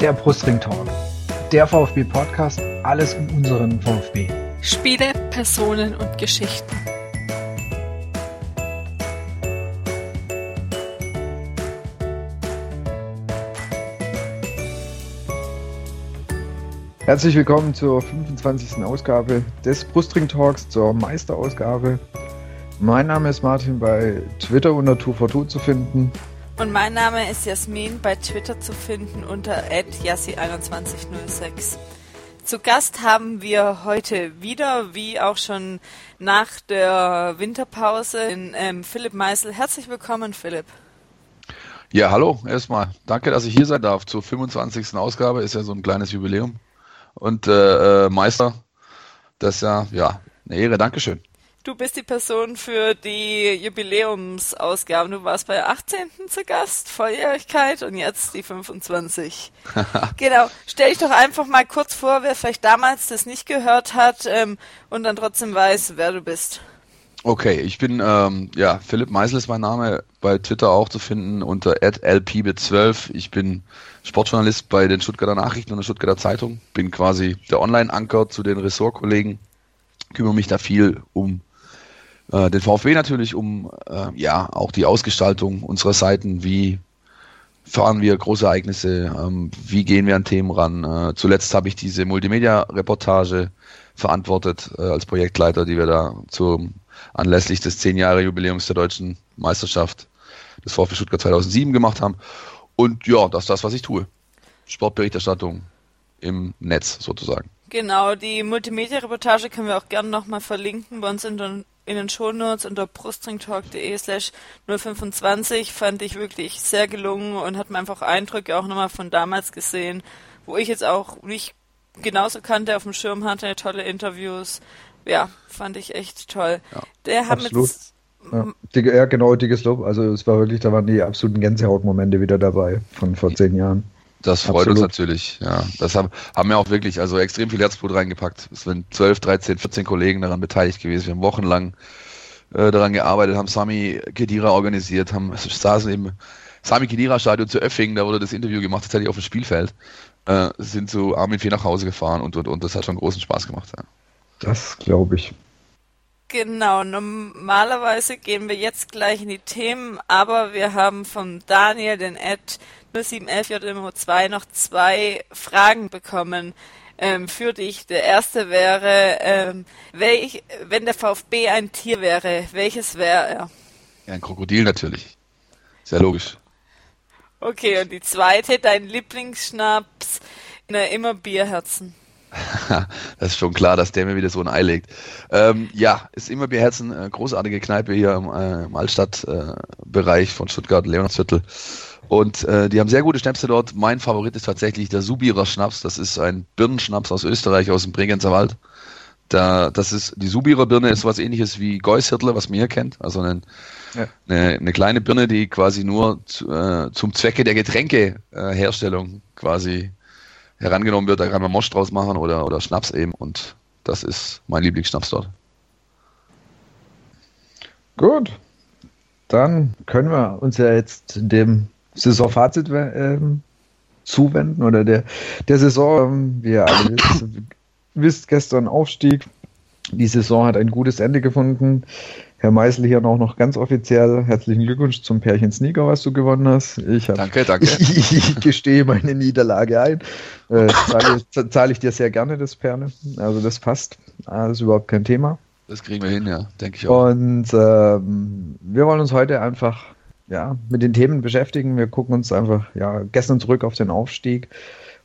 der Brustring Talk, der VfB Podcast, alles um unseren VfB. Spiele, Personen und Geschichten. Herzlich willkommen zur 25. Ausgabe des Brustring Talks, zur Meisterausgabe. Mein Name ist Martin, bei Twitter unter 242 zu finden. Und mein Name ist Jasmin, bei Twitter zu finden unter @yassi2106. Zu Gast haben wir heute wieder, wie auch schon nach der Winterpause, in, ähm, Philipp Meisel. Herzlich willkommen, Philipp. Ja, hallo, erstmal. Danke, dass ich hier sein darf. Zur 25. Ausgabe ist ja so ein kleines Jubiläum. Und äh, äh, Meister, das ist ja, ja eine Ehre. Dankeschön. Du bist die Person für die Jubiläumsausgaben. Du warst bei der 18. zu Gast, Volljährigkeit und jetzt die 25. genau. Stell dich doch einfach mal kurz vor, wer vielleicht damals das nicht gehört hat ähm, und dann trotzdem weiß, wer du bist. Okay, ich bin, ähm, ja, Philipp Meisel ist mein Name, bei Twitter auch zu finden unter lpb12. Ich bin Sportjournalist bei den Stuttgarter Nachrichten und der Stuttgarter Zeitung, bin quasi der Online-Anker zu den Ressortkollegen, kümmere mich da viel um äh, den VfB natürlich um äh, ja auch die Ausgestaltung unserer Seiten, wie fahren wir große Ereignisse, ähm, wie gehen wir an Themen ran. Äh, zuletzt habe ich diese Multimedia-Reportage verantwortet äh, als Projektleiter, die wir da zum anlässlich des 10 Jahre Jubiläums der deutschen Meisterschaft des VfB Stuttgart 2007 gemacht haben. Und ja, das ist das, was ich tue. Sportberichterstattung im Netz sozusagen. Genau, die Multimedia-Reportage können wir auch gerne nochmal verlinken bei uns in den in den Shownotes unter brustringtalk.de slash 025 fand ich wirklich sehr gelungen und hat mir einfach Eindrücke auch nochmal von damals gesehen, wo ich jetzt auch nicht genauso kannte, auf dem Schirm hatte, tolle Interviews. Ja, fand ich echt toll. Ja, Der hat absolut. jetzt ja, ja, genau, dickes Lob. Also es war wirklich, da waren die absoluten Gänsehautmomente wieder dabei von vor zehn Jahren. Das freut Absolut. uns natürlich, ja. Das haben, haben wir auch wirklich, also extrem viel Herzblut reingepackt. Es sind 12, 13, 14 Kollegen daran beteiligt gewesen. Wir haben wochenlang äh, daran gearbeitet, haben Sami Kedira organisiert, haben saßen im Sami Kedira Stadion zu Öffingen, da wurde das Interview gemacht, tatsächlich auf dem Spielfeld. Äh, sind zu Armin Fee nach Hause gefahren und, und, und das hat schon großen Spaß gemacht, ja. Das glaube ich. Genau, normalerweise gehen wir jetzt gleich in die Themen, aber wir haben von Daniel den Ad 0711JMO2 noch zwei Fragen bekommen ähm, für dich. Der erste wäre, ähm, welch, wenn der VfB ein Tier wäre, welches wäre er? Ja, ein Krokodil natürlich. Sehr logisch. Okay, und die zweite, dein Lieblingsschnaps, na, immer Bierherzen. das ist schon klar, dass der mir wieder so ein Ei legt. Ähm, ja, ist immer Bierherzen, äh, großartige Kneipe hier im, äh, im Altstadtbereich äh, von Stuttgart, Leonardsviertel. Und äh, die haben sehr gute Schnäpse dort. Mein Favorit ist tatsächlich der Subirer Schnaps. Das ist ein Birnenschnaps aus Österreich, aus dem Bregenzer Wald. Da, das ist, die Subirer Birne ist was ähnliches wie Geushirtler, was man hier kennt. Also ein, ja. eine, eine kleine Birne, die quasi nur zu, äh, zum Zwecke der Getränkeherstellung äh, quasi herangenommen wird. Da kann man Mosch draus machen oder, oder Schnaps eben. Und das ist mein Lieblingsschnaps dort. Gut. Dann können wir uns ja jetzt dem Saisonfazit ähm, zuwenden oder der, der Saison, ähm, wie ihr alle wisst, wisst, gestern Aufstieg. Die Saison hat ein gutes Ende gefunden. Herr Meisel hier auch noch ganz offiziell herzlichen Glückwunsch zum Pärchen Sneaker, was du gewonnen hast. Ich hab, danke, danke. Ich, ich gestehe meine Niederlage ein. Äh, zahle, zahle ich dir sehr gerne das Perne. Also das passt. Das ist überhaupt kein Thema. Das kriegen wir hin, ja, denke ich auch. Und ähm, wir wollen uns heute einfach ja, mit den Themen beschäftigen. Wir gucken uns einfach ja, gestern zurück auf den Aufstieg,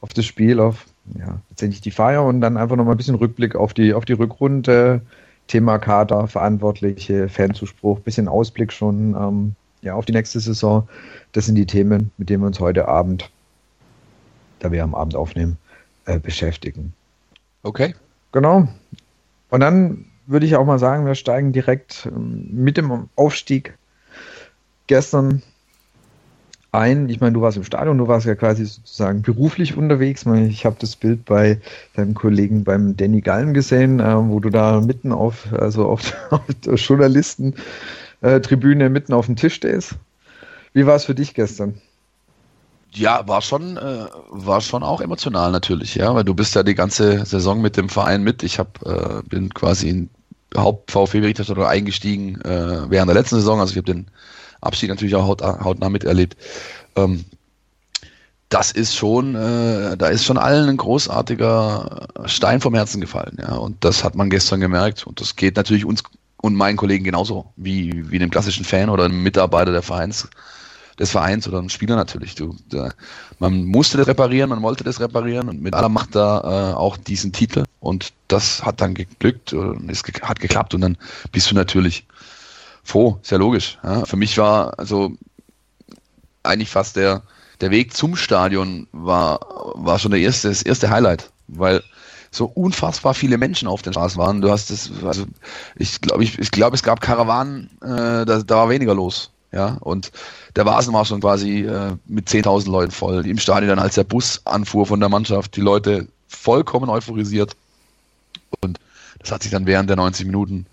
auf das Spiel, auf ja, letztendlich die Feier und dann einfach nochmal ein bisschen Rückblick auf die, auf die Rückrunde, Thema Kader, Verantwortliche, Fanzuspruch, bisschen Ausblick schon ähm, ja, auf die nächste Saison. Das sind die Themen, mit denen wir uns heute Abend, da wir am Abend aufnehmen, äh, beschäftigen. Okay. Genau. Und dann würde ich auch mal sagen, wir steigen direkt ähm, mit dem Aufstieg gestern ein. Ich meine, du warst im Stadion, du warst ja quasi sozusagen beruflich unterwegs. Ich habe das Bild bei deinem Kollegen beim Danny Gallen gesehen, äh, wo du da mitten auf, also auf, der Journalistentribüne mitten auf dem Tisch stehst. Wie war es für dich gestern? Ja, war schon, äh, war schon auch emotional natürlich, ja, weil du bist ja die ganze Saison mit dem Verein mit. Ich hab, äh, bin quasi in Haupt-VfB-Berichterstatter eingestiegen äh, während der letzten Saison, also ich habe den Abschied natürlich auch haut, hautnah miterlebt. Ähm, das ist schon, äh, da ist schon allen ein großartiger Stein vom Herzen gefallen, ja, und das hat man gestern gemerkt und das geht natürlich uns und meinen Kollegen genauso wie wie einem klassischen Fan oder einem Mitarbeiter der Vereins des Vereins oder ein Spieler natürlich. Du, da, man musste das reparieren, man wollte das reparieren und mit aller Macht da äh, auch diesen Titel und das hat dann geglückt und es hat geklappt und dann bist du natürlich froh, sehr logisch. Ja. Für mich war also eigentlich fast der der Weg zum Stadion war war schon der erste das erste Highlight, weil so unfassbar viele Menschen auf den Straßen waren. Du hast es, also ich glaube, ich, ich glaube, es gab Karawanen, äh, da, da war weniger los. Ja, und der Vasen war schon quasi äh, mit 10.000 Leuten voll. Im Stadion dann, als der Bus anfuhr von der Mannschaft, die Leute vollkommen euphorisiert. Und das hat sich dann während der 90 Minuten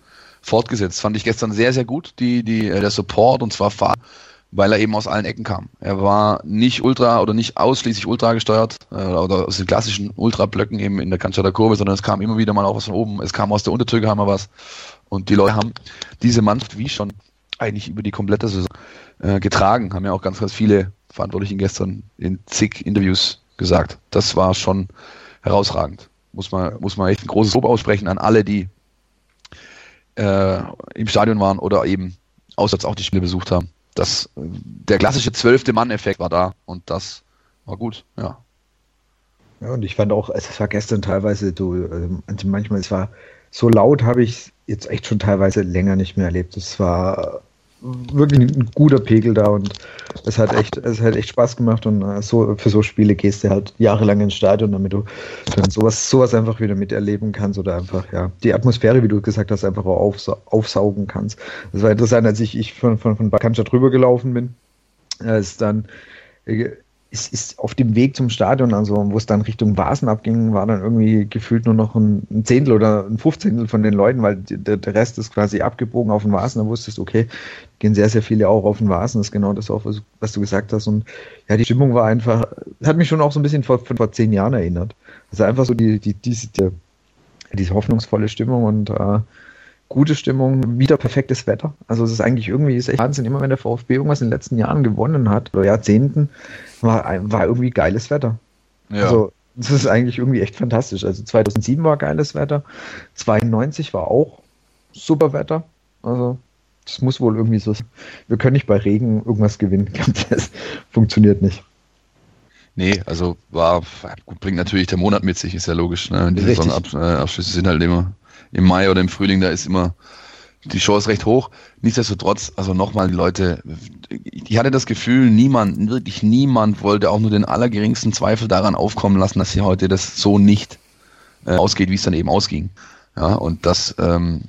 fortgesetzt. Fand ich gestern sehr, sehr gut, die, die, äh, der Support und zwar weil er eben aus allen Ecken kam. Er war nicht ultra oder nicht ausschließlich ultra gesteuert äh, oder aus den klassischen Ultra-Blöcken eben in der Cannstatter Kurve, sondern es kam immer wieder mal auch was von oben. Es kam aus der Untertürke haben wir was. Und die Leute haben diese Mannschaft wie schon eigentlich über die komplette Saison äh, getragen, haben ja auch ganz, ganz viele Verantwortlichen gestern in zig Interviews gesagt. Das war schon herausragend. Muss man, muss man echt ein großes Lob aussprechen an alle, die äh, im Stadion waren oder eben auswärts auch die Spiele besucht haben. Das, der klassische zwölfte Mann-Effekt war da und das war gut, ja. Ja, und ich fand auch, es war gestern teilweise, du, ähm, also manchmal, es war so laut, habe ich jetzt echt schon teilweise länger nicht mehr erlebt. Es war wirklich ein guter Pegel da und es hat echt, es hat echt Spaß gemacht und äh, so für so Spiele gehst du halt jahrelang ins Stadion, damit du dann sowas, sowas einfach wieder miterleben kannst oder einfach, ja, die Atmosphäre, wie du gesagt hast, einfach auch aufsa aufsaugen kannst. Das war interessant, als ich, ich von, von, von drüber gelaufen bin, ist dann, äh, es ist auf dem Weg zum Stadion, also wo es dann Richtung Vasen abging, war dann irgendwie gefühlt nur noch ein, Zehntel oder ein Fünfzehntel von den Leuten, weil der, der Rest ist quasi abgebogen auf den Vasen. Da wusstest du, okay, gehen sehr, sehr viele auch auf den Vasen. Das ist genau das auch, was, was, du gesagt hast. Und ja, die Stimmung war einfach, hat mich schon auch so ein bisschen vor, vor zehn Jahren erinnert. Also einfach so die, die, diese, die, diese hoffnungsvolle Stimmung und äh, gute Stimmung, wieder perfektes Wetter. Also es ist eigentlich irgendwie, ist echt Wahnsinn, immer wenn der VfB irgendwas in den letzten Jahren gewonnen hat, oder Jahrzehnten, war, war irgendwie geiles Wetter. Ja. Also das ist eigentlich irgendwie echt fantastisch. Also 2007 war geiles Wetter, 92 war auch super Wetter. Also das muss wohl irgendwie so. Wir können nicht bei Regen irgendwas gewinnen. Das funktioniert nicht. Nee, also war bringt natürlich der Monat mit sich, ist ja logisch. Ne? Die Saisonabschlüsse sind halt immer im Mai oder im Frühling, da ist immer die Chance recht hoch. Nichtsdestotrotz, also nochmal die Leute, ich hatte das Gefühl, niemand, wirklich niemand wollte auch nur den allergeringsten Zweifel daran aufkommen lassen, dass hier heute das so nicht äh, ausgeht, wie es dann eben ausging. Ja, und das ähm,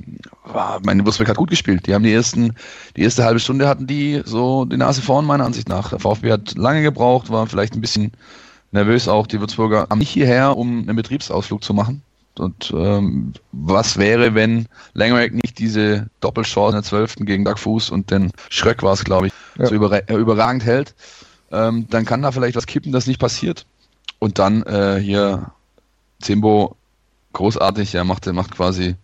war, meine Wolfsburg hat gut gespielt. Die haben die ersten, die erste halbe Stunde hatten die so die Nase vorn, meiner Ansicht nach. Der VfB hat lange gebraucht, war vielleicht ein bisschen nervös auch. Die Würzburger haben nicht hierher, um einen Betriebsausflug zu machen. Und ähm, was wäre, wenn Langerack nicht diese Doppelchance in der 12. gegen Doug Fuß und den Schröck war es, glaube ich, ja. so überra äh, überragend hält, ähm, dann kann da vielleicht was kippen, das nicht passiert. Und dann äh, hier Zimbo großartig, er macht, er macht quasi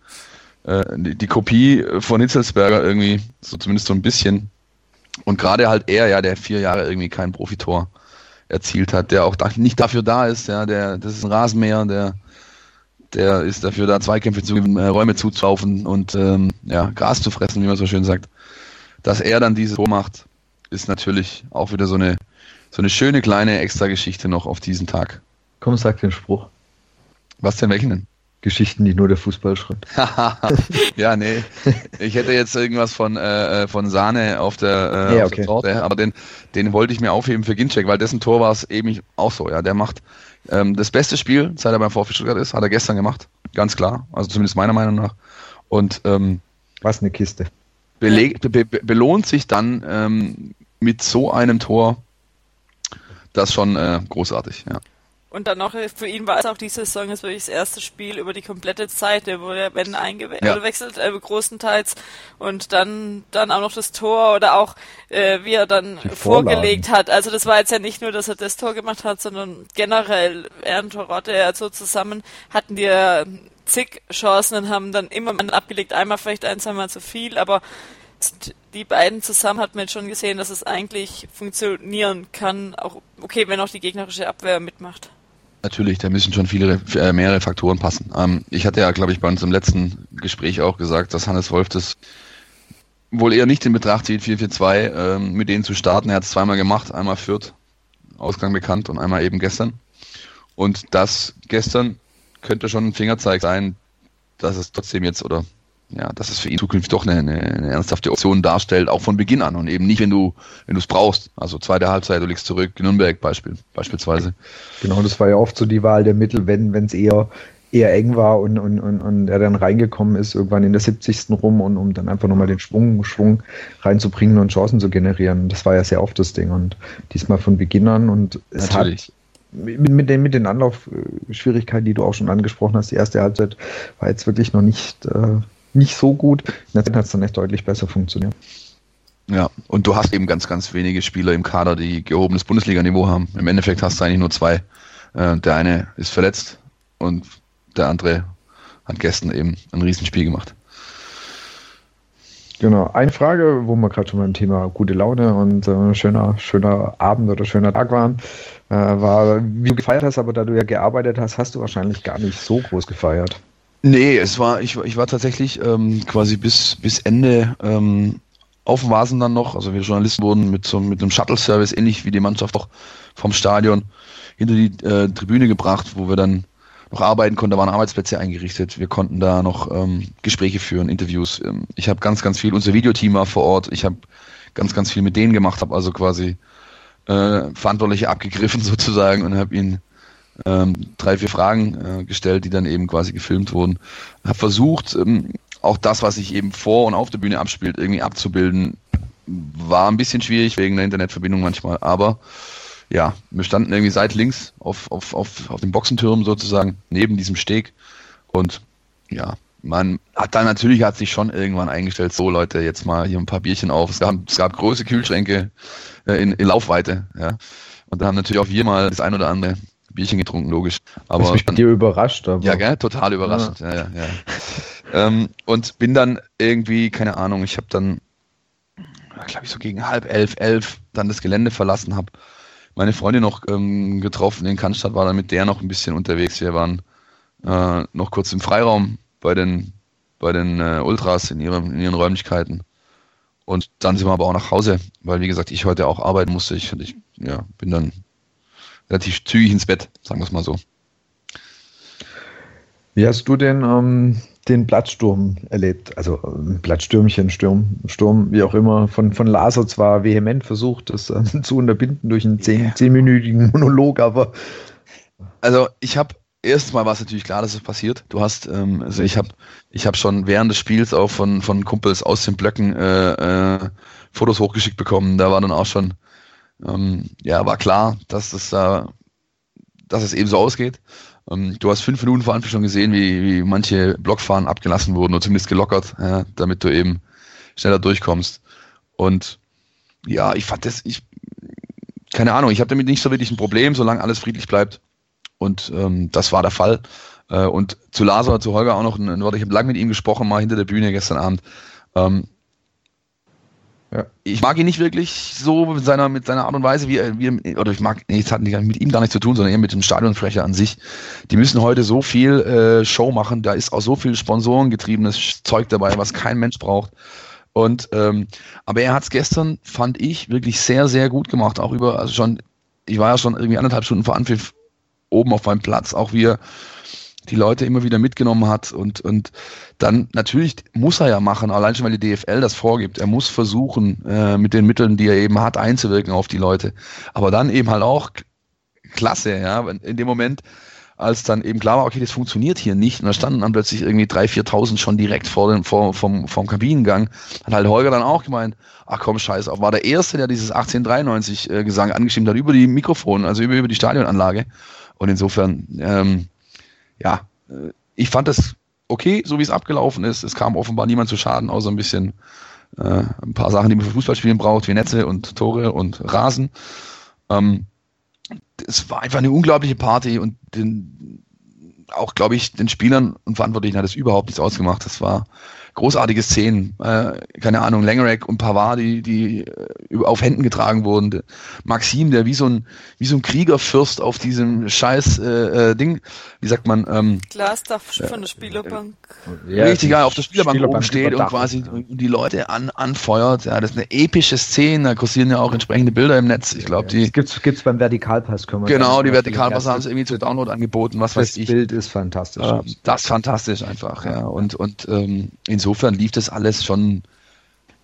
äh, die, die Kopie von Hitzelsberger irgendwie, so zumindest so ein bisschen. Und gerade halt er, ja, der vier Jahre irgendwie kein Profitor erzielt hat, der auch da, nicht dafür da ist, ja, der, das ist ein Rasenmäher, der der ist dafür da, Zweikämpfe zu gewinnen, äh, Räume zuzulaufen und ähm, ja, Gras zu fressen, wie man so schön sagt. Dass er dann dieses Tor macht, ist natürlich auch wieder so eine, so eine schöne kleine Extra-Geschichte noch auf diesen Tag. Komm, sag den Spruch. Was denn, welchen denn? Geschichten, die nur der Fußball schreibt. ja, nee. Ich hätte jetzt irgendwas von, äh, äh von Sahne auf der, äh, ja, auf okay. der Torte, aber den, den wollte ich mir aufheben für Ginczek, weil dessen Tor war es eben auch so. Ja, der macht ähm, das beste Spiel, seit er beim VfB Stuttgart ist, hat er gestern gemacht. Ganz klar. Also zumindest meiner Meinung nach. Und ähm, was eine Kiste. Be, belohnt sich dann ähm, mit so einem Tor das schon äh, großartig, ja. Und dann noch, für ihn war es auch diese Saison ist wirklich das erste Spiel über die komplette Zeit, der wurde wenn eingewechselt, ja. äh, großenteils. Und dann, dann auch noch das Tor oder auch, äh, wie er dann vorgelegt hat. Also das war jetzt ja nicht nur, dass er das Tor gemacht hat, sondern generell er und Torotte, also zusammen hatten die zig Chancen und haben dann immer abgelegt, einmal vielleicht ein, zweimal zu viel, aber die beiden zusammen hat man jetzt schon gesehen, dass es eigentlich funktionieren kann, auch okay, wenn auch die gegnerische Abwehr mitmacht. Natürlich, da müssen schon viele, äh, mehrere Faktoren passen. Ähm, ich hatte ja, glaube ich, bei uns im letzten Gespräch auch gesagt, dass Hannes Wolf das wohl eher nicht in Betracht zieht, 4-4-2 ähm, mit denen zu starten. Er hat es zweimal gemacht, einmal Fürth, Ausgang bekannt, und einmal eben gestern. Und das gestern könnte schon ein Fingerzeig sein, dass es trotzdem jetzt oder ja, dass es für ihn zukünftig doch eine, eine, eine ernsthafte Option darstellt, auch von Beginn an und eben nicht, wenn du wenn du es brauchst. Also zweite Halbzeit, du liegst zurück, Nürnberg Beispiel, beispielsweise. Genau, das war ja oft so die Wahl der Mittel, wenn es eher eher eng war und, und, und, und er dann reingekommen ist, irgendwann in der 70. rum und um dann einfach nochmal den Schwung, Schwung reinzubringen und Chancen zu generieren. Das war ja sehr oft das Ding und diesmal von Beginn an und es Natürlich. hat mit, mit, den, mit den Anlaufschwierigkeiten, die du auch schon angesprochen hast, die erste Halbzeit war jetzt wirklich noch nicht äh, nicht so gut. In der Zeit hat es dann echt deutlich besser funktioniert. Ja, und du hast eben ganz, ganz wenige Spieler im Kader, die gehobenes Bundesliga-Niveau haben. Im Endeffekt hast du eigentlich nur zwei. Äh, der eine ist verletzt und der andere hat gestern eben ein Riesenspiel gemacht. Genau, eine Frage, wo wir gerade schon beim Thema gute Laune und äh, schöner, schöner Abend oder schöner Tag waren, äh, war, wie du gefeiert hast, aber da du ja gearbeitet hast, hast du wahrscheinlich gar nicht so groß gefeiert. Nee, es war, ich, ich war tatsächlich ähm, quasi bis, bis Ende ähm, auf dem Vasen dann noch. Also wir Journalisten wurden mit so mit einem Shuttle-Service, ähnlich wie die Mannschaft auch vom Stadion, hinter die äh, Tribüne gebracht, wo wir dann noch arbeiten konnten. Da waren Arbeitsplätze eingerichtet. Wir konnten da noch ähm, Gespräche führen, Interviews. Ähm, ich habe ganz, ganz viel, unser Videoteam war vor Ort. Ich habe ganz, ganz viel mit denen gemacht, habe also quasi äh, Verantwortliche abgegriffen sozusagen und habe ihnen ähm, drei, vier Fragen äh, gestellt, die dann eben quasi gefilmt wurden. Habe versucht, ähm, auch das, was sich eben vor und auf der Bühne abspielt, irgendwie abzubilden. War ein bisschen schwierig wegen der Internetverbindung manchmal, aber ja, wir standen irgendwie seitlinks auf, auf, auf, auf dem Boxentürm sozusagen, neben diesem Steg. Und ja, man hat dann natürlich hat sich schon irgendwann eingestellt, so Leute, jetzt mal hier ein paar Bierchen auf. Es gab, es gab große Kühlschränke äh, in, in Laufweite, ja. Und da haben natürlich auch wir mal das ein oder andere Bierchen getrunken, logisch. Aber das mich bei dir überrascht. Aber. Ja, gell? total überrascht. Ja. Ja, ja, ähm, und bin dann irgendwie, keine Ahnung, ich habe dann, glaube ich, so gegen halb elf, elf dann das Gelände verlassen, habe meine Freundin noch ähm, getroffen in Cannstatt, war dann mit der noch ein bisschen unterwegs. Wir waren äh, noch kurz im Freiraum bei den, bei den äh, Ultras in, ihrem, in ihren Räumlichkeiten. Und dann sind wir aber auch nach Hause, weil wie gesagt, ich heute auch arbeiten musste. Ich, ich ja, bin dann relativ zügig ins Bett, sagen wir es mal so. Wie hast du den, ähm, den Blattsturm erlebt? Also äh, Blattstürmchen, Sturm, Sturm, wie auch immer, von, von Laser zwar vehement versucht, das äh, zu unterbinden durch einen zehn, zehnminütigen Monolog, aber. Also ich habe erstmal war es natürlich klar, dass es passiert. Du hast, ähm, also ich habe, ich habe schon während des Spiels auch von von Kumpels aus den Blöcken äh, äh, Fotos hochgeschickt bekommen. Da war dann auch schon ähm, ja, war klar, dass das da, dass es eben so ausgeht. Ähm, du hast fünf Minuten vor Anfang schon gesehen, wie, wie manche Blockfahren abgelassen wurden oder zumindest gelockert, ja, damit du eben schneller durchkommst. Und ja, ich fand das, ich, keine Ahnung, ich habe damit nicht so wirklich ein Problem, solange alles friedlich bleibt. Und ähm, das war der Fall. Äh, und zu Lazar, zu Holger auch noch ein Wort. Ich habe lange mit ihm gesprochen, mal hinter der Bühne gestern Abend. Ähm, ja. Ich mag ihn nicht wirklich so mit seiner, mit seiner Art und Weise, wie er, wie er oder ich mag, nee, es hat mit ihm gar nichts zu tun, sondern eher mit dem Stadionsprecher an sich. Die müssen heute so viel äh, Show machen, da ist auch so viel sponsorengetriebenes Zeug dabei, was kein Mensch braucht. Und ähm, aber er hat es gestern, fand ich, wirklich sehr, sehr gut gemacht. Auch über, also schon, ich war ja schon irgendwie anderthalb Stunden vor Anpfiff oben auf meinem Platz, auch wie er die Leute immer wieder mitgenommen hat und, und dann natürlich muss er ja machen, allein schon weil die DFL das vorgibt. Er muss versuchen, äh, mit den Mitteln, die er eben hat, einzuwirken auf die Leute. Aber dann eben halt auch klasse, ja, in dem Moment, als dann eben klar war, okay, das funktioniert hier nicht. Und da standen dann plötzlich irgendwie 3.000, 4.000 schon direkt vor dem, vor, vom, vom Kabinengang. Hat halt Holger dann auch gemeint, ach komm, scheiß auf, war der Erste, der dieses 1893 äh, angeschrieben hat über die Mikrofone, also über, über die Stadionanlage. Und insofern, ähm, ja, äh, ich fand das okay, so wie es abgelaufen ist. Es kam offenbar niemand zu Schaden, außer ein bisschen äh, ein paar Sachen, die man für Fußballspielen braucht, wie Netze und Tore und Rasen. Ähm, es war einfach eine unglaubliche Party und den, auch, glaube ich, den Spielern und Verantwortlichen hat es überhaupt nichts ausgemacht. Das war großartige Szenen. Äh, keine Ahnung, Langerack und Pavard, die, die äh, auf Händen getragen wurden. Maxim, der wie so ein, wie so ein Kriegerfürst auf diesem scheiß äh, äh Ding, wie sagt man, ähm, Glasdach von der Spielerbank. Ja, richtig, ja, auf der Spielerbank, Spielerbank oben steht und quasi die Leute an, anfeuert. Ja, das ist eine epische Szene, da kursieren ja auch entsprechende Bilder im Netz. Ich glaube, die. Gibt's, gibt's beim Vertikalpass, können wir Genau, die Vertikalpass haben sie irgendwie zu Download angeboten, was weiß ich. Das Bild ist fantastisch. Äh, das ist fantastisch einfach, ja. Und, und ähm, insofern insofern lief das alles schon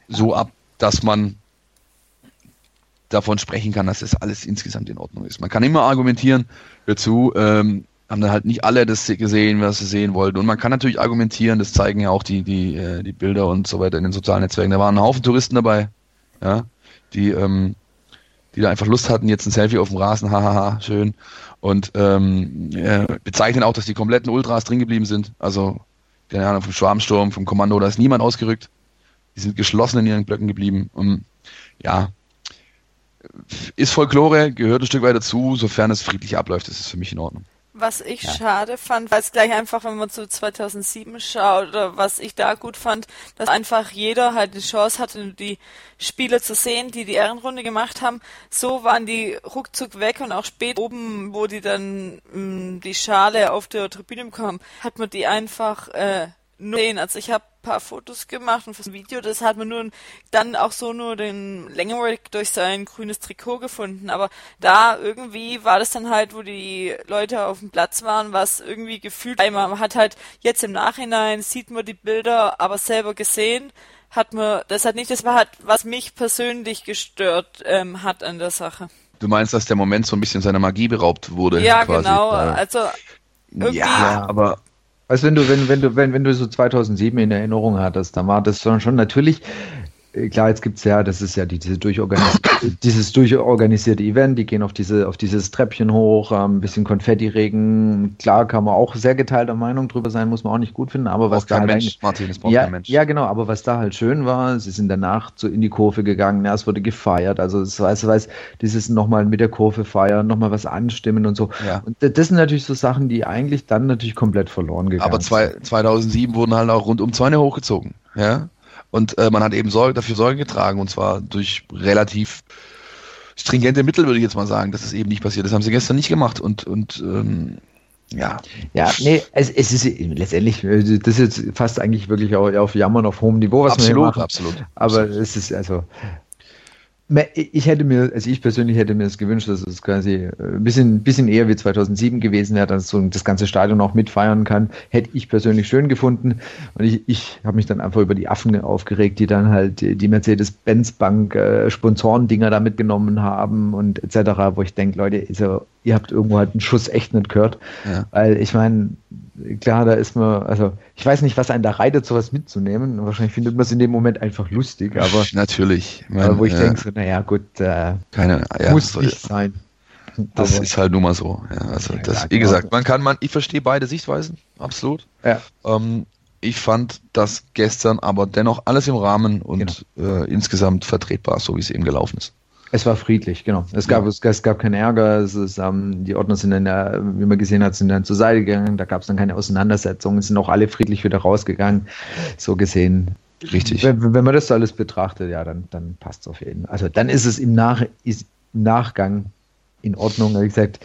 so ab, dass man davon sprechen kann, dass das alles insgesamt in Ordnung ist. Man kann immer argumentieren, hör zu, ähm, haben dann halt nicht alle das gesehen, was sie sehen wollten. Und man kann natürlich argumentieren, das zeigen ja auch die, die, äh, die Bilder und so weiter in den sozialen Netzwerken. Da waren ein Haufen Touristen dabei, ja, die, ähm, die da einfach Lust hatten, jetzt ein Selfie auf dem Rasen, hahaha, schön. Und ähm, äh, bezeichnen auch, dass die kompletten Ultras drin geblieben sind. Also keine Ahnung, vom Schwarmsturm, vom Kommando, da ist niemand ausgerückt. Die sind geschlossen in ihren Blöcken geblieben. Und, ja, ist Folklore, gehört ein Stück weit dazu, sofern es friedlich abläuft, ist es für mich in Ordnung. Was ich ja. schade fand, weil es gleich einfach, wenn man zu 2007 schaut, oder was ich da gut fand, dass einfach jeder halt die Chance hatte, die Spieler zu sehen, die die Ehrenrunde gemacht haben. So waren die ruckzuck weg und auch spät oben, wo die dann mh, mm, die Schale auf der Tribüne bekommen, hat man die einfach äh, nur sehen. Also ich habe paar Fotos gemacht und fürs Video, das hat man nur dann auch so nur den Längenweg durch sein grünes Trikot gefunden. Aber da irgendwie war das dann halt, wo die Leute auf dem Platz waren, was irgendwie gefühlt. Man hat halt jetzt im Nachhinein sieht man die Bilder, aber selber gesehen hat man, das hat nicht, das war halt, was mich persönlich gestört ähm, hat an der Sache. Du meinst, dass der Moment so ein bisschen seiner Magie beraubt wurde? Ja, quasi. genau. Also irgendwie. Ja, aber also wenn du, wenn, wenn du, wenn, wenn du so 2007 in Erinnerung hattest, dann war das schon natürlich klar, jetzt gibt's ja, das ist ja die, diese durchorganisierte, dieses durchorganisierte Event, die gehen auf diese, auf dieses Treppchen hoch, ähm, ein bisschen Konfetti-Regen. Klar kann man auch sehr geteilter Meinung drüber sein, muss man auch nicht gut finden, aber was da halt Mensch, Martin, es braucht ja, kein Mensch. ja, genau, aber was da halt schön war, sie sind danach so in die Kurve gegangen, ja, es wurde gefeiert, also es weiß, weiß, dieses nochmal mit der Kurve feiern, nochmal was anstimmen und so. Ja. Und das sind natürlich so Sachen, die eigentlich dann natürlich komplett verloren gegangen aber zwei, sind. Aber 2007 wurden halt auch rund um Zäune hochgezogen, ja. Und äh, man hat eben Sorge, dafür Sorge getragen, und zwar durch relativ stringente Mittel, würde ich jetzt mal sagen, dass es eben nicht passiert. Das haben sie gestern nicht gemacht. Und, und ähm, ja. Ja, nee, es, es ist letztendlich, äh, das ist jetzt fast eigentlich wirklich auf, Jammern auf hohem Niveau, was absolut, wir machen. Absolut, absolut. Aber es ist also, ich hätte mir, also ich persönlich hätte mir das gewünscht, dass es quasi äh, ein bisschen, bisschen eher wie 2007 gewesen wäre, dass so das ganze Stadion auch mitfeiern kann. Hätte ich persönlich schön gefunden. Und ich, ich habe mich dann einfach über die Affen aufgeregt, die dann halt die Mercedes-Benz-Bank äh, da mitgenommen haben und etc., wo ich denke, Leute, also, ihr habt irgendwo halt einen Schuss echt nicht gehört. Ja. Weil ich meine, klar, da ist man, also ich weiß nicht, was einen da reitet, sowas mitzunehmen. Wahrscheinlich findet man es in dem Moment einfach lustig, aber natürlich. Mein, wo ich äh, denke, so, naja, gut, äh, keine, ja, muss nicht sein. Das aber, ist halt nun mal so. Ja, also das, klar, wie gesagt, man kann, man, ich verstehe beide Sichtweisen, absolut. Ja. Ähm, ich fand das gestern aber dennoch alles im Rahmen und genau. äh, insgesamt vertretbar, so wie es eben gelaufen ist. Es war friedlich, genau. Es gab, ja. es, es, gab keinen Ärger. Es ist, ähm, die Ordner sind dann, wie man gesehen hat, sind dann zur Seite gegangen. Da gab es dann keine Auseinandersetzungen. Es sind auch alle friedlich wieder rausgegangen. So gesehen. Richtig. Wenn, wenn man das alles betrachtet, ja, dann, dann passt es auf jeden Fall. Also dann ist es im, Nach, ist im Nachgang in Ordnung. Wie gesagt,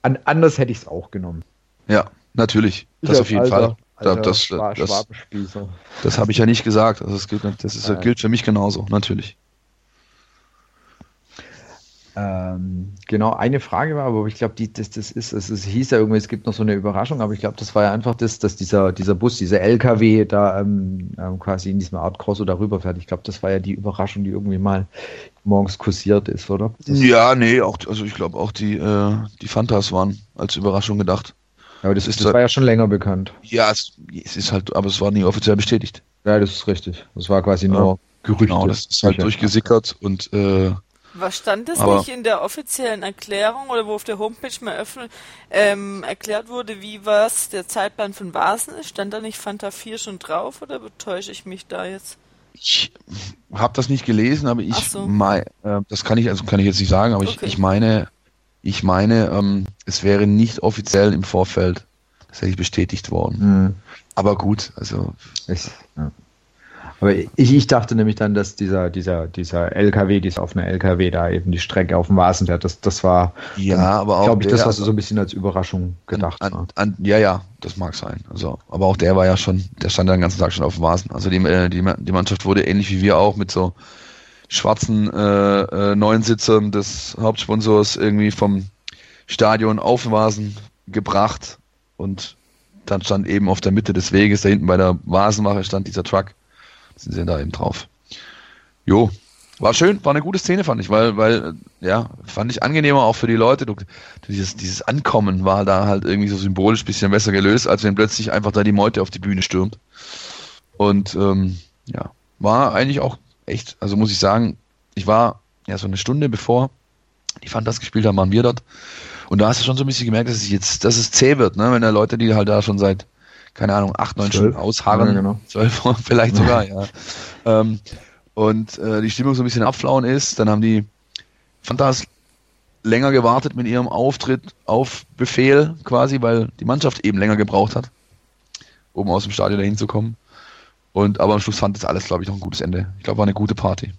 an, anders hätte ich es auch genommen. Ja, natürlich. Das ich auf jeden Alter, Fall. Alter, das, das, das, das habe ich ja nicht gesagt. Also das gilt, das ist, äh, gilt für mich genauso, natürlich. Ähm, genau, eine Frage war, aber ich glaube, das, das ist, es, es hieß ja irgendwie, es gibt noch so eine Überraschung, aber ich glaube, das war ja einfach das, dass dieser, dieser Bus, dieser LKW da ähm, ähm, quasi in diesem Art Corso darüber fährt. Ich glaube, das war ja die Überraschung, die irgendwie mal morgens kursiert ist, oder? Das ja, nee, auch, also ich glaube auch die, äh, die Fantas waren als Überraschung gedacht. Aber das, ist, das war ja schon länger bekannt. Ja, es, es, ist halt, aber es war nie offiziell bestätigt. Ja, das ist richtig. Das war quasi nur ja, Gerüchte. Genau, das ist halt durchgesickert und äh, was stand das nicht in der offiziellen Erklärung oder wo auf der Homepage mal öffnen, ähm, erklärt wurde, wie was der Zeitplan von Vasen ist? Stand da nicht Fanta 4 schon drauf oder betäusche ich mich da jetzt? Ich habe das nicht gelesen, aber ich so. mein, äh, das kann ich also kann ich jetzt nicht sagen, aber okay. ich, ich meine, ich meine, ähm, es wäre nicht offiziell im Vorfeld tatsächlich bestätigt worden. Mhm. Aber gut, also ich, ja. Aber ich, ich dachte nämlich dann, dass dieser, dieser, dieser LKW, dieser offene LKW da eben die Strecke auf dem Vasen fährt. Das, das war, ja, aber auch glaube ich, das, was so ein bisschen als Überraschung gedacht an, an, an, ja, ja, das mag sein. Also, aber auch der war ja schon, der stand ja den ganzen Tag schon auf dem Vasen. Also die, äh, die, die Mannschaft wurde ähnlich wie wir auch mit so schwarzen äh, äh, neuen Sitzern des Hauptsponsors irgendwie vom Stadion auf den Vasen gebracht und dann stand eben auf der Mitte des Weges, da hinten bei der Vasenmache stand dieser Truck sind sie da eben drauf. Jo, war schön, war eine gute Szene, fand ich, weil, weil, ja, fand ich angenehmer auch für die Leute. Du, dieses, dieses Ankommen war da halt irgendwie so symbolisch bisschen besser gelöst, als wenn plötzlich einfach da die Meute auf die Bühne stürmt. Und ähm, ja, war eigentlich auch echt, also muss ich sagen, ich war ja so eine Stunde bevor die Fantas gespielt haben, waren wir dort. Und da hast du schon so ein bisschen gemerkt, dass es jetzt, dass es zäh wird, ne? Wenn da Leute, die halt da schon seit keine Ahnung, acht, neun Stunden ausharren. Ja, genau. Zwölf, vielleicht sogar, ja. Ähm, und äh, die Stimmung so ein bisschen abflauen ist, dann haben die Fantas länger gewartet mit ihrem Auftritt auf Befehl quasi, weil die Mannschaft eben länger gebraucht hat, um aus dem Stadion dahin zu kommen. Und aber am Schluss fand das alles, glaube ich, noch ein gutes Ende. Ich glaube, war eine gute Party.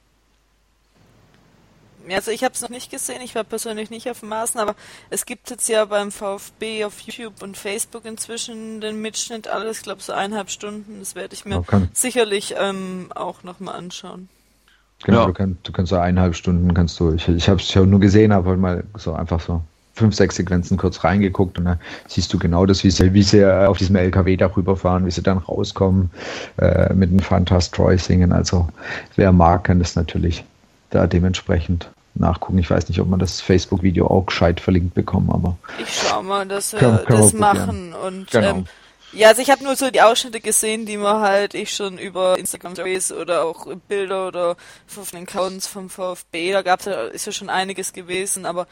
Also ich habe es noch nicht gesehen, ich war persönlich nicht auf dem Maßen, aber es gibt jetzt ja beim VfB auf YouTube und Facebook inzwischen den Mitschnitt alles, ich glaube so eineinhalb Stunden. Das werde ich mir okay. sicherlich ähm, auch nochmal anschauen. Genau, ja. du, kannst, du kannst so eineinhalb Stunden kannst du, ich, ich habe es ja nur gesehen, aber mal so einfach so fünf, sechs Sequenzen kurz reingeguckt und dann siehst du genau das, wie sie, wie sie auf diesem LKW darüber fahren, wie sie dann rauskommen, äh, mit dem Fantas Troy singen. Also wer mag, kann das natürlich da dementsprechend nachgucken. Ich weiß nicht, ob man das Facebook-Video auch gescheit verlinkt bekommen, aber. Ich schau mal, dass wir kann, kann das machen. Und genau. ähm, ja, also ich habe nur so die Ausschnitte gesehen, die man halt ich schon über Instagram Stories oder auch Bilder oder von den Accounts vom VfB, da gab's ja, ist ja schon einiges gewesen, aber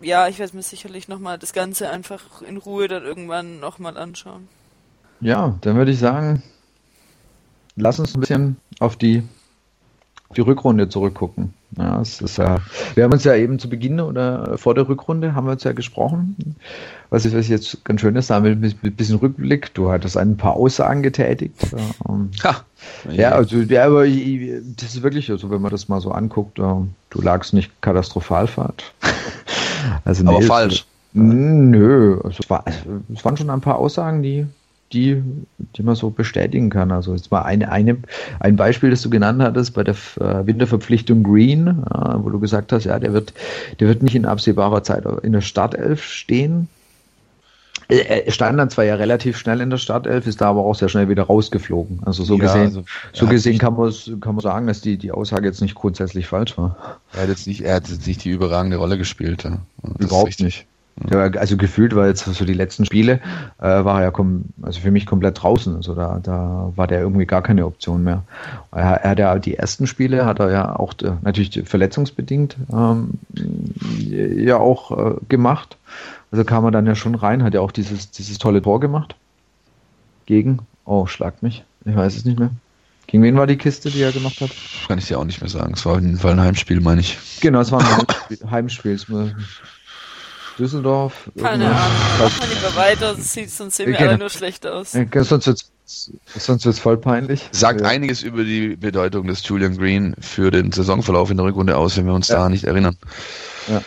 ja, ich werde mir sicherlich nochmal das Ganze einfach in Ruhe dann irgendwann nochmal anschauen. Ja, dann würde ich sagen, lass uns ein bisschen auf die, auf die Rückrunde zurückgucken. Ja, es ist ja, wir haben uns ja eben zu Beginn oder vor der Rückrunde haben wir uns ja gesprochen. Was ich, was ich jetzt ganz schön ist, da mit, ein bisschen Rückblick. Du hattest ein paar Aussagen getätigt. Ähm, ha, ja, also, ja, aber das ist wirklich, also wenn man das mal so anguckt, äh, du lagst nicht katastrophal falsch. also, nee, aber falsch. Nö, also es, war, also es waren schon ein paar Aussagen, die die, die man so bestätigen kann. Also jetzt mal eine, eine, ein Beispiel, das du genannt hattest bei der äh, Winterverpflichtung Green, äh, wo du gesagt hast, ja, der wird, der wird nicht in absehbarer Zeit in der Startelf stehen. Er stand dann zwar ja relativ schnell in der Startelf, ist da aber auch sehr schnell wieder rausgeflogen. Also so ja, gesehen, also, so gesehen kann man, kann man sagen, dass die, die Aussage jetzt nicht grundsätzlich falsch war. Er hat jetzt nicht, er hat jetzt nicht die überragende Rolle gespielt. Ja. Überhaupt nicht. Also gefühlt war jetzt so die letzten Spiele, äh, war er ja kom also für mich komplett draußen. Also da, da war der irgendwie gar keine Option mehr. Er, er hat ja die ersten Spiele hat er ja auch äh, natürlich verletzungsbedingt ähm, ja auch äh, gemacht. Also kam er dann ja schon rein, hat ja auch dieses, dieses tolle Tor gemacht. Gegen, oh, schlagt mich. Ich weiß es nicht mehr. Gegen wen war die Kiste, die er gemacht hat? Kann ich dir auch nicht mehr sagen. Es war auf jeden Fall ein Heimspiel, meine ich. Genau, es war ein Heimspiel. Heimspiel. Düsseldorf. Keine Ahnung. Mach mal lieber weiter, sieht, sonst sehen wir genau. alle nur schlecht aus. sonst wird's, sonst wird's voll peinlich. Sagt ja. einiges über die Bedeutung des Julian Green für den Saisonverlauf in der Rückrunde aus, wenn wir uns ja. da nicht erinnern. Ja.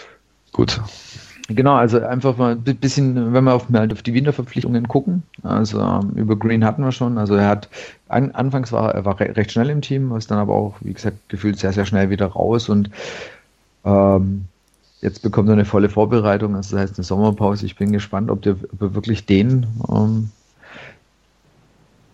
Gut. Genau, also einfach mal ein bisschen, wenn wir auf, halt auf die Winterverpflichtungen gucken. Also ähm, über Green hatten wir schon. Also er hat an, anfangs war er war recht schnell im Team, ist dann aber auch, wie gesagt, gefühlt sehr, sehr schnell wieder raus und ähm, Jetzt bekommt er eine volle Vorbereitung, also das heißt eine Sommerpause. Ich bin gespannt, ob, der, ob er wirklich den ähm,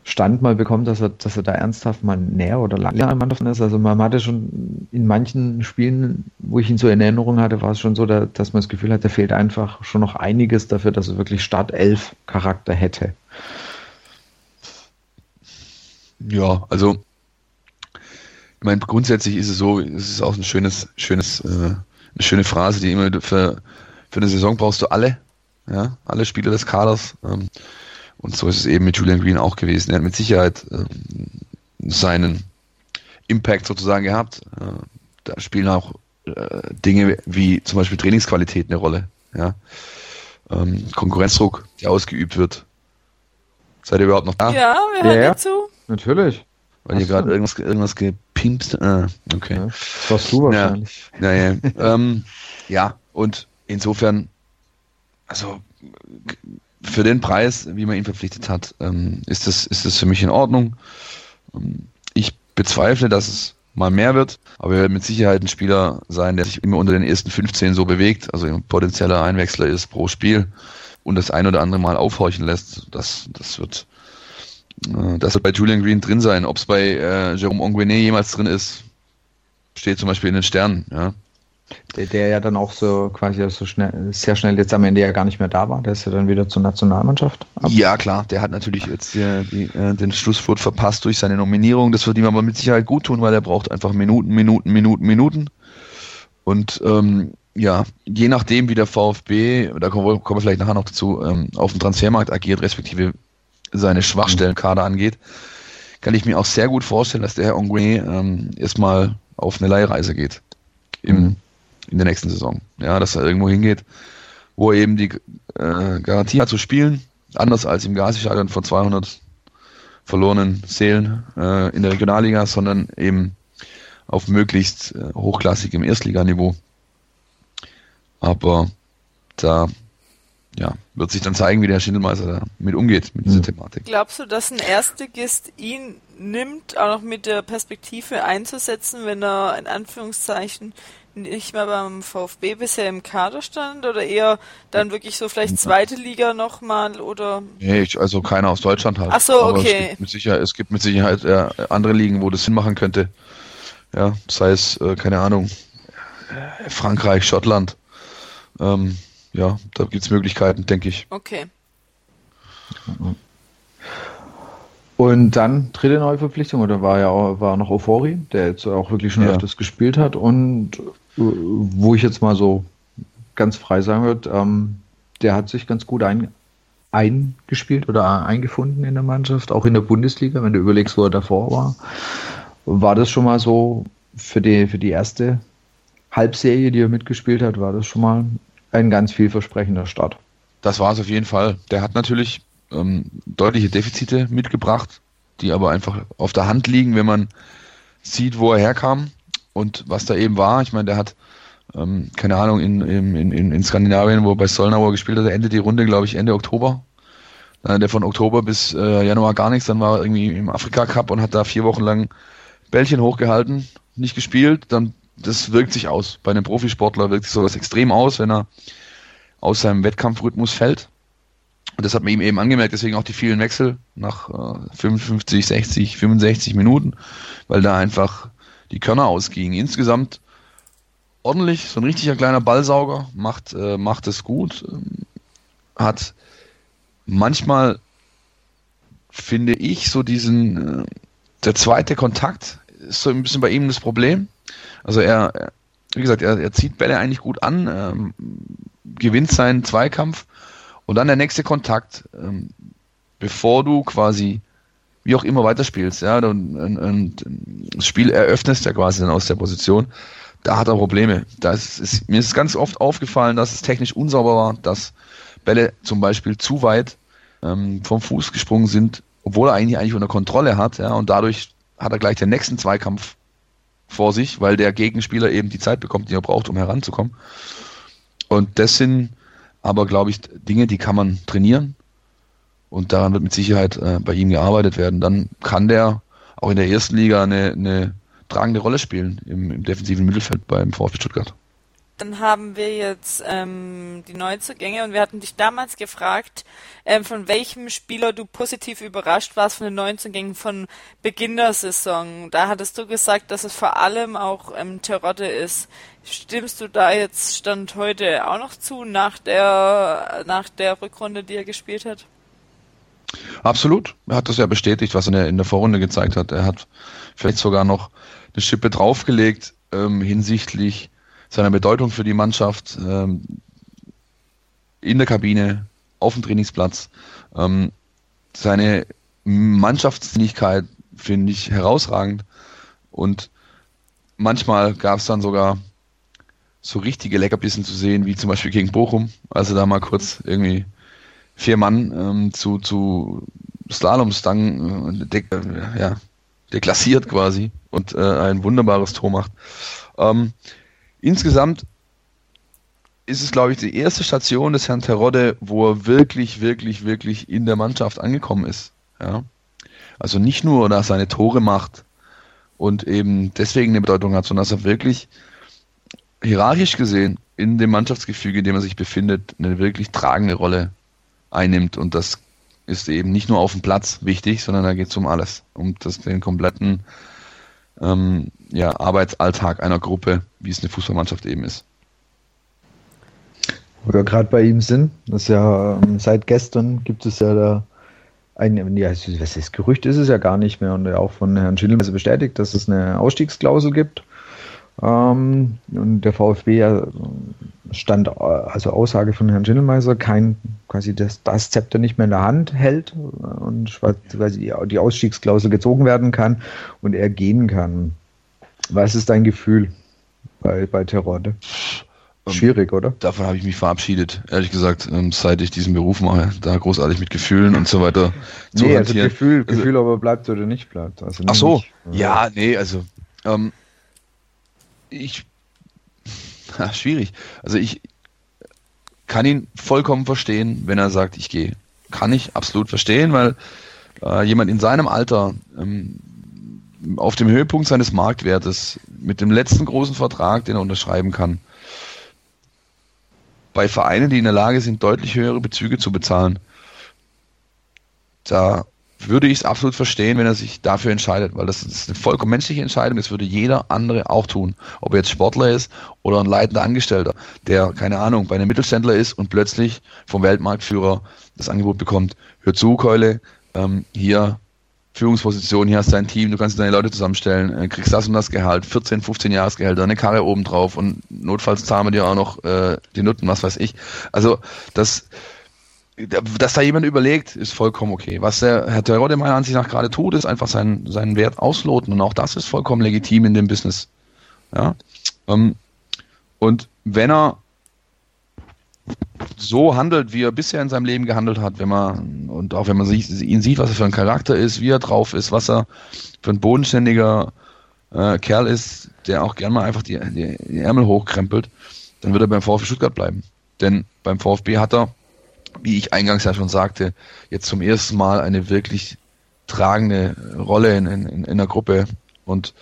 Stand mal bekommt, dass er, dass er da ernsthaft mal näher oder länger am Mann ist. Also man hatte schon in manchen Spielen, wo ich ihn so in Erinnerung hatte, war es schon so, dass man das Gefühl hat, da fehlt einfach schon noch einiges dafür, dass er wirklich Startelf Charakter hätte. Ja, also ich meine, grundsätzlich ist es so, es ist auch ein schönes, schönes, äh, eine schöne Phrase, die immer für, für eine Saison brauchst du alle, ja, alle Spieler des Kaders. Ähm, und so ist es eben mit Julian Green auch gewesen. Er hat mit Sicherheit ähm, seinen Impact sozusagen gehabt. Äh, da spielen auch äh, Dinge wie zum Beispiel Trainingsqualität eine Rolle. Ja? Ähm, Konkurrenzdruck, der ausgeübt wird. Seid ihr überhaupt noch da? Ja, wir hören ja, zu. Natürlich. Weil ihr gerade irgendwas, irgendwas gepimpt. Ah, okay. Ja, das warst du wahrscheinlich. Ja, ja, ja. ähm, ja, und insofern, also für den Preis, wie man ihn verpflichtet hat, ähm, ist, das, ist das für mich in Ordnung. Ähm, ich bezweifle, dass es mal mehr wird, aber er wird mit Sicherheit ein Spieler sein, der sich immer unter den ersten 15 so bewegt, also ein potenzieller Einwechsler ist pro Spiel und das ein oder andere Mal aufhorchen lässt. Das, das wird das wird bei Julian Green drin sein. Ob es bei äh, Jerome Onguene jemals drin ist, steht zum Beispiel in den Sternen. Ja. Der, der ja dann auch so quasi so schnell, sehr schnell jetzt am Ende ja gar nicht mehr da war. Der ist ja dann wieder zur Nationalmannschaft. Ab. Ja, klar, der hat natürlich jetzt die, die, äh, den Schlusswort verpasst durch seine Nominierung. Das wird ihm aber mit Sicherheit gut tun, weil er braucht einfach Minuten, Minuten, Minuten, Minuten. Und ähm, ja, je nachdem, wie der VfB, da kommen wir, kommen wir vielleicht nachher noch dazu, ähm, auf dem Transfermarkt agiert, respektive seine Schwachstellenkader angeht, kann ich mir auch sehr gut vorstellen, dass der Herr Ongwe ähm, erstmal auf eine Leihreise geht. Im, mhm in der nächsten Saison. Ja, dass er irgendwo hingeht, wo er eben die äh, Garantie hat zu spielen, anders als im Gazi-Stadion von 200 verlorenen Seelen äh, in der Regionalliga, sondern eben auf möglichst äh, hochklassigem Erstliganiveau. Aber da ja, wird sich dann zeigen, wie der Schindelmeister damit umgeht, mit dieser mhm. Thematik. Glaubst du, dass ein Erstligist ihn nimmt, auch noch mit der Perspektive einzusetzen, wenn er in Anführungszeichen nicht mehr beim VfB bisher im Kader stand oder eher dann wirklich so vielleicht zweite Liga nochmal oder? Nee, ich, also keiner aus Deutschland halt. Ach so, okay. Es gibt mit Sicherheit, es gibt mit Sicherheit äh, andere Ligen, wo das Sinn machen könnte. Ja, sei es, äh, keine Ahnung, Frankreich, Schottland. Ähm, ja, da gibt's Möglichkeiten, denke ich. Okay. Und dann dritte Neuverpflichtung, oder war ja auch, war noch Euphorie, der jetzt auch wirklich schon ja. öfters gespielt hat und wo ich jetzt mal so ganz frei sagen würde, ähm, der hat sich ganz gut ein, eingespielt oder eingefunden in der Mannschaft, auch in der Bundesliga, wenn du überlegst, wo er davor war. War das schon mal so für die, für die erste Halbserie, die er mitgespielt hat, war das schon mal ein ganz vielversprechender Start. Das war es auf jeden Fall. Der hat natürlich ähm, deutliche Defizite mitgebracht, die aber einfach auf der Hand liegen, wenn man sieht, wo er herkam und was da eben war. Ich meine, der hat, ähm, keine Ahnung, in, in, in, in Skandinavien, wo er bei Solnauer gespielt hat, der endet die Runde, glaube ich, Ende Oktober. Dann hat er von Oktober bis äh, Januar gar nichts, dann war er irgendwie im Afrika Cup und hat da vier Wochen lang Bällchen hochgehalten, nicht gespielt, dann das wirkt sich aus. Bei einem Profisportler wirkt sich sowas extrem aus, wenn er aus seinem Wettkampfrhythmus fällt. Und das hat man ihm eben angemerkt, deswegen auch die vielen Wechsel nach äh, 55, 60, 65 Minuten, weil da einfach die Körner ausgingen. Insgesamt ordentlich, so ein richtiger kleiner Ballsauger, macht, äh, macht es gut, ähm, hat manchmal, finde ich, so diesen, äh, der zweite Kontakt ist so ein bisschen bei ihm das Problem. Also er, wie gesagt, er, er zieht Bälle eigentlich gut an, ähm, gewinnt seinen Zweikampf und dann der nächste Kontakt, ähm, bevor du quasi wie auch immer weiterspielst, ja, und, und, und das Spiel eröffnest ja quasi dann aus der Position, da hat er Probleme. Das ist, mir ist ganz oft aufgefallen, dass es technisch unsauber war, dass Bälle zum Beispiel zu weit ähm, vom Fuß gesprungen sind, obwohl er eigentlich eigentlich unter Kontrolle hat, ja, und dadurch hat er gleich den nächsten Zweikampf vor sich, weil der Gegenspieler eben die Zeit bekommt, die er braucht, um heranzukommen. Und das sind aber, glaube ich, Dinge, die kann man trainieren. Und daran wird mit Sicherheit äh, bei ihm gearbeitet werden. Dann kann der auch in der ersten Liga eine, eine tragende Rolle spielen im, im defensiven Mittelfeld beim VfB Stuttgart. Dann haben wir jetzt ähm, die Neuzugänge und wir hatten dich damals gefragt, ähm, von welchem Spieler du positiv überrascht warst von den Neuzugängen von Beginn der Saison. Da hattest du gesagt, dass es vor allem auch ähm, Terodde ist. Stimmst du da jetzt Stand heute auch noch zu nach der nach der Rückrunde, die er gespielt hat? Absolut. Er hat das ja bestätigt, was er in der Vorrunde gezeigt hat. Er hat vielleicht sogar noch eine Schippe draufgelegt ähm, hinsichtlich seiner Bedeutung für die Mannschaft ähm, in der Kabine, auf dem Trainingsplatz. Ähm, seine Mannschaftsdienlichkeit finde ich herausragend und manchmal gab es dann sogar so richtige Leckerbissen zu sehen, wie zum Beispiel gegen Bochum, also da mal kurz irgendwie vier Mann ähm, zu, zu Slalomstangen äh, äh, ja, deklassiert quasi und äh, ein wunderbares Tor macht. Ähm, insgesamt ist es, glaube ich, die erste Station des Herrn Terodde, wo er wirklich, wirklich, wirklich in der Mannschaft angekommen ist. Ja? Also nicht nur, dass er seine Tore macht und eben deswegen eine Bedeutung hat, sondern dass er wirklich hierarchisch gesehen in dem Mannschaftsgefüge, in dem er sich befindet, eine wirklich tragende Rolle einnimmt. Und das ist eben nicht nur auf dem Platz wichtig, sondern da geht es um alles, um das, den kompletten ähm, ja, Arbeitsalltag einer Gruppe, wie es eine Fußballmannschaft eben ist. Wo wir gerade bei ihm sind, das ja ähm, seit gestern gibt es ja da ein, ja, was ist Gerücht ist es ja gar nicht mehr und auch von Herrn Schindler bestätigt, dass es eine Ausstiegsklausel gibt. Ähm, und der VfB ja stand, also Aussage von Herrn Schindelmeiser, kein, quasi das, das Zepter nicht mehr in der Hand hält und quasi die Ausstiegsklausel gezogen werden kann und er gehen kann. Was ist dein Gefühl bei, bei Terrorde? Ähm, Schwierig, oder? Davon habe ich mich verabschiedet, ehrlich gesagt, ähm, seit ich diesen Beruf mache, da großartig mit Gefühlen und so weiter zu nee, also Gefühl, also, Gefühl, ob er bleibt oder nicht bleibt. Also ach so, nicht, ja, nee, also ähm, ich ja, schwierig. Also ich kann ihn vollkommen verstehen, wenn er sagt, ich gehe. Kann ich absolut verstehen, weil äh, jemand in seinem Alter ähm, auf dem Höhepunkt seines Marktwertes mit dem letzten großen Vertrag, den er unterschreiben kann, bei Vereinen, die in der Lage sind, deutlich höhere Bezüge zu bezahlen, da würde ich es absolut verstehen, wenn er sich dafür entscheidet, weil das ist eine vollkommen menschliche Entscheidung, das würde jeder andere auch tun. Ob er jetzt Sportler ist oder ein leitender Angestellter, der, keine Ahnung, bei einem Mittelständler ist und plötzlich vom Weltmarktführer das Angebot bekommt, hör zu, Keule, ähm, hier Führungsposition, hier hast du dein Team, du kannst deine Leute zusammenstellen, äh, kriegst das und das Gehalt, 14, 15 Jahresgehälter, eine Karre oben drauf und notfalls zahlen wir dir auch noch äh, die Nutten, was weiß ich. Also das dass da jemand überlegt, ist vollkommen okay. Was der Herr Terodde meiner Ansicht nach gerade tut, ist einfach seinen, seinen Wert ausloten und auch das ist vollkommen legitim in dem Business. Ja. Ähm, und wenn er so handelt, wie er bisher in seinem Leben gehandelt hat, wenn man und auch wenn man sich, ihn sieht, was er für ein Charakter ist, wie er drauf ist, was er für ein bodenständiger äh, Kerl ist, der auch gern mal einfach die, die, die Ärmel hochkrempelt, dann wird er beim VfB Stuttgart bleiben. Denn beim VfB hat er wie ich eingangs ja schon sagte, jetzt zum ersten Mal eine wirklich tragende Rolle in, in, in der Gruppe. Und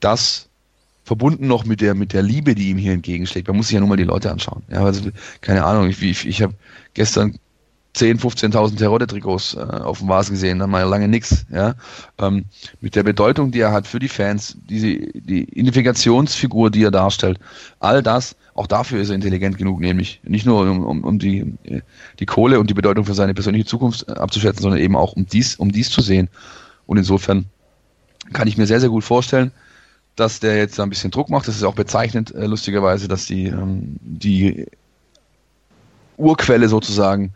das verbunden noch mit der, mit der Liebe, die ihm hier entgegenschlägt. Man muss sich ja nur mal die Leute anschauen. Ja, also, keine Ahnung, ich, ich, ich habe gestern 10, 15.000 Terodde-Trikots äh, auf dem Vase gesehen, dann mal lange nix. Ja? Ähm, mit der Bedeutung, die er hat für die Fans, diese, die Identifikationsfigur, die er darstellt, all das auch dafür ist er intelligent genug, nämlich nicht nur um, um, um die, die Kohle und die Bedeutung für seine persönliche Zukunft äh, abzuschätzen, sondern eben auch um dies, um dies zu sehen. Und insofern kann ich mir sehr, sehr gut vorstellen, dass der jetzt ein bisschen Druck macht. Das ist auch bezeichnend, äh, lustigerweise, dass die, ähm, die Urquelle sozusagen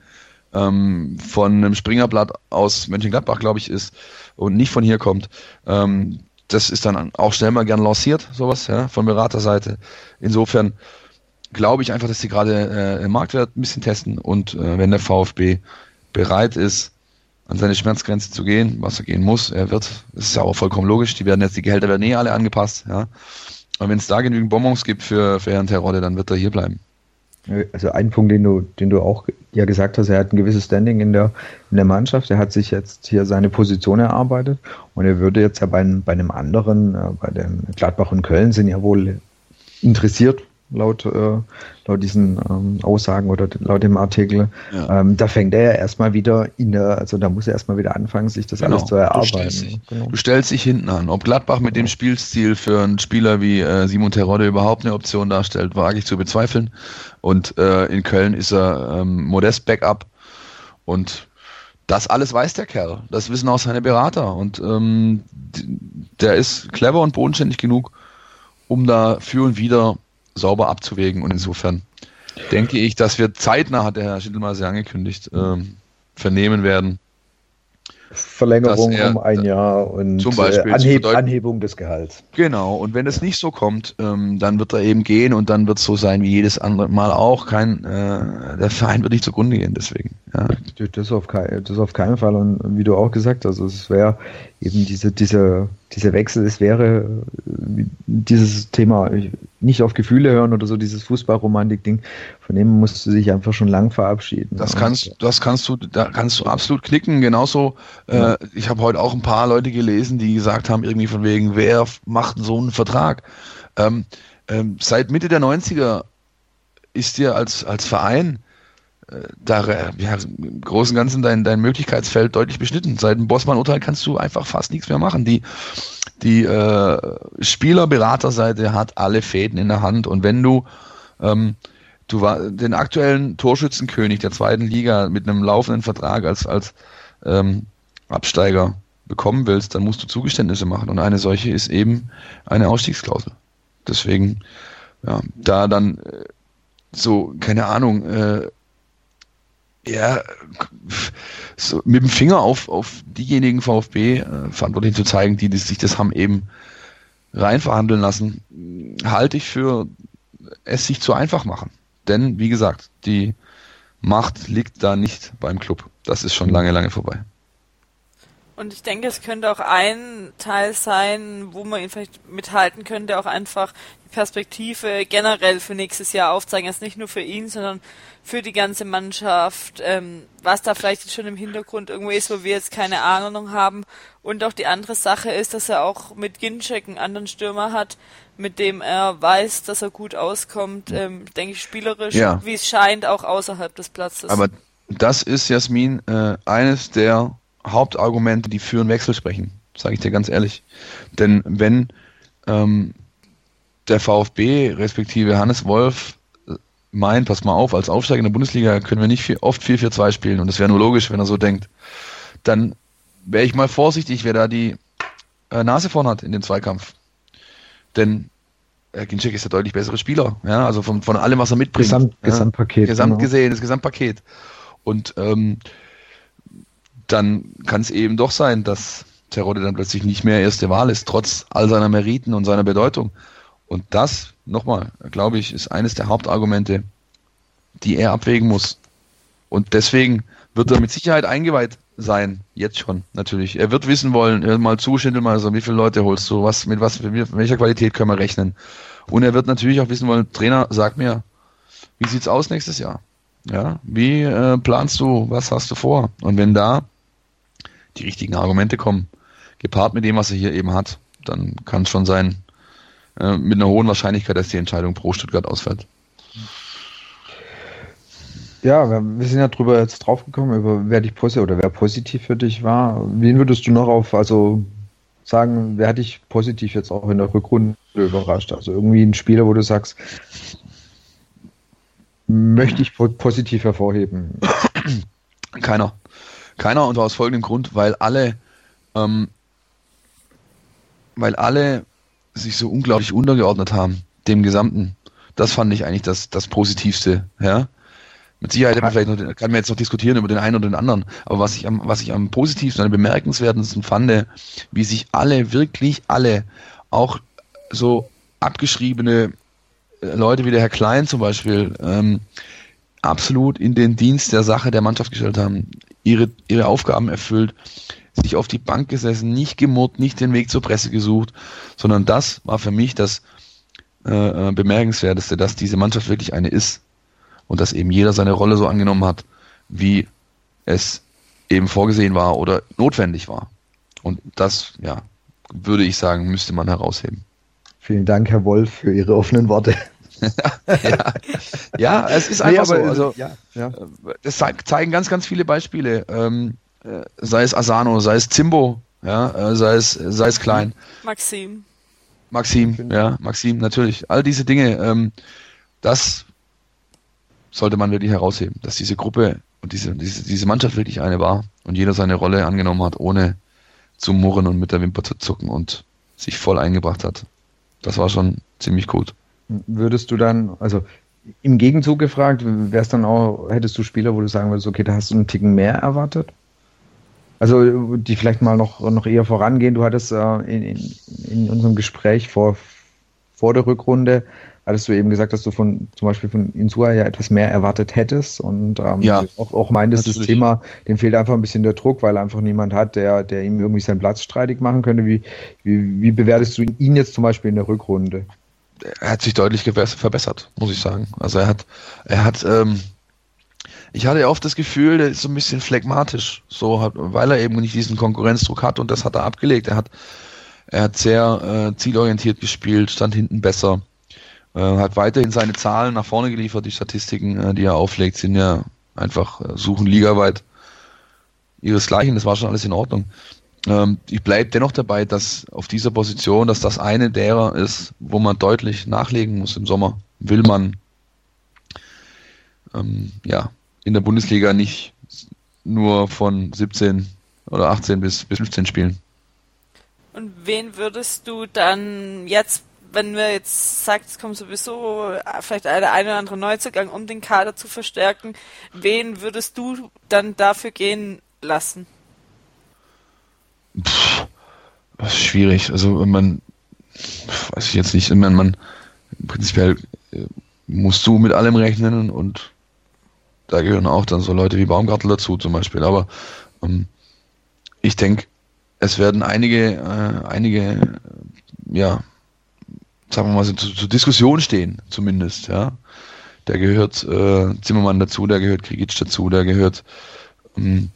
ähm, von einem Springerblatt aus Mönchengladbach, glaube ich, ist und nicht von hier kommt. Ähm, das ist dann auch schnell mal gern lanciert, sowas, ja, von Beraterseite. Insofern glaube ich einfach, dass sie gerade äh, Marktwert ein bisschen testen und äh, wenn der VfB bereit ist, an seine Schmerzgrenze zu gehen, was er gehen muss, er wird, das ist ja auch vollkommen logisch, die werden jetzt, die Gehälter werden eh alle angepasst, ja. Und wenn es da genügend Bonbons gibt für, für Herrn Terodde, dann wird er hier bleiben. Also ein Punkt, den du, den du auch ja gesagt hast, er hat ein gewisses Standing in der, in der Mannschaft, er hat sich jetzt hier seine Position erarbeitet und er würde jetzt ja bei, bei einem anderen, äh, bei den Gladbach und Köln sind ja wohl interessiert laut, äh, laut diesen ähm, Aussagen oder laut dem Artikel. Ja. Ähm, da fängt er ja erstmal wieder in der, also da muss er erstmal wieder anfangen, sich das genau. alles zu erarbeiten. Du stellst, dich, genau. du stellst dich hinten an. Ob Gladbach mit dem Spielstil für einen Spieler wie äh, Simon Terodde überhaupt eine Option darstellt, wage ich zu bezweifeln. Und äh, in Köln ist er ähm, modest Backup und das alles weiß der Kerl. Das wissen auch seine Berater. Und ähm, der ist clever und bodenständig genug, um da für und wieder sauber abzuwägen. Und insofern denke ich, dass wir zeitnah, hat der Herr Schittelmeier sehr angekündigt, ähm, vernehmen werden, Verlängerung er, um ein Jahr und zum Beispiel äh, Anheb Anhebung des Gehalts. Genau, und wenn es nicht so kommt, ähm, dann wird er eben gehen und dann wird es so sein wie jedes andere Mal auch. Kein, äh, der Verein wird nicht zugrunde gehen, deswegen. Ja. Das, auf das auf keinen Fall und wie du auch gesagt hast, also es wäre eben diese, diese, diese Wechsel, es wäre äh, dieses Thema nicht auf Gefühle hören oder so, dieses Fußballromantik-Ding, von dem musst du dich einfach schon lang verabschieden. Das kannst, das kannst du, da kannst du absolut knicken. Genauso, ja. äh, ich habe heute auch ein paar Leute gelesen, die gesagt haben, irgendwie von wegen, wer macht so einen Vertrag? Ähm, ähm, seit Mitte der 90er ist dir als, als Verein da ja, im Großen und Ganzen dein, dein Möglichkeitsfeld deutlich beschnitten. Seit dem Bossmann-Urteil kannst du einfach fast nichts mehr machen. Die, die äh, Spielerberaterseite hat alle Fäden in der Hand und wenn du ähm, du war den aktuellen Torschützenkönig der zweiten Liga mit einem laufenden Vertrag als als ähm, Absteiger bekommen willst, dann musst du Zugeständnisse machen und eine solche ist eben eine Ausstiegsklausel. Deswegen ja, da dann äh, so keine Ahnung äh, ja, so mit dem Finger auf, auf diejenigen VfB äh, verantwortlich zu zeigen, die, die sich das haben eben rein verhandeln lassen, halte ich für es sich zu einfach machen. Denn, wie gesagt, die Macht liegt da nicht beim Club. Das ist schon lange, lange vorbei. Und ich denke, es könnte auch ein Teil sein, wo man ihn vielleicht mithalten könnte, auch einfach die Perspektive generell für nächstes Jahr aufzeigen. Jetzt nicht nur für ihn, sondern für die ganze Mannschaft, ähm, was da vielleicht schon im Hintergrund irgendwo ist, wo wir jetzt keine Ahnung haben. Und auch die andere Sache ist, dass er auch mit Ginczek einen anderen Stürmer hat, mit dem er weiß, dass er gut auskommt, ähm, denke ich, spielerisch, ja. wie es scheint, auch außerhalb des Platzes. Aber das ist, Jasmin, äh, eines der Hauptargumente, die für einen Wechsel sprechen, sage ich dir ganz ehrlich. Denn wenn ähm, der VfB respektive Hannes Wolf meint, pass mal auf, als Aufsteiger in der Bundesliga können wir nicht viel, oft 4-4-2 spielen und das wäre nur logisch, wenn er so denkt, dann wäre ich mal vorsichtig, wer da die äh, Nase vorn hat in dem Zweikampf. Denn äh, Ginczek ist der deutlich bessere Spieler, ja, also von, von allem, was er mitbringt. Gesamt, ja, Gesamtpaket. Gesamt genau. gesehen, das Gesamtpaket. Und ähm, dann kann es eben doch sein, dass Terodde dann plötzlich nicht mehr erste Wahl ist, trotz all seiner Meriten und seiner Bedeutung. Und das, nochmal, glaube ich, ist eines der Hauptargumente, die er abwägen muss. Und deswegen wird er mit Sicherheit eingeweiht sein, jetzt schon, natürlich. Er wird wissen wollen, hör mal zu, Schindelmeister, wie viele Leute holst du, was, mit was, mit welcher Qualität können wir rechnen? Und er wird natürlich auch wissen wollen, Trainer, sag mir, wie sieht's aus nächstes Jahr? Ja, wie äh, planst du, was hast du vor? Und wenn da die richtigen Argumente kommen, gepaart mit dem, was er hier eben hat, dann kann es schon sein, äh, mit einer hohen Wahrscheinlichkeit, dass die Entscheidung pro Stuttgart ausfällt. Ja, wir sind ja drüber jetzt draufgekommen, über wer dich positiv oder wer positiv für dich war. Wen würdest du noch auf, also sagen, wer hat dich positiv jetzt auch in der Rückrunde überrascht? Also irgendwie ein Spieler, wo du sagst, möchte ich positiv hervorheben? Keiner. Keiner und aus folgendem Grund, weil alle, ähm, weil alle sich so unglaublich untergeordnet haben, dem Gesamten. Das fand ich eigentlich das, das Positivste, ja. Mit Sicherheit man vielleicht noch, kann man jetzt noch diskutieren über den einen oder den anderen. Aber was ich am, was ich am positivsten, am bemerkenswertesten fand, wie sich alle, wirklich alle, auch so abgeschriebene äh, Leute wie der Herr Klein zum Beispiel, ähm, absolut in den Dienst der Sache der Mannschaft gestellt haben, ihre, ihre Aufgaben erfüllt, sich auf die Bank gesessen, nicht gemurrt, nicht den Weg zur Presse gesucht, sondern das war für mich das äh, äh, Bemerkenswerteste, dass diese Mannschaft wirklich eine ist und dass eben jeder seine Rolle so angenommen hat, wie es eben vorgesehen war oder notwendig war. Und das, ja, würde ich sagen, müsste man herausheben. Vielen Dank, Herr Wolf, für Ihre offenen Worte. ja. ja, es ist einfach Nee, so. Also, ja, ja. das zeig- zeigen ganz, ganz viele Beispiele. Ähm, äh, sei es Asano, sei es Zimbo, ja, äh, sei es, sei es Klein, Maxim. Maxim, ja, Maxim, natürlich. All diese Dinge, ähm, das sollte man wirklich herausheben, dass diese Gruppe und diese, diese, diese Mannschaft wirklich eine war und jeder seine Rolle angenommen hat, ohne zu murren und mit der Wimper zu zucken und sich voll eingebracht hat. Das war schon ziemlich gut. Würdest du dann, also im Gegenzug gefragt, wär's dann auch, hättest du Spieler, wo du sagen würdest, okay, da hast du einen Ticken mehr erwartet? Also die vielleicht mal noch, noch eher vorangehen. Du hattest äh, in, in, in unserem Gespräch vor, vor der Rückrunde, hattest du eben gesagt, dass du von zum Beispiel von Insua ja etwas mehr erwartet hättest und ähm, Ja, auch, auch meintest, das. Thema, dem fehlt einfach ein bisschen der Druck, weil er einfach niemand hat, der, der ihm irgendwie seinen Platz streitig machen könnte. Wie, wie, wie bewertest du ihn jetzt zum Beispiel in der Rückrunde? Er hat sich deutlich verbessert, muss ich sagen. Also er hat, er hat, ähm, ich hatte oft das Gefühl, der ist so ein bisschen phlegmatisch, so weil er eben nicht diesen Konkurrenzdruck hat und das hat er abgelegt. Er hat, er hat sehr äh, zielorientiert gespielt, stand hinten besser, äh, hat weiterhin seine Zahlen nach vorne geliefert. Die Statistiken, äh, die er auflegt, sind ja einfach äh, suchen ligaweit ihresgleichen. Das war schon alles in Ordnung. Ähm, ich bleibe dennoch dabei, dass auf dieser Position, dass das eine derer ist, wo man deutlich nachlegen muss im Sommer. Will man ähm, ja in der Bundesliga nicht nur von 17 oder 18 bis, bis 15 spielen. Und wen würdest du dann jetzt, wenn wir jetzt sagt, es kommt sowieso vielleicht der eine oder andere Neuzugang, um den Kader zu verstärken, wen würdest du dann dafür gehen lassen? Pff, ist schwierig. Also wenn man weiß ich jetzt nicht, ich meine, man prinzipiell äh, musst du mit allem rechnen und da gehören auch dann so Leute wie Baumgartel dazu zum Beispiel. Aber ähm, ich denke, es werden einige, äh, einige, äh, ja, sagen wir mal so zu, zur Diskussion stehen, zumindest, ja. Da gehört äh, Zimmermann dazu, da gehört Krigic dazu, da gehört ähm,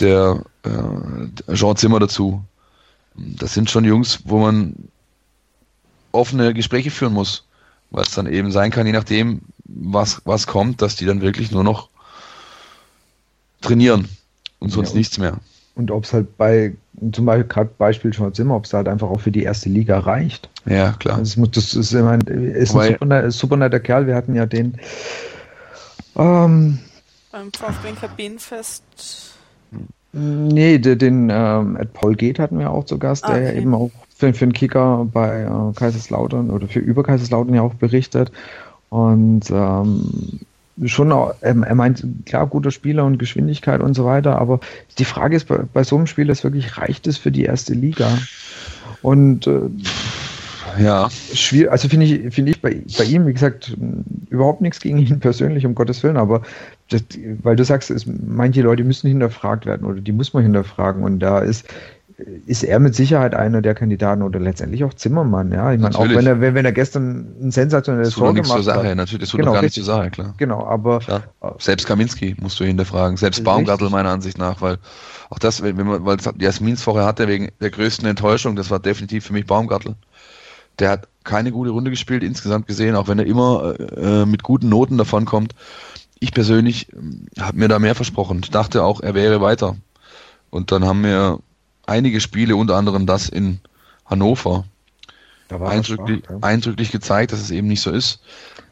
der äh, Jean Zimmer dazu. Das sind schon Jungs, wo man offene Gespräche führen muss, weil es dann eben sein kann, je nachdem, was, was kommt, dass die dann wirklich nur noch trainieren und sonst Ja, und- nichts mehr. Und ob es halt bei, zum Beispiel gerade Beispiel schon Zimmer, ob es halt einfach auch für die erste Liga reicht. Ja, klar. Das, muss, das ist immer ein, ist Wobei- ein super, netter- super netter Kerl. Wir hatten ja den, ähm, Beim VfB Kabinenfest. Nee, den, ähm, Ed Paul Geht hatten wir auch zu Gast, Ah, der ja okay. eben auch für, für den Kicker bei äh, Kaiserslautern oder für über Kaiserslautern ja auch berichtet. Und ähm, schon, auch, er, er meint, klar, guter Spieler und Geschwindigkeit und so weiter, aber die Frage ist bei, bei so einem Spieler ist wirklich, reicht es für die erste Liga? Und äh, Ja, schwierig, also finde ich, finde ich bei, bei ihm, wie gesagt, überhaupt nichts gegen ihn persönlich, um Gottes Willen, aber das, weil du sagst, es, manche Leute müssen hinterfragt werden oder die muss man hinterfragen und da ist, ist er mit Sicherheit einer der Kandidaten oder letztendlich auch Zimmermann, ja. Ich meine, auch wenn er, wenn, er gestern ein sensationelles das tut Tor doch nichts zur gemacht Sache. hat. Natürlich, das tut Genau, doch gar nichts zur Sache, klar. Genau, aber Klar. Selbst Kaminski musst du hinterfragen, selbst. Baumgartel meiner Ansicht nach, weil auch das, wenn man, weil Jasmins vorher hatte, wegen der größten Enttäuschung, das war definitiv für mich Baumgartel. Der hat keine gute Runde gespielt, insgesamt gesehen, auch wenn er immer äh, mit guten Noten davonkommt. Ich persönlich habe mir da mehr versprochen. Ich dachte auch, er wäre weiter. Und dann haben wir einige Spiele, unter anderem das in Hannover, er eindrücklich, schwach, ja. eindrücklich gezeigt, dass es eben nicht so ist.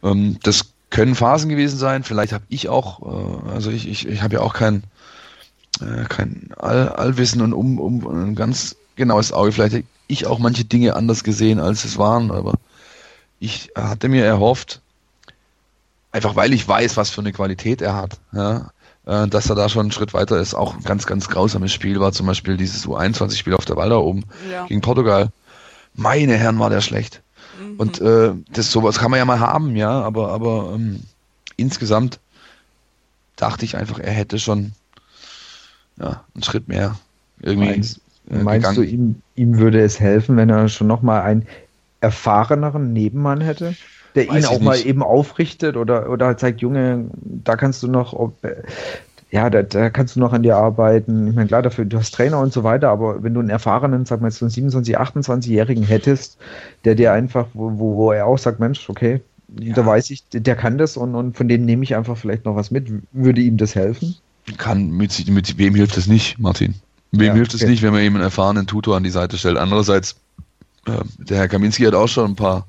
Ähm, das können Phasen gewesen sein. Vielleicht habe ich auch, äh, also ich, ich, ich habe ja auch kein, äh, kein All, Allwissen und um, um ein ganz genaues Auge. Vielleicht hätte ich auch manche Dinge anders gesehen, als es waren, aber ich hatte mir erhofft, einfach weil ich weiß, was für eine Qualität er hat, ja, äh, dass er da schon einen Schritt weiter ist. Auch ein ganz, ganz grausames Spiel war zum Beispiel dieses U21-Spiel auf der Waldau oben Ja. gegen Portugal. Meine Herren, war der schlecht. Mhm. Und äh, das sowas kann man ja mal haben, ja, aber aber ähm, insgesamt dachte ich einfach, er hätte schon ja, einen Schritt mehr irgendwie Meinst, äh, meinst du, ihm, ihm würde es helfen, wenn er schon nochmal einen erfahreneren Nebenmann hätte? Der Weiß ihn auch mal nicht. eben aufrichtet oder, oder halt sagt, Junge, da kannst du noch, ob, äh, ja, da, da kannst du noch an dir arbeiten. Ich meine, klar, dafür, du hast Trainer und so weiter, aber wenn du einen erfahrenen, sag mal jetzt so einen 27-, 28-Jährigen hättest, der dir einfach, wo, wo, wo er auch sagt, Mensch, okay, Ja. Da weiß ich, der kann das und, und von dem nehme ich einfach vielleicht noch was mit. Würde ihm das helfen? Kann, mit, mit wem hilft das nicht, Martin? Wem ja, hilft es okay. nicht, wenn man ihm einen erfahrenen Tutor an die Seite stellt? Andererseits, äh, der Herr Kaminski hat auch schon ein paar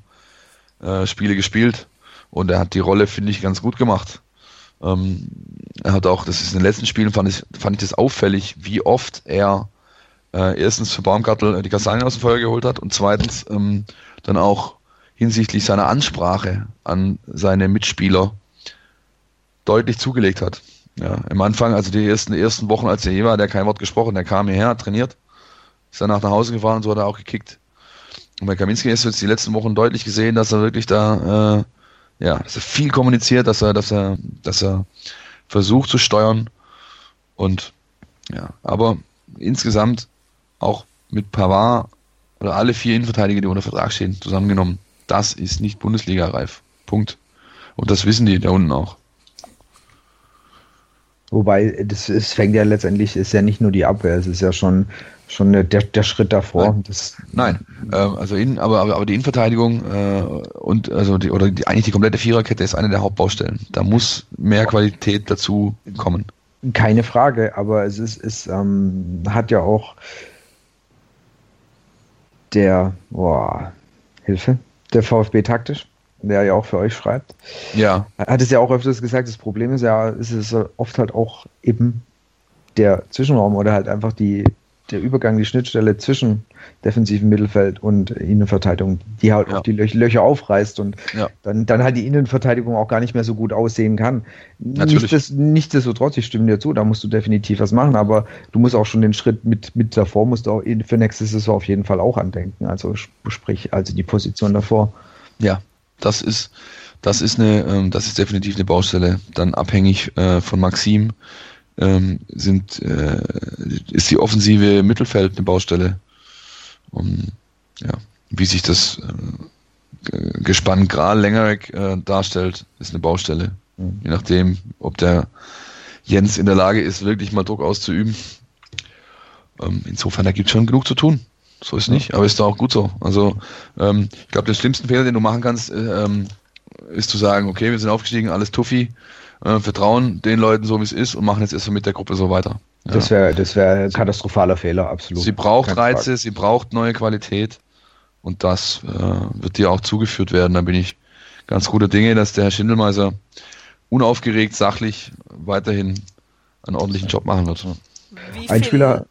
äh, Spiele gespielt und er hat die Rolle, finde ich, ganz gut gemacht. Ähm, er hat auch, das ist in den letzten Spielen, fand ich, fand ich das auffällig, wie oft er äh, erstens für Baumgartel die Kastanien aus dem Feuer geholt hat und zweitens ähm, dann auch hinsichtlich seiner Ansprache an seine Mitspieler deutlich zugelegt hat. Ja, im Anfang, also die ersten, ersten Wochen, als er hier war, der kein Wort gesprochen, der kam hierher, hat trainiert, ist dann nach Hause gefahren und so hat er auch gekickt. Und bei Kaminski ist jetzt die letzten Wochen deutlich gesehen, dass er wirklich da, äh, ja, dass er viel kommuniziert, dass er, dass er, dass er versucht zu steuern und ja, aber insgesamt auch mit Pavard oder alle vier Innenverteidiger, die unter Vertrag stehen, zusammengenommen, das ist nicht Bundesliga-reif. Punkt. Und das wissen die da unten auch. Wobei, das, es fängt ja letztendlich, ist ja nicht nur die Abwehr, es ist ja schon, schon der, der Schritt davor. Nein, das, Nein. Ähm, also in, aber, aber, aber die Innenverteidigung äh, und also die, oder die, eigentlich die komplette Viererkette ist eine der Hauptbaustellen. Da muss mehr Qualität dazu kommen. Keine Frage, aber es ist, es ähm, hat ja auch der, boah, Hilfe, der VfB taktisch der ja auch für euch schreibt. Ja. Hat es ja auch öfters gesagt, das Problem ist ja, ist es oft halt auch eben der Zwischenraum oder halt einfach die, der Übergang, die Schnittstelle zwischen defensiven Mittelfeld und Innenverteidigung, die halt ja. auch die Löcher aufreißt und ja. dann, dann halt die Innenverteidigung auch gar nicht mehr so gut aussehen kann. Natürlich. nichtsdestotrotz, ich stimme dir zu, da musst du definitiv was machen, aber du musst auch schon den Schritt mit, mit davor, musst du auch für nächste Saison auf jeden Fall auch andenken. Also sprich, also die Position davor. Ja, das ist, das ist eine, ähm, das ist definitiv eine Baustelle. Dann abhängig äh, von Maxim ähm, sind, äh, ist die offensive Mittelfeld eine Baustelle. Und, ja, wie sich das äh, Gespann Gral Längerek äh, darstellt, ist eine Baustelle. Mhm. Je nachdem, ob der Jens in der Lage ist, wirklich mal Druck auszuüben. Ähm, insofern, da gibt es schon genug zu tun. So ist nicht, aber ist doch auch gut so. Also ähm, ich glaube, der schlimmste Fehler, den du machen kannst, äh, ähm, ist zu sagen, okay, wir sind aufgestiegen, alles Tuffi, äh, vertrauen den Leuten so, wie es ist und machen jetzt erstmal mit der Gruppe so weiter. Ja. Das wäre das wär ein katastrophaler Fehler, absolut. Sie braucht Keine Reize, Frage. sie braucht neue Qualität und das äh, wird dir auch zugeführt werden. Da bin ich ganz guter Dinge, dass der Herr Schindelmeiser unaufgeregt, sachlich weiterhin einen ordentlichen Job machen wird. Wie ein Spieler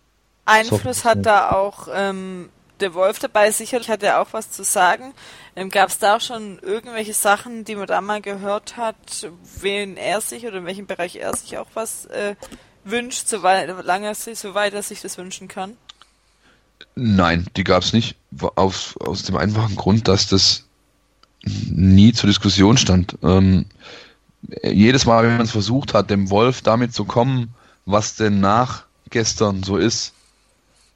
Einfluss hat da auch ähm, der Wolf dabei. Sicherlich hat er auch was zu sagen. Ähm, Gab es da auch schon irgendwelche Sachen, die man da mal gehört hat, wen er sich oder in welchem Bereich er sich auch was äh, wünscht, solange er sich, soweit er sich das wünschen kann? Nein, die gab es nicht. Aus, aus dem einfachen Grund, dass das nie zur Diskussion stand. Ähm, jedes Mal, wenn man es versucht hat, dem Wolf damit zu kommen, was denn nach gestern so ist,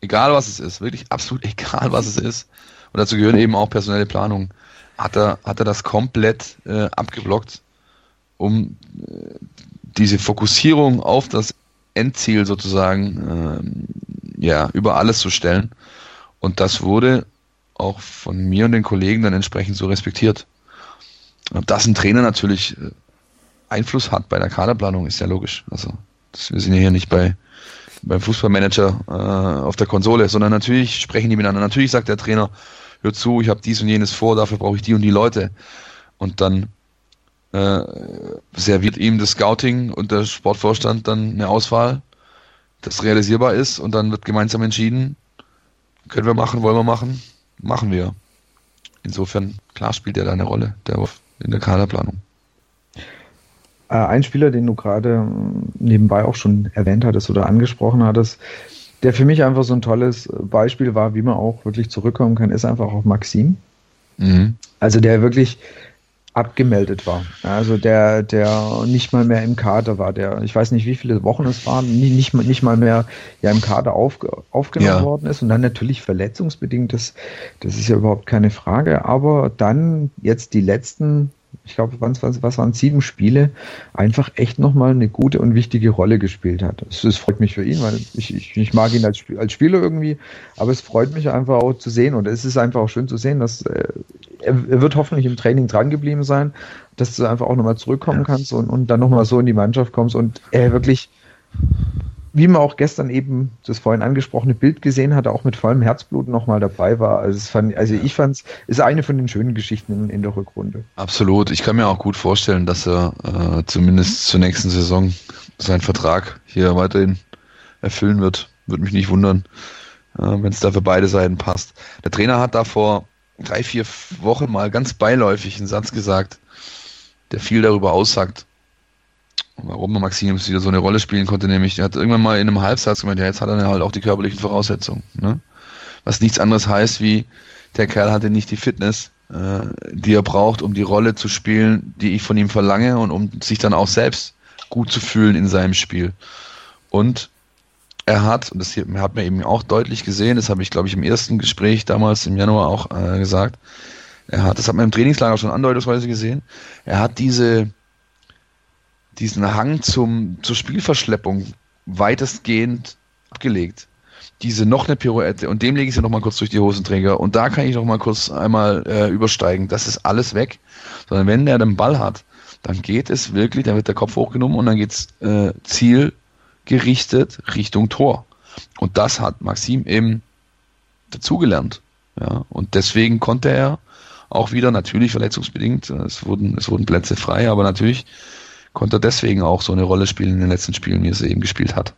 egal was es ist, wirklich absolut egal was es ist, und dazu gehören eben auch personelle Planungen, hat er, hat er das komplett äh, abgeblockt, um äh, diese Fokussierung auf das Endziel sozusagen äh, ja, über alles zu stellen. Und das wurde auch von mir und den Kollegen dann entsprechend so respektiert. Und dass ein Trainer natürlich äh, Einfluss hat bei der Kaderplanung, ist ja logisch. Also das, wir sind ja hier nicht bei beim Fußballmanager äh, auf der Konsole, sondern natürlich sprechen die miteinander. Natürlich sagt der Trainer, hör zu, ich habe dies und jenes vor, dafür brauche ich die und die Leute. Und dann äh, serviert ihm das Scouting und der Sportvorstand dann eine Auswahl, das realisierbar ist und dann wird gemeinsam entschieden, können wir machen, wollen wir machen, machen wir. Insofern, klar spielt er da eine Rolle, der in der Kaderplanung. Äh, ein Spieler, den du gerade ähm, nebenbei auch schon erwähnt hattest oder angesprochen hattest, der für mich einfach so ein tolles Beispiel war, wie man auch wirklich zurückkommen kann, ist einfach auch Maxim. Mhm. Also der wirklich abgemeldet war. Also der, der nicht mal mehr im Kader war, der, ich weiß nicht, wie viele Wochen es waren, nicht, nicht, mal, nicht mal mehr ja, im Kader auf, aufgenommen ja. worden ist und dann natürlich verletzungsbedingt, das, das ist ja überhaupt keine Frage, aber dann jetzt die letzten ich glaube, was, was, was waren sieben Spiele, einfach echt nochmal eine gute und wichtige Rolle gespielt hat. Es, es freut mich für ihn, weil ich, ich, ich mag ihn als, als Spieler irgendwie, aber es freut mich einfach auch zu sehen und es ist einfach auch schön zu sehen, dass äh, er, er wird hoffentlich im Training dran geblieben sein, dass du einfach auch nochmal zurückkommen kannst und, und dann nochmal so in die Mannschaft kommst und er wirklich wie man auch gestern eben das vorhin angesprochene Bild gesehen hatte, auch mit vollem Herzblut nochmal dabei war. Also, fand, also ich fand es, ist eine von den schönen Geschichten in, in, der Rückrunde. Absolut. Ich kann mir auch gut vorstellen, dass er äh, zumindest zur nächsten Saison seinen Vertrag hier weiterhin erfüllen wird. Würde mich nicht wundern, äh, wenn es da für beide Seiten passt. Der Trainer hat da vor drei, vier Wochen mal ganz beiläufig einen Satz gesagt, der viel darüber aussagt, warum Maximilian wieder so eine Rolle spielen konnte, nämlich er hat irgendwann mal in einem Halbsatz gemeint, ja, jetzt hat er halt auch die körperlichen Voraussetzungen. Ne? Was nichts anderes heißt, wie der Kerl hatte nicht die Fitness, äh, die er braucht, um die Rolle zu spielen, die ich von ihm verlange und um sich dann auch selbst gut zu fühlen in seinem Spiel. Und er hat, und das hier, hat man eben auch deutlich gesehen, das habe ich, glaube ich, im ersten Gespräch damals im Januar auch äh, gesagt, er hat, das hat man im Trainingslager schon andeutungsweise gesehen, er hat diese diesen Hang zum, zur Spielverschleppung weitestgehend abgelegt. Diese noch eine Pirouette und dem lege ich sie noch mal kurz durch die Hosenträger und da kann ich noch mal kurz einmal äh, übersteigen. Das ist alles weg. Sondern wenn der den Ball hat, dann geht es wirklich, dann wird der Kopf hochgenommen und dann geht's äh, zielgerichtet Richtung Tor. Und das hat Maxim eben dazugelernt. Ja, und deswegen konnte er auch wieder natürlich verletzungsbedingt, es wurden, es wurden Plätze frei, aber natürlich konnte deswegen auch so eine Rolle spielen in den letzten Spielen, wie er sie eben gespielt hat.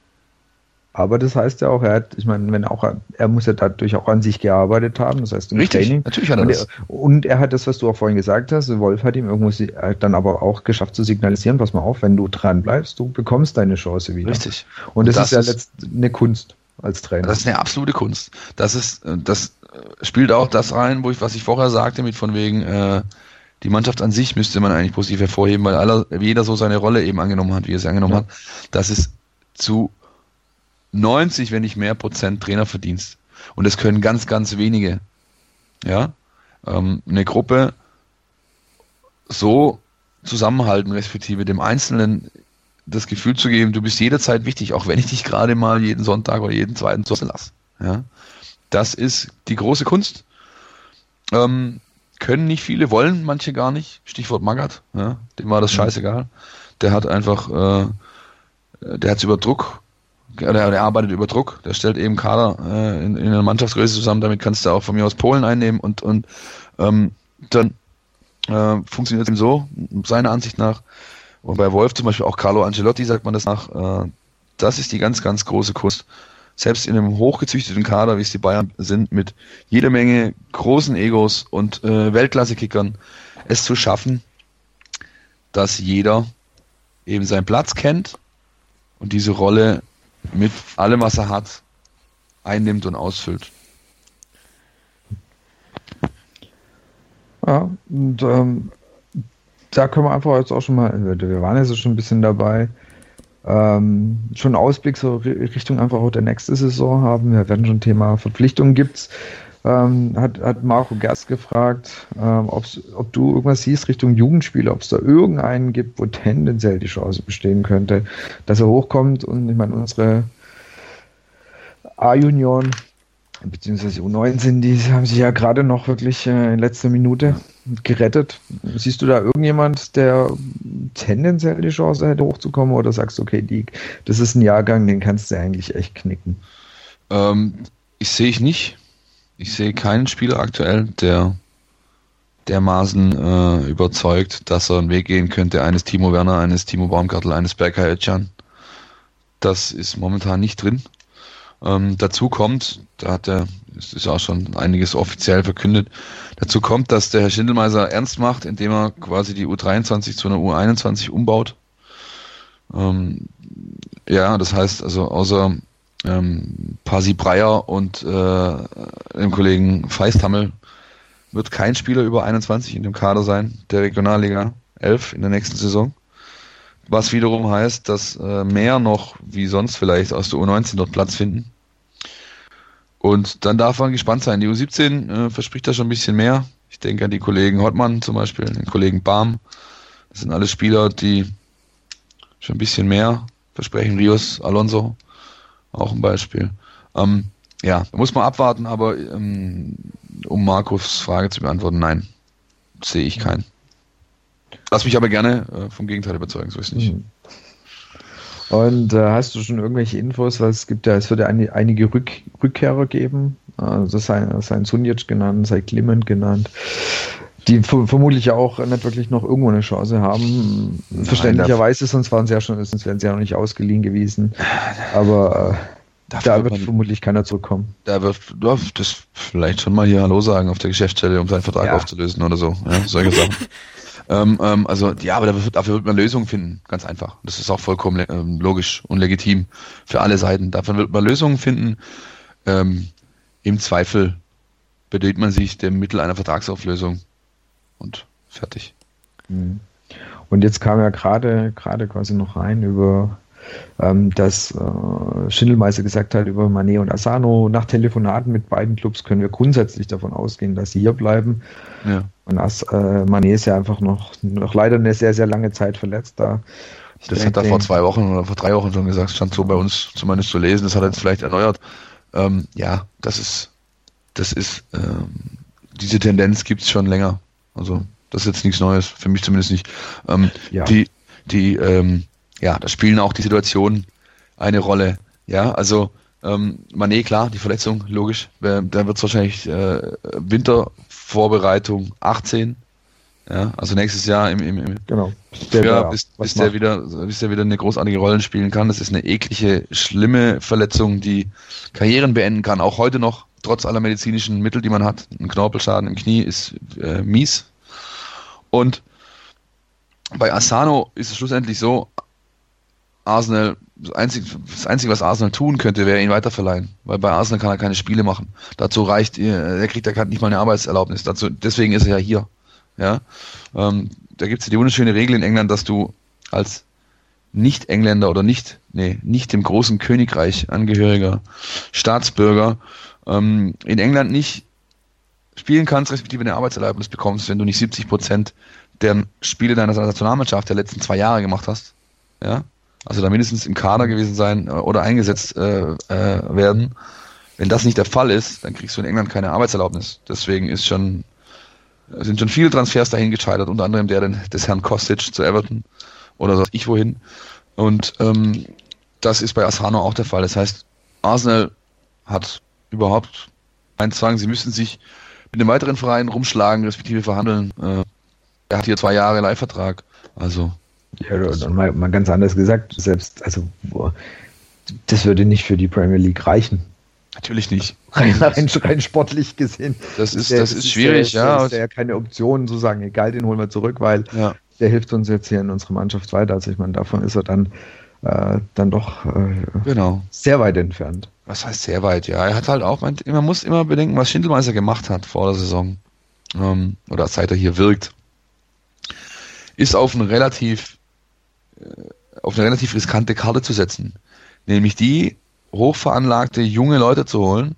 Aber das heißt ja auch, er hat, ich meine, wenn auch, er muss ja dadurch auch an sich gearbeitet haben, das heißt im Richtig, Training. natürlich hat er und das. Er, und er hat das, was du auch vorhin gesagt hast, Wolf hat ihm irgendwo dann aber auch geschafft zu signalisieren, pass mal auf, wenn du dran bleibst, du bekommst deine Chance wieder. Richtig. Und, das, das, ist ja ist, eine Kunst als Trainer. Das ist eine absolute Kunst. Das ist, das spielt auch das rein, wo ich, was ich vorher sagte, mit von wegen, äh, die Mannschaft an sich müsste man eigentlich positiv hervorheben, weil aller, jeder so seine Rolle eben angenommen hat, wie er sie angenommen ja. hat. Das ist zu 90, wenn nicht mehr Prozent Trainerverdienst. Und es können ganz, ganz wenige. Ja, ähm, eine Gruppe so zusammenhalten, respektive dem Einzelnen das Gefühl zu geben, du bist jederzeit wichtig, auch wenn ich dich gerade mal jeden Sonntag oder jeden zweiten zu lasse. Ja, das ist die große Kunst. Ähm, können nicht viele, wollen manche gar nicht. Stichwort Magath, ja, dem war das mhm. scheißegal. Der hat einfach, äh, der hat über Druck, der, der arbeitet über Druck, der stellt eben Kader äh, in, in einer Mannschaftsgröße zusammen, damit kannst du auch von mir aus Polen einnehmen und, und ähm, dann äh, funktioniert es ihm so, seiner Ansicht nach. Und bei Wolf zum Beispiel auch Carlo Ancelotti sagt man das nach, äh, das ist die ganz, ganz große Kunst selbst in einem hochgezüchteten Kader, wie es die Bayern sind, mit jeder Menge großen Egos und äh, Weltklasse-Kickern, es zu schaffen, dass jeder eben seinen Platz kennt und diese Rolle mit allem, was er hat, einnimmt und ausfüllt. Ja, und ähm, da können wir einfach jetzt auch schon mal, wir waren jetzt schon ein bisschen dabei, ähm, schon Ausblick so Richtung einfach auch der nächste Saison haben. Wir werden schon Thema Verpflichtungen gibt's. Ähm, hat, hat Marco Gerst gefragt, ähm, ob du irgendwas siehst Richtung Jugendspieler, ob es da irgendeinen gibt, wo tendenziell die Chance bestehen könnte, dass er hochkommt. Und ich meine, unsere A-Junioren beziehungsweise U19, die haben sich ja gerade noch wirklich äh, in letzter Minute gerettet. Siehst du da irgendjemand, der tendenziell die Chance hätte, hochzukommen, oder sagst du, okay, die, das ist ein Jahrgang, den kannst du eigentlich echt knicken? Ähm, ich sehe ich nicht. Ich sehe keinen Spieler aktuell, der dermaßen äh, überzeugt, dass er einen Weg gehen könnte, eines Timo Werner, eines Timo Baumgartel, eines Berkay Özcan. Das ist momentan nicht drin. Ähm, dazu kommt, da hat er, es ist auch schon einiges offiziell verkündet, dazu kommt, dass der Herr Schindelmeiser ernst macht, indem er quasi die U23 zu einer U21 umbaut. Ähm, ja, das heißt also außer ähm, Pasi Breyer und äh, dem Kollegen Feisthammel wird kein Spieler über 21 in dem Kader sein, der Regionalliga 11 in der nächsten Saison. Was wiederum heißt, dass äh, mehr noch wie sonst vielleicht aus der U19 dort Platz finden. Und dann darf man gespannt sein. Die U17 äh, verspricht da schon ein bisschen mehr. Ich denke an die Kollegen Hottmann zum Beispiel, den Kollegen Barm, Das sind alles Spieler, die schon ein bisschen mehr versprechen. Rios, Alonso, auch ein Beispiel. Ähm, ja, muss man abwarten, aber ähm, um Markus Frage zu beantworten, nein, sehe ich keinen. Lass mich aber gerne äh, vom Gegenteil überzeugen, so ist es nicht. Mhm. Und äh, hast du schon irgendwelche Infos? Weil es gibt ja, es wird ja ein, einige Rück, Rückkehrer geben. Also sei, sei Sunjic genannt, sei Clement genannt die vermutlich auch nicht wirklich noch irgendwo eine Chance haben. Nein, Verständlicherweise, sonst waren sie ja schon, sonst wären sie ja noch nicht ausgeliehen gewesen. Aber äh, da wird, man, vermutlich keiner zurückkommen. Da wird das vielleicht schon mal hier Hallo sagen auf der Geschäftsstelle, um seinen Vertrag ja. aufzulösen oder so. Ja, solche Sachen. ähm, ähm, also ja, aber dafür, dafür wird man Lösungen finden, ganz einfach. Das ist auch vollkommen ähm, logisch und legitim für alle Seiten. Dafür wird man Lösungen finden. Ähm, Im Zweifel bedient man sich dem Mittel einer Vertragsauflösung und fertig. Mhm. Und jetzt kam ja gerade gerade quasi noch rein über ähm, dass äh, Schindelmeister gesagt hat über Manet und Asano. Nach Telefonaten mit beiden Clubs können wir grundsätzlich davon ausgehen, dass sie hier bleiben. Ja. Und As, äh, Manet ist ja einfach noch, noch leider eine sehr, sehr lange Zeit verletzt da. Ich das denke, hat er vor zwei Wochen oder vor drei Wochen schon gesagt, stand so bei uns zumindest zu lesen, das hat er jetzt vielleicht erneuert. Ähm, ja, das ist, das ist, ähm, diese Tendenz gibt es schon länger. Also das ist jetzt nichts Neues, für mich zumindest nicht. Ähm, ja. Die, die, ähm, ja, da spielen auch die Situationen eine Rolle. Ja, also ähm, Mané, klar, die Verletzung, logisch. Da wird es wahrscheinlich äh, Wintervorbereitung 18. Ja, also nächstes Jahr im, im, im genau. Frühjahr, bis, bis der wieder, bis der wieder eine großartige Rolle spielen kann. Das ist eine eklige, schlimme Verletzung, die Karrieren beenden kann. Auch heute noch trotz aller medizinischen Mittel, die man hat. Ein Knorpelschaden im Knie ist äh, mies. Und bei Asano ist es schlussendlich so, Arsenal, das Einzige, das Einzige, was Arsenal tun könnte, wäre ihn weiterverleihen. Weil bei Arsenal kann er keine Spiele machen. Dazu reicht, er kriegt er nicht mal eine Arbeitserlaubnis. Dazu, deswegen ist er ja hier. Ja, ähm, da gibt es ja die wunderschöne Regel in England, dass du als Nicht-Engländer oder nicht, nee, nicht dem großen Königreich angehöriger Staatsbürger ähm, in England nicht spielen kannst, respektive eine Arbeitserlaubnis bekommst, wenn du nicht 70 Prozent der Spiele deiner Nationalmannschaft der letzten zwei Jahre gemacht hast. Ja, also da mindestens im Kader gewesen sein äh, oder eingesetzt äh, äh, werden. Wenn das nicht der Fall ist, dann kriegst du in England keine Arbeitserlaubnis. Deswegen ist schon sind schon viele Transfers dahin gescheitert, unter anderem der des Herrn Kostic zu Everton oder so ich wohin. Und ähm, das ist bei Asano auch der Fall. Das heißt, Arsenal hat überhaupt einen Zwang, sie müssen sich mit einem weiteren Verein rumschlagen, respektive verhandeln. Äh, er hat hier zwei Jahre Leihvertrag. Also. Ja, und mal, mal ganz anders gesagt, selbst, also, das würde nicht für die Premier League reichen. Natürlich nicht. Rein, rein, rein sportlich gesehen. Das ist, der, das ist schwierig, der, ja. Ist ja keine Option zu sagen, egal, den holen wir zurück, weil ja. der hilft uns jetzt hier in unserer Mannschaft weiter. Also ich meine, davon ist er dann äh, dann doch äh, genau. sehr weit entfernt. Was heißt sehr weit? Ja, er hat halt auch, man muss immer bedenken, was Schindelmeister gemacht hat vor der Saison ähm, oder seit er hier wirkt, ist auf eine relativ auf eine relativ riskante Karte zu setzen, nämlich die hochveranlagte junge Leute zu holen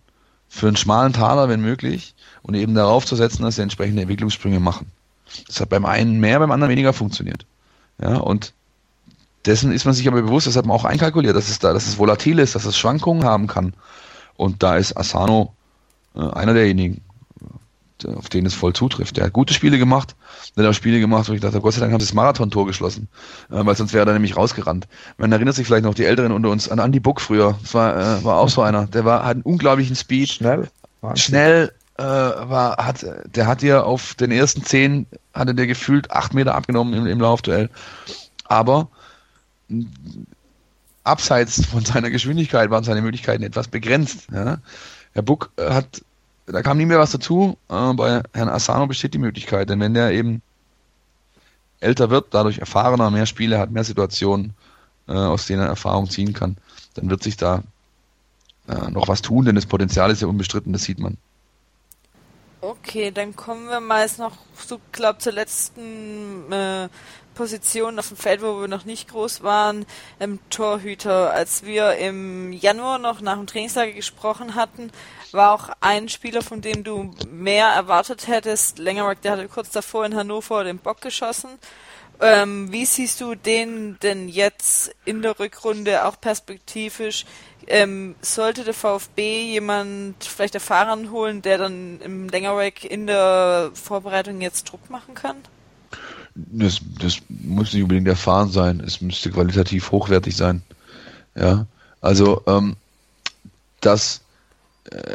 für einen schmalen Taler, wenn möglich, und eben darauf zu setzen, dass sie entsprechende Entwicklungssprünge machen. Das hat beim einen mehr, beim anderen weniger funktioniert. Ja, und dessen ist man sich aber bewusst, das hat man auch einkalkuliert, dass es da, dass es volatil ist, dass es Schwankungen haben kann. Und da ist Asano äh, einer derjenigen, auf den es voll zutrifft. Der hat gute Spiele gemacht, der hat auch Spiele gemacht, wo ich dachte, Gott sei Dank hat das Marathon-Tor geschlossen, äh, weil sonst wäre er nämlich rausgerannt. Man erinnert sich vielleicht noch die Älteren unter uns an Andy Buck früher. Das war, äh, war auch so einer. Der war, hat einen unglaublichen Speed. Schnell. Wahnsinn. Schnell, äh, war, hat, der hat dir auf den ersten zehn, hatte der gefühlt acht Meter abgenommen im, im Laufduell. Aber abseits von seiner Geschwindigkeit waren seine Möglichkeiten etwas begrenzt. Ja. Herr Buck äh, hat, da kam nie mehr was dazu. Äh, bei Herrn Asano besteht die Möglichkeit, denn wenn der eben älter wird, dadurch erfahrener, mehr Spiele hat, mehr Situationen, äh, aus denen er Erfahrung ziehen kann, dann wird sich da äh, noch was tun, denn das Potenzial ist ja unbestritten, das sieht man. Okay, dann kommen wir mal jetzt noch, so glaube zur letzten äh, Position auf dem Feld, wo wir noch nicht groß waren, im Torhüter. Als wir im Januar noch nach dem Trainingslager gesprochen hatten, war auch ein Spieler, von dem du mehr erwartet hättest. Längermark, der hatte kurz davor in Hannover den Bock geschossen. Ähm, wie siehst du den denn jetzt in der Rückrunde auch perspektivisch? Ähm, sollte der VfB jemand vielleicht erfahren holen, der dann im Längerweg in der Vorbereitung jetzt Druck machen kann? Das, das muss nicht unbedingt erfahren sein. Es müsste qualitativ hochwertig sein. Ja, also ähm, das,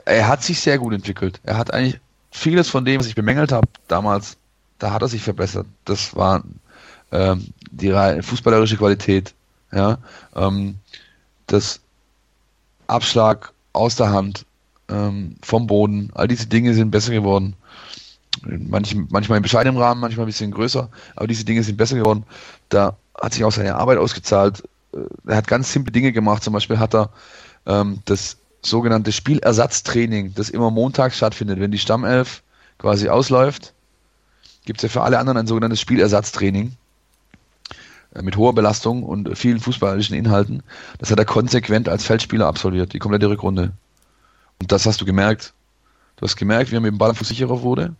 er hat sich sehr gut entwickelt. Er hat eigentlich vieles von dem, was ich bemängelt habe damals, da hat er sich verbessert. Das war ähm, die fußballerische Qualität, ja, ähm, das Abschlag aus der Hand, ähm, vom Boden, all diese Dinge sind besser geworden. Manch, manchmal im bescheidenen Rahmen, manchmal ein bisschen größer, aber diese Dinge sind besser geworden. Da hat sich auch seine Arbeit ausgezahlt. Äh, er hat ganz simple Dinge gemacht. Zum Beispiel hat er ähm, das sogenannte Spielersatztraining, das immer montags stattfindet, wenn die Stammelf quasi ausläuft, gibt es ja für alle anderen ein sogenanntes Spielersatztraining äh, mit hoher Belastung und vielen fußballerischen Inhalten. Das hat er konsequent als Feldspieler absolviert, die komplette Rückrunde. Und das hast du gemerkt. Du hast gemerkt, wie er mit dem Ball sicherer wurde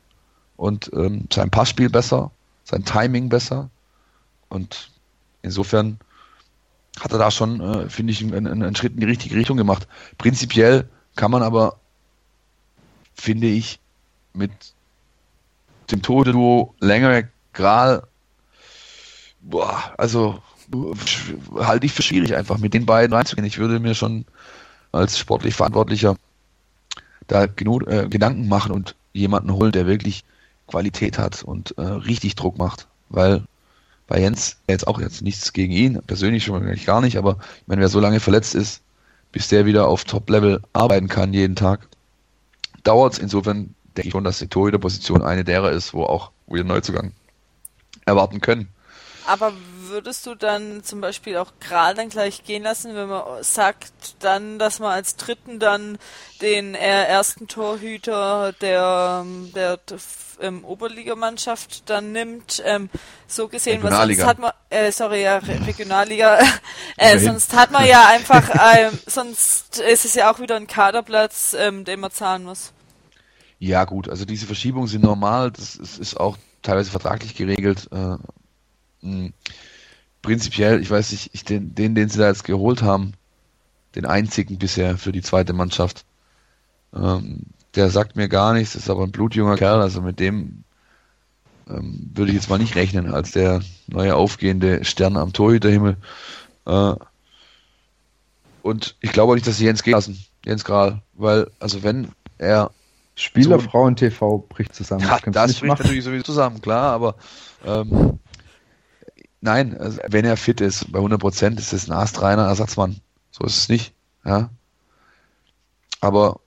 und ähm, sein Passspiel besser, sein Timing besser. Und insofern hat er da schon, äh, finde ich, einen, einen, Schritt in die richtige Richtung gemacht. Prinzipiell kann man aber, finde ich, mit dem Tode-Duo länger Gral, boah, also halte ich für schwierig, einfach mit den beiden reinzugehen. Ich würde mir schon als sportlich Verantwortlicher da genug, äh, Gedanken machen und jemanden holen, der wirklich Qualität hat und äh, richtig Druck macht. Weil bei Jens jetzt auch jetzt nichts gegen ihn, persönlich schon eigentlich gar nicht, aber ich meine, wer so lange verletzt ist, bis der wieder auf Top-Level arbeiten kann jeden Tag, dauert es. Insofern denke ich schon, dass die Torhüter-Position eine derer ist, wo auch wir Neuzugang erwarten können. Aber würdest du dann zum Beispiel auch gerade dann gleich gehen lassen, wenn man sagt dann, dass man als Dritten dann den ersten Torhüter der, der ähm, Oberligamannschaft dann nimmt, ähm, so gesehen, was sonst hat man, äh, sorry, ja, Re Regionalliga, äh, sonst hat man ja einfach, ähm, sonst ist es ja auch wieder ein Kaderplatz, ähm, den man zahlen muss. Ja gut, also diese Verschiebungen sind normal, das ist, ist auch teilweise vertraglich geregelt. Äh, hm prinzipiell, ich weiß nicht, ich, den, den, den sie da jetzt geholt haben, den einzigen bisher für die zweite Mannschaft, ähm, der sagt mir gar nichts, ist aber ein blutjunger Kerl, also mit dem ähm, würde ich jetzt mal nicht rechnen, als der neue aufgehende Stern am Torhüterhimmel. Äh, und ich glaube auch nicht, dass sie Jens gehen lassen, Jens Grahl, weil, also wenn er Spielerfrauen TV bricht zusammen. Ja, das, das bricht machen. natürlich sowieso zusammen, klar, aber ähm, Nein, also wenn er fit ist, bei 100 Prozent ist es ein astreiner Ersatzmann. So ist es nicht. Ja. Aber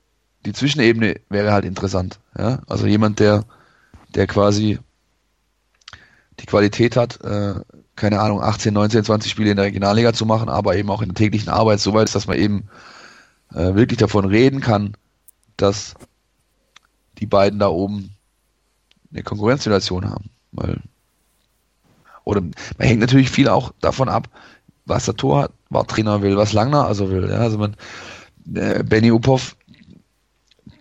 die Zwischenebene wäre halt interessant. Ja. Also jemand, der, der quasi die Qualität hat, äh, keine Ahnung, 18, 19, 20 Spiele in der Regionalliga zu machen, aber eben auch in der täglichen Arbeit so weit dass man eben äh, wirklich davon reden kann, dass die beiden da oben eine Konkurrenzsituation haben. Weil oder man hängt natürlich viel auch davon ab, was der Torwarttrainer will, was Langner also will. Ja, also man, äh, Benny Uphoff,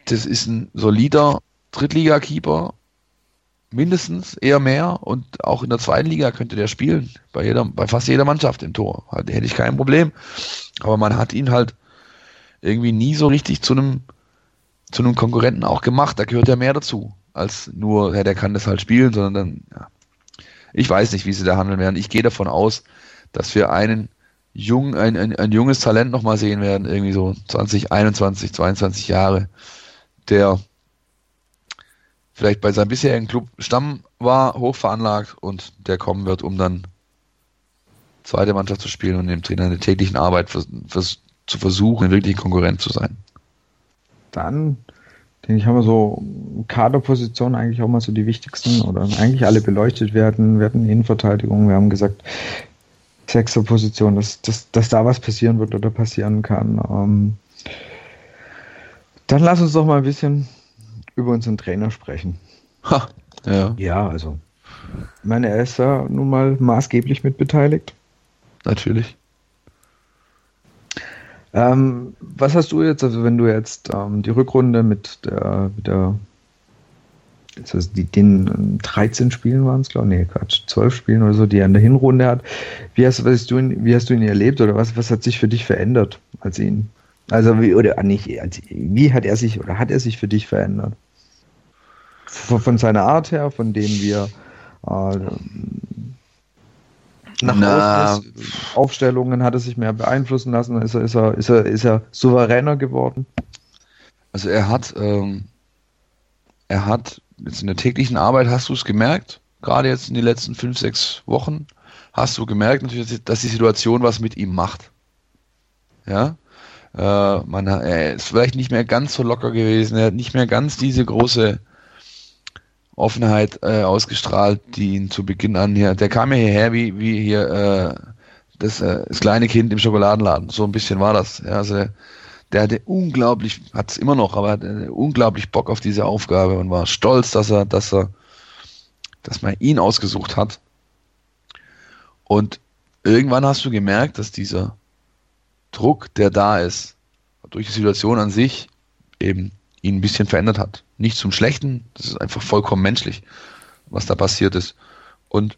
das ist ein solider Drittliga-Keeper, mindestens, eher mehr und auch in der zweiten Liga könnte der spielen, bei jeder, bei fast jeder Mannschaft im Tor. Hätte ich kein Problem. Aber man hat ihn halt irgendwie nie so richtig zu einem zu einem Konkurrenten auch gemacht. Da gehört ja mehr dazu, als nur, ja, der kann das halt spielen, sondern dann, ja, ich weiß nicht, wie sie da handeln werden. Ich gehe davon aus, dass wir einen jung, ein, ein, ein junges Talent nochmal sehen werden, irgendwie so 20, 21, 22 Jahre, der vielleicht bei seinem bisherigen Club Stamm war, hoch veranlagt und der kommen wird, um dann zweite Mannschaft zu spielen und dem Trainer in der täglichen Arbeit für, für, zu versuchen, wirklich Konkurrent zu sein. Dann denke ich, haben wir so Kaderpositionen eigentlich auch mal so die wichtigsten oder eigentlich alle beleuchtet werden. Wir hatten Innenverteidigung, wir haben gesagt, Sechserposition, dass, dass, dass da was passieren wird oder passieren kann. Ähm, dann lass uns doch mal ein bisschen über unseren Trainer sprechen. Ha, ja. Ja, also, meine, er ist ja nun mal maßgeblich mitbeteiligt. Natürlich. Ähm, was hast du jetzt, also wenn du jetzt ähm, die Rückrunde mit der, mit der also die, den 13 Spielen waren es, glaube ich, nee, Quatsch, 12 Spielen oder so, die er in der Hinrunde hat. Wie hast, was hast du wie hast du ihn erlebt oder was, was hat sich für dich verändert als ihn? Also wie, oder nicht, als, wie hat er sich oder hat er sich für dich verändert? Von, von seiner Art her, von dem wir äh, nach Na, Aufstellungen hat er sich mehr beeinflussen lassen, ist er, ist er, ist er, ist er souveräner geworden? Also er hat, ähm, er hat jetzt in der täglichen Arbeit hast du es gemerkt, gerade jetzt in den letzten fünf, sechs Wochen, hast du gemerkt natürlich, dass die Situation was mit ihm macht. Ja, äh, man, er ist vielleicht nicht mehr ganz so locker gewesen, er hat nicht mehr ganz diese große Offenheit äh, ausgestrahlt, die ihn zu Beginn an hier, der kam ja hierher wie, wie hier äh, das, äh, das kleine Kind im Schokoladenladen, so ein bisschen war das. Ja, also der, hatte unglaublich, hat es immer noch, aber hatte unglaublich Bock auf diese Aufgabe und war stolz, dass er, dass er, dass man ihn ausgesucht hat. Und irgendwann hast du gemerkt, dass dieser Druck, der da ist, durch die Situation an sich eben ihn ein bisschen verändert hat. Nicht zum Schlechten, das ist einfach vollkommen menschlich, was da passiert ist. Und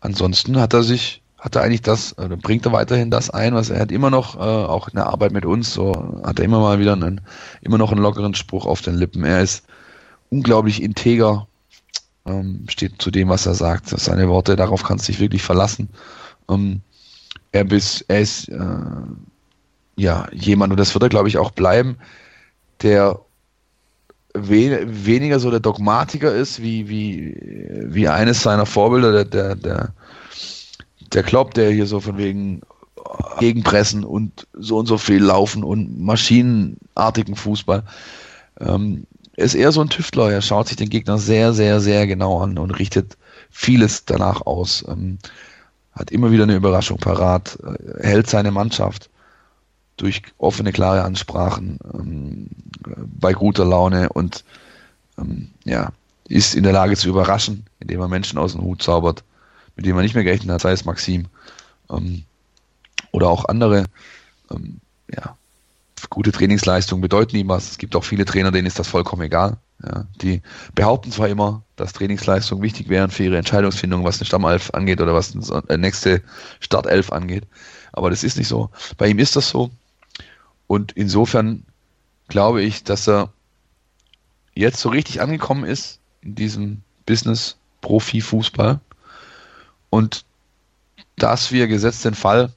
ansonsten hat er sich, hat er eigentlich das, oder bringt er weiterhin das ein, was er hat immer noch, äh, auch in der Arbeit mit uns, so hat er immer mal wieder einen, immer noch einen lockeren Spruch auf den Lippen. Er ist unglaublich integer, ähm, steht zu dem, was er sagt. Seine Worte, darauf kannst du dich wirklich verlassen. Ähm, er, bis, er ist äh, ja jemand, und das wird er, glaube ich, auch bleiben, der we weniger so der Dogmatiker ist, wie, wie, wie eines seiner Vorbilder, der, der, der, der Klopp, der hier so von wegen gegenpressen und so und so viel laufen und maschinenartigen Fußball. Ähm, ist eher so ein Tüftler. Er schaut sich den Gegner sehr, sehr, sehr genau an und richtet vieles danach aus. Ähm, hat immer wieder eine Überraschung parat, äh, hält seine Mannschaft durch offene, klare Ansprachen ähm, bei guter Laune und ähm, ja, ist in der Lage zu überraschen, indem er Menschen aus dem Hut zaubert, mit denen man nicht mehr gerechnet hat, sei es Maxim ähm, oder auch andere. Ähm, ja, gute Trainingsleistungen bedeuten ihm was. Es gibt auch viele Trainer, denen ist das vollkommen egal. Ja, die behaupten zwar immer, dass Trainingsleistungen wichtig wären für ihre Entscheidungsfindung, was eine Stammelf angeht oder was eine nächste Startelf angeht, aber das ist nicht so. Bei ihm ist das so. Und insofern glaube ich, dass er jetzt so richtig angekommen ist in diesem Business Profi-Fußball. Und dass wir gesetzt den Fall,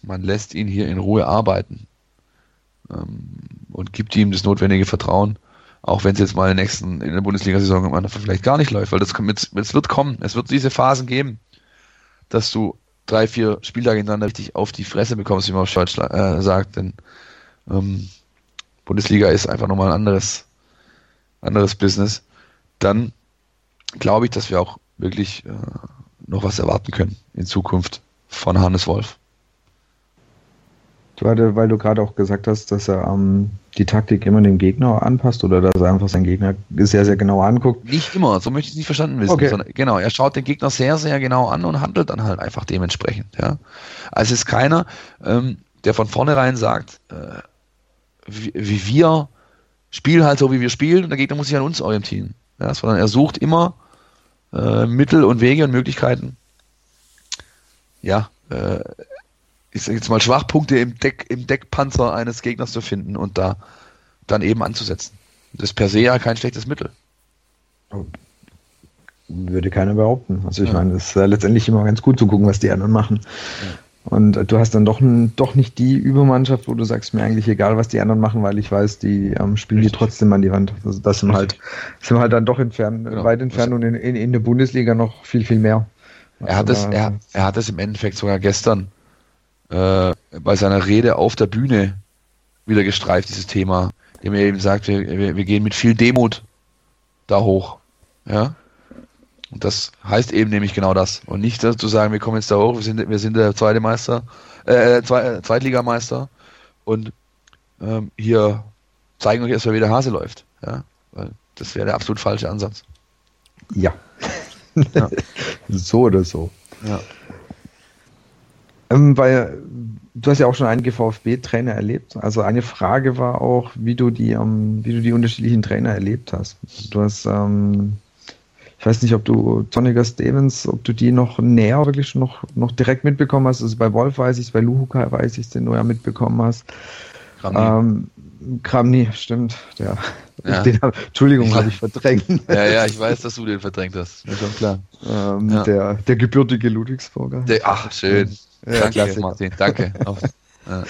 man lässt ihn hier in Ruhe arbeiten ähm, und gibt ihm das notwendige Vertrauen, auch wenn es jetzt mal in der nächsten, in der Bundesliga-Saison vielleicht gar nicht läuft, weil das es wird kommen, es wird diese Phasen geben, dass du drei, vier Spieltage hintereinander richtig auf die Fresse bekommst, wie man auf Deutsch äh, sagt, denn ähm, Bundesliga ist einfach nochmal ein anderes, anderes Business, dann glaube ich, dass wir auch wirklich äh, noch was erwarten können in Zukunft von Hannes Wolf. Weil, weil du gerade auch gesagt hast, dass er ähm, die Taktik immer dem Gegner anpasst oder dass er einfach seinen Gegner sehr, sehr genau anguckt. Nicht immer, so möchte ich es nicht verstanden wissen. Okay. Sondern, genau, er schaut den Gegner sehr, sehr genau an und handelt dann halt einfach dementsprechend. Ja. Also es ist keiner, ähm, der von vornherein sagt, äh, wie, wie wir spielen halt so, wie wir spielen und der Gegner muss sich an uns orientieren. Ja, sondern er sucht immer äh, Mittel und Wege und Möglichkeiten, ja, äh, ich sag jetzt mal Schwachpunkte im Deck, im Deckpanzer eines Gegners zu finden und da dann eben anzusetzen. Das ist per se ja kein schlechtes Mittel. Würde keiner behaupten. Also ich Ja. meine, es ist ja letztendlich immer ganz gut zu gucken, was die anderen machen. Und äh, du hast dann doch, doch nicht die Übermannschaft, wo du sagst, mir eigentlich egal, was die anderen machen, weil ich weiß, die ähm, spielen die Richtig. trotzdem an die Wand. Also das sind halt, sind wir halt dann doch entfernt, Genau. weit entfernt und in, in, in der Bundesliga noch viel, viel mehr. Er hat es, Also da- er, er hat es im Endeffekt sogar gestern äh, bei seiner Rede auf der Bühne wieder gestreift, dieses Thema, dem er eben sagt, wir, wir, wir gehen mit viel Demut da hoch. Ja. Und das heißt eben nämlich genau das. Und nicht zu sagen, wir kommen jetzt da hoch, wir sind, wir sind der zweite Meister, äh, Zwei, äh, Zweitligameister und ähm, hier zeigen euch erstmal, wie der Hase läuft. Ja. Weil das wäre der absolut falsche Ansatz. Ja. Ja. so oder so. Ja. Ähm, weil du hast ja auch schon einige VfB-Trainer erlebt. Also eine Frage war auch, wie du die, ähm, wie du die unterschiedlichen Trainer erlebt hast. Du hast, ähm, ich weiß nicht, ob du Toniger Stevens, ob du die noch näher wirklich noch, noch direkt mitbekommen hast. Also bei Wolf weiß ich es, bei Luhuka weiß ich es, den du ja mitbekommen hast. Kramni. Ähm, Kramni, stimmt. Der, ja. den, Entschuldigung, habe ich verdrängt. Ja, ja, ich weiß, dass du den verdrängt hast. Mir schon klar. Ähm, ja. der, der gebürtige Ludwigsburger. Der, ach, schön. Ja, Danke, Klasse. Martin. Danke.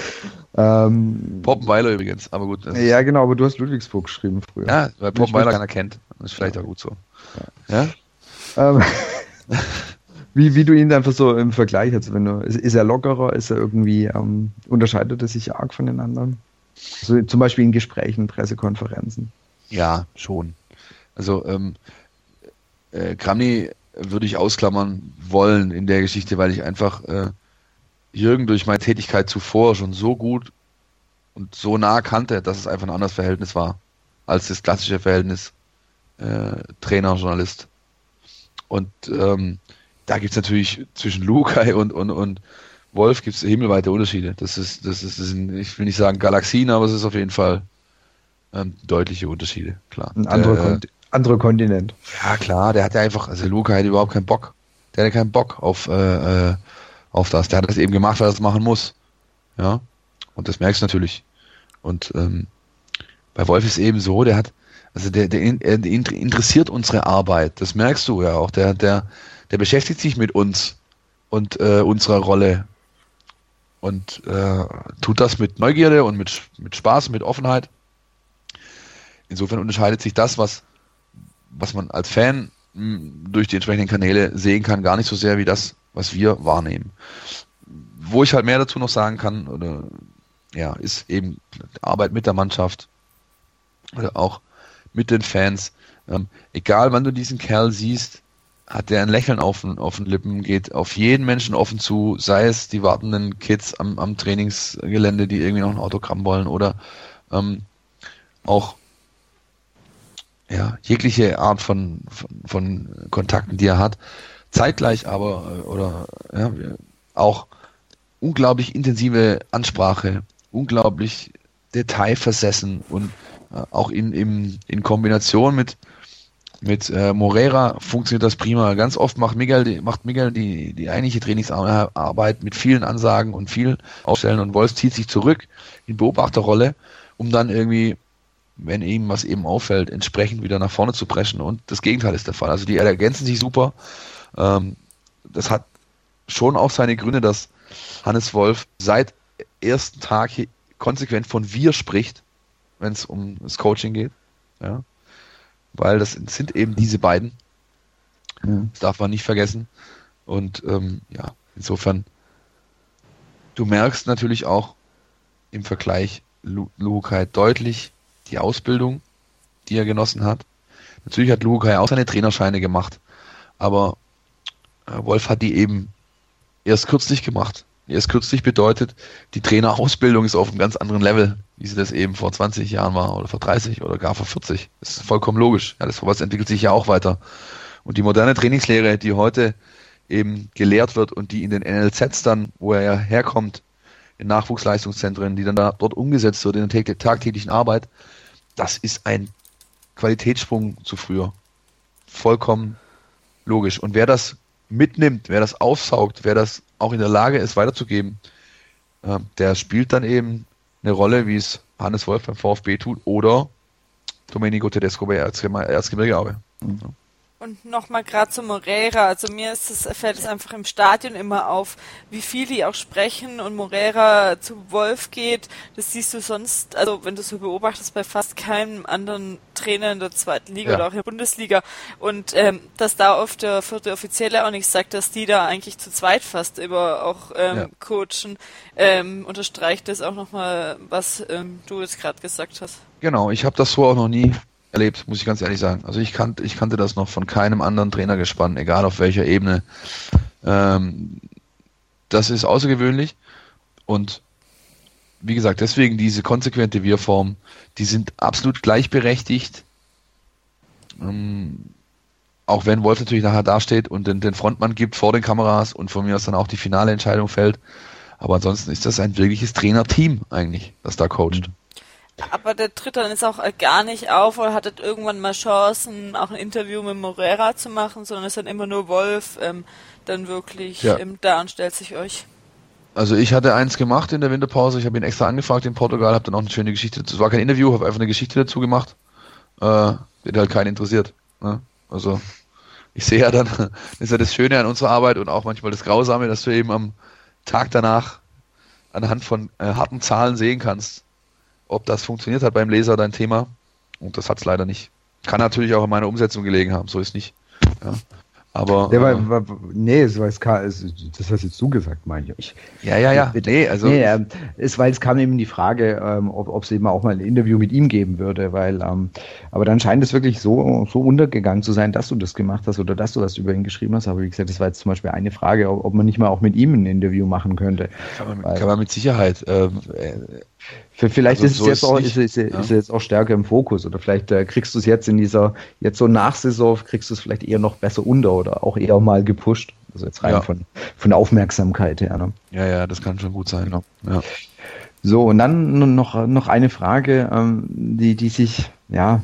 ja. ähm, Poppenweiler übrigens, aber gut. Ja, genau, aber du hast Ludwigsburg geschrieben früher. Ja, weil Poppenweiler keiner kennt. Das ist vielleicht auch gut so. Ja? Ähm, wie, wie du ihn einfach so im Vergleich hast, wenn du, ist, ist er lockerer, ist er irgendwie, ähm, unterscheidet er sich arg von den anderen? Also zum Beispiel in Gesprächen, Pressekonferenzen. Ja, schon. Also ähm, äh, Kramny würde ich ausklammern wollen in der Geschichte, weil ich einfach äh, Jürgen durch meine Tätigkeit zuvor schon so gut und so nah kannte, dass es einfach ein anderes Verhältnis war als das klassische Verhältnis äh, Trainer-Journalist. Und ähm, da gibt es natürlich zwischen Lukai und, und, und Wolf gibt es himmelweite Unterschiede. Das ist, das ist, das sind, ich will nicht sagen Galaxien, aber es ist auf jeden Fall ähm, deutliche Unterschiede, klar. Ein anderer, der, Kon anderer Kontinent. Ja, klar, der hat ja einfach, also Luca hat überhaupt keinen Bock. Der hatte keinen Bock auf, äh, äh, auf das. Der hat das eben gemacht, weil er das machen muss. Ja. Und das merkst du natürlich. Und ähm, bei Wolf ist eben so, der hat, also der, der, der interessiert unsere Arbeit. Das merkst du ja auch. Der, der, der beschäftigt sich mit uns und äh, unserer Rolle und äh, tut das mit Neugierde und mit, mit Spaß, mit Offenheit. Insofern unterscheidet sich das, was, was man als Fan durch die entsprechenden Kanäle sehen kann, gar nicht so sehr wie das, was wir wahrnehmen. Wo ich halt mehr dazu noch sagen kann, oder ja, ist eben Arbeit mit der Mannschaft oder auch mit den Fans. Ähm, egal wann du diesen Kerl siehst, hat der ein Lächeln auf, auf den Lippen, geht auf jeden Menschen offen zu, sei es die wartenden Kids am, am Trainingsgelände, die irgendwie noch ein Autogramm wollen oder ähm, auch ja, jegliche Art von, von, von Kontakten, die er hat. Zeitgleich aber äh, oder ja, auch unglaublich intensive Ansprache, unglaublich detailversessen und äh, auch in, in, in Kombination mit mit äh, Morera funktioniert das prima. Ganz oft macht Miguel, macht Miguel die, die eigentliche Trainingsarbeit mit vielen Ansagen und viel Aufstellen und Wolf zieht sich zurück in Beobachterrolle, um dann irgendwie, wenn ihm was eben auffällt, entsprechend wieder nach vorne zu preschen. Und das Gegenteil ist der Fall. Also die ergänzen sich super. Ähm, das hat schon auch seine Gründe, dass Hannes Wolf seit ersten Tag hier konsequent von wir spricht, wenn es um das Coaching geht. Ja weil das sind eben diese beiden. Das darf man nicht vergessen. Und ähm, ja, insofern, du merkst natürlich auch im Vergleich Luhukai deutlich die Ausbildung, die er genossen hat. Natürlich hat Luhukai auch seine Trainerscheine gemacht, aber Wolf hat die eben erst kürzlich gemacht. Erst kürzlich bedeutet, die Trainerausbildung ist auf einem ganz anderen Level, wie sie das eben vor 20 Jahren war oder vor 30 oder gar vor 40. Das ist vollkommen logisch. Ja, das sowas entwickelt sich ja auch weiter. Und die moderne Trainingslehre, die heute eben gelehrt wird und die in den NLZs dann, wo er ja herkommt, in Nachwuchsleistungszentren, die dann da dort umgesetzt wird in der tagtäglichen Arbeit, das ist ein Qualitätssprung zu früher. Vollkommen logisch. Und wer das mitnimmt, wer das aufsaugt, wer das auch in der Lage ist, weiterzugeben, äh, der spielt dann eben eine Rolle, wie es Hannes Wolf beim VfB tut oder Domenico Tedesco bei Erzgebirge Aue. Mhm. Und nochmal gerade zu Morera. Also mir ist es, fällt es einfach im Stadion immer auf, wie viel die auch sprechen und Morera zu Wolf geht. Das siehst du sonst, also wenn du so beobachtest, bei fast keinem anderen Trainer in der zweiten Liga ja. oder auch in der Bundesliga. Und ähm, dass da oft der vierte Offizielle auch nicht sagt, dass die da eigentlich zu zweit fast über auch ähm, ja. coachen, ähm, unterstreicht das auch nochmal, was ähm, du jetzt gerade gesagt hast. Genau, ich habe das so auch noch nie erlebt, muss ich ganz ehrlich sagen. Also ich kannte, ich kannte das noch von keinem anderen Trainer gespannt, egal auf welcher Ebene. Ähm, das ist außergewöhnlich und wie gesagt, deswegen diese konsequente Wir-Form, die sind absolut gleichberechtigt. Ähm, auch wenn Wolf natürlich nachher dasteht und den, den Frontmann gibt vor den Kameras und von mir aus dann auch die finale Entscheidung fällt. Aber ansonsten ist das ein wirkliches Trainerteam eigentlich, das da coacht. Mhm. Aber der tritt dann jetzt auch gar nicht auf oder hattet irgendwann mal Chancen, auch ein Interview mit Morera zu machen, sondern ist dann immer nur Wolf ähm, dann wirklich ja. ähm, da und stellt sich euch. Also ich hatte eins gemacht in der Winterpause, ich habe ihn extra angefragt in Portugal, habe dann auch eine schöne Geschichte, es war kein Interview, habe einfach eine Geschichte dazu gemacht, äh, wird halt keinen interessiert. Ne? Also ich sehe ja dann, das ist ja das Schöne an unserer Arbeit und auch manchmal das Grausame, dass du eben am Tag danach anhand von äh, harten Zahlen sehen kannst, ob das funktioniert hat beim Leser, dein Thema. Und das hat es leider nicht. Kann natürlich auch in meiner Umsetzung gelegen haben, so ist nicht. Ja. Aber. Ja, weil, weil, nee, es, es kam, es, das hast jetzt du gesagt, meine ich. Ja, ja, ja. Nee, also. Nee, ähm, es, weil es kam eben die Frage, ähm, ob es eben auch mal ein Interview mit ihm geben würde, weil, ähm, aber dann scheint es wirklich so, so untergegangen zu sein, dass du das gemacht hast oder dass du das über ihn geschrieben hast. Aber wie gesagt, das war jetzt zum Beispiel eine Frage, ob, ob man nicht mal auch mit ihm ein Interview machen könnte. Kann man, weil, kann man mit Sicherheit. Ähm, äh, Vielleicht also ist, so es jetzt auch, ist, ist, ja. ist, jetzt auch stärker im Fokus oder vielleicht äh, kriegst du es jetzt in dieser, jetzt so Nachsaison, kriegst du es vielleicht eher noch besser unter oder auch eher mal gepusht. Also jetzt rein ja. von, von Aufmerksamkeit her. Ne? Ja, ja, das kann schon gut sein. Genau. Ja. So, und dann noch, noch eine Frage, ähm, die, die sich, ja,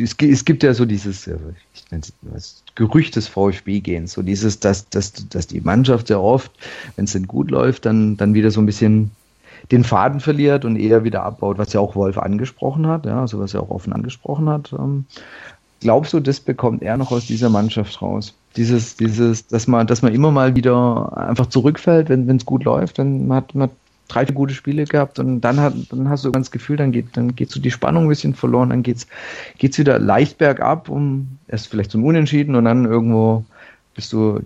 es, gibt ja so dieses, ich nenne es Gerücht des VfB-Gens, so dieses, dass, dass, dass die Mannschaft sehr oft, wenn es denn gut läuft, dann, dann wieder so ein bisschen den Faden verliert und eher wieder abbaut, was ja auch Wolf angesprochen hat, ja, also was er auch offen angesprochen hat. Ähm, glaubst du, das bekommt er noch aus dieser Mannschaft raus? Dieses, dieses, dass man, dass man immer mal wieder einfach zurückfällt, wenn es gut läuft, dann hat man drei, vier gute Spiele gehabt und dann hat, dann hast du ganz Gefühl, dann geht, dann geht so die Spannung ein bisschen verloren, dann geht's, geht's wieder leicht bergab, um erst vielleicht zum Unentschieden und dann irgendwo bist du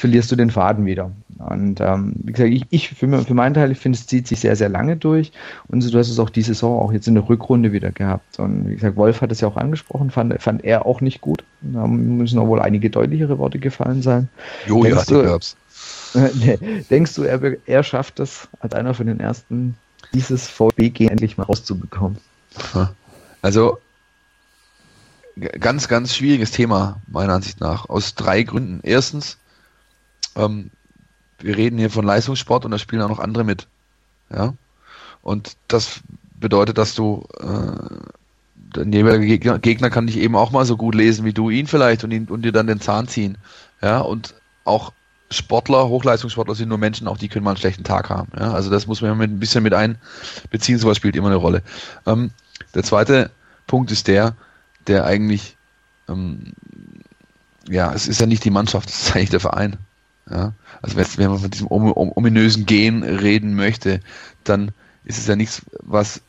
verlierst du den Faden wieder. Und ähm, wie gesagt, ich, ich für, für meinen Teil, ich finde, es zieht sich sehr, sehr lange durch. Und so, du hast es auch diese Saison auch jetzt in der Rückrunde wieder gehabt. Und wie gesagt, Wolf hat es ja auch angesprochen, fand, fand er auch nicht gut. Da müssen auch wohl einige deutlichere Worte gefallen sein. Jo, denkst ja, du, gab's. denkst du, er, er schafft es als einer von den ersten, dieses VB endlich mal rauszubekommen? Also, ganz, ganz schwieriges Thema, meiner Ansicht nach, aus drei Gründen. Erstens, ähm, wir reden hier von Leistungssport und da spielen auch noch andere mit. Ja. Und das bedeutet, dass du äh, dein jeweiliger Gegner, kann dich eben auch mal so gut lesen wie du ihn vielleicht und, ihn, und dir dann den Zahn ziehen. Ja, und auch Sportler, Hochleistungssportler sind nur Menschen, auch die können mal einen schlechten Tag haben. Ja, also das muss man mit, ein bisschen mit einbeziehen, sowas spielt immer eine Rolle. Ähm, der zweite Punkt ist der, der eigentlich, ähm, ja, es ist ja nicht die Mannschaft, es ist eigentlich der Verein. Ja? Also wenn man von diesem ominösen Gen reden möchte, dann ist es ja nichts, was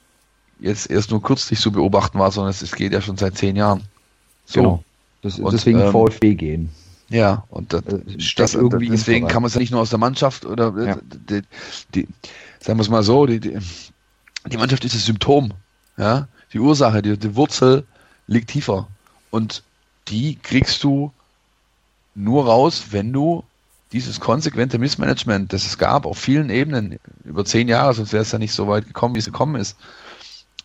jetzt erst nur kürzlich zu beobachten war, sondern es, geht ja schon seit zehn Jahren. So. Genau. Das, und, deswegen ähm, VfB gehen. Ja, und das, äh, das irgendwie, deswegen kann man es ja nicht nur aus der Mannschaft oder ja. die, die, sagen wir es mal so, die, die, die Mannschaft ist das Symptom. Ja, die Ursache, die, die Wurzel liegt tiefer. Und die kriegst du nur raus, wenn du dieses konsequente Missmanagement, das es gab auf vielen Ebenen über zehn Jahre, sonst wäre es ja nicht so weit gekommen, wie es gekommen ist,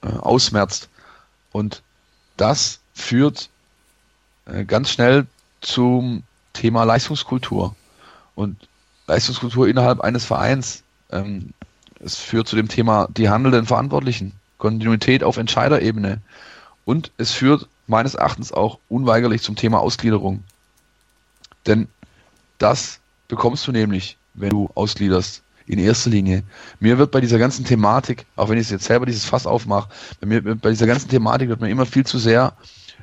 äh, ausmerzt. Und das führt äh, ganz schnell zum Thema Leistungskultur. Und Leistungskultur innerhalb eines Vereins. Ähm, es führt zu dem Thema die handelnden Verantwortlichen, Kontinuität auf Entscheiderebene. Und es führt meines Erachtens auch unweigerlich zum Thema Ausgliederung. Denn das bekommst du nämlich, wenn du ausgliederst. In erster Linie. Mir wird bei dieser ganzen Thematik, auch wenn ich jetzt selber dieses Fass aufmache, bei mir bei dieser ganzen Thematik wird mir immer viel zu sehr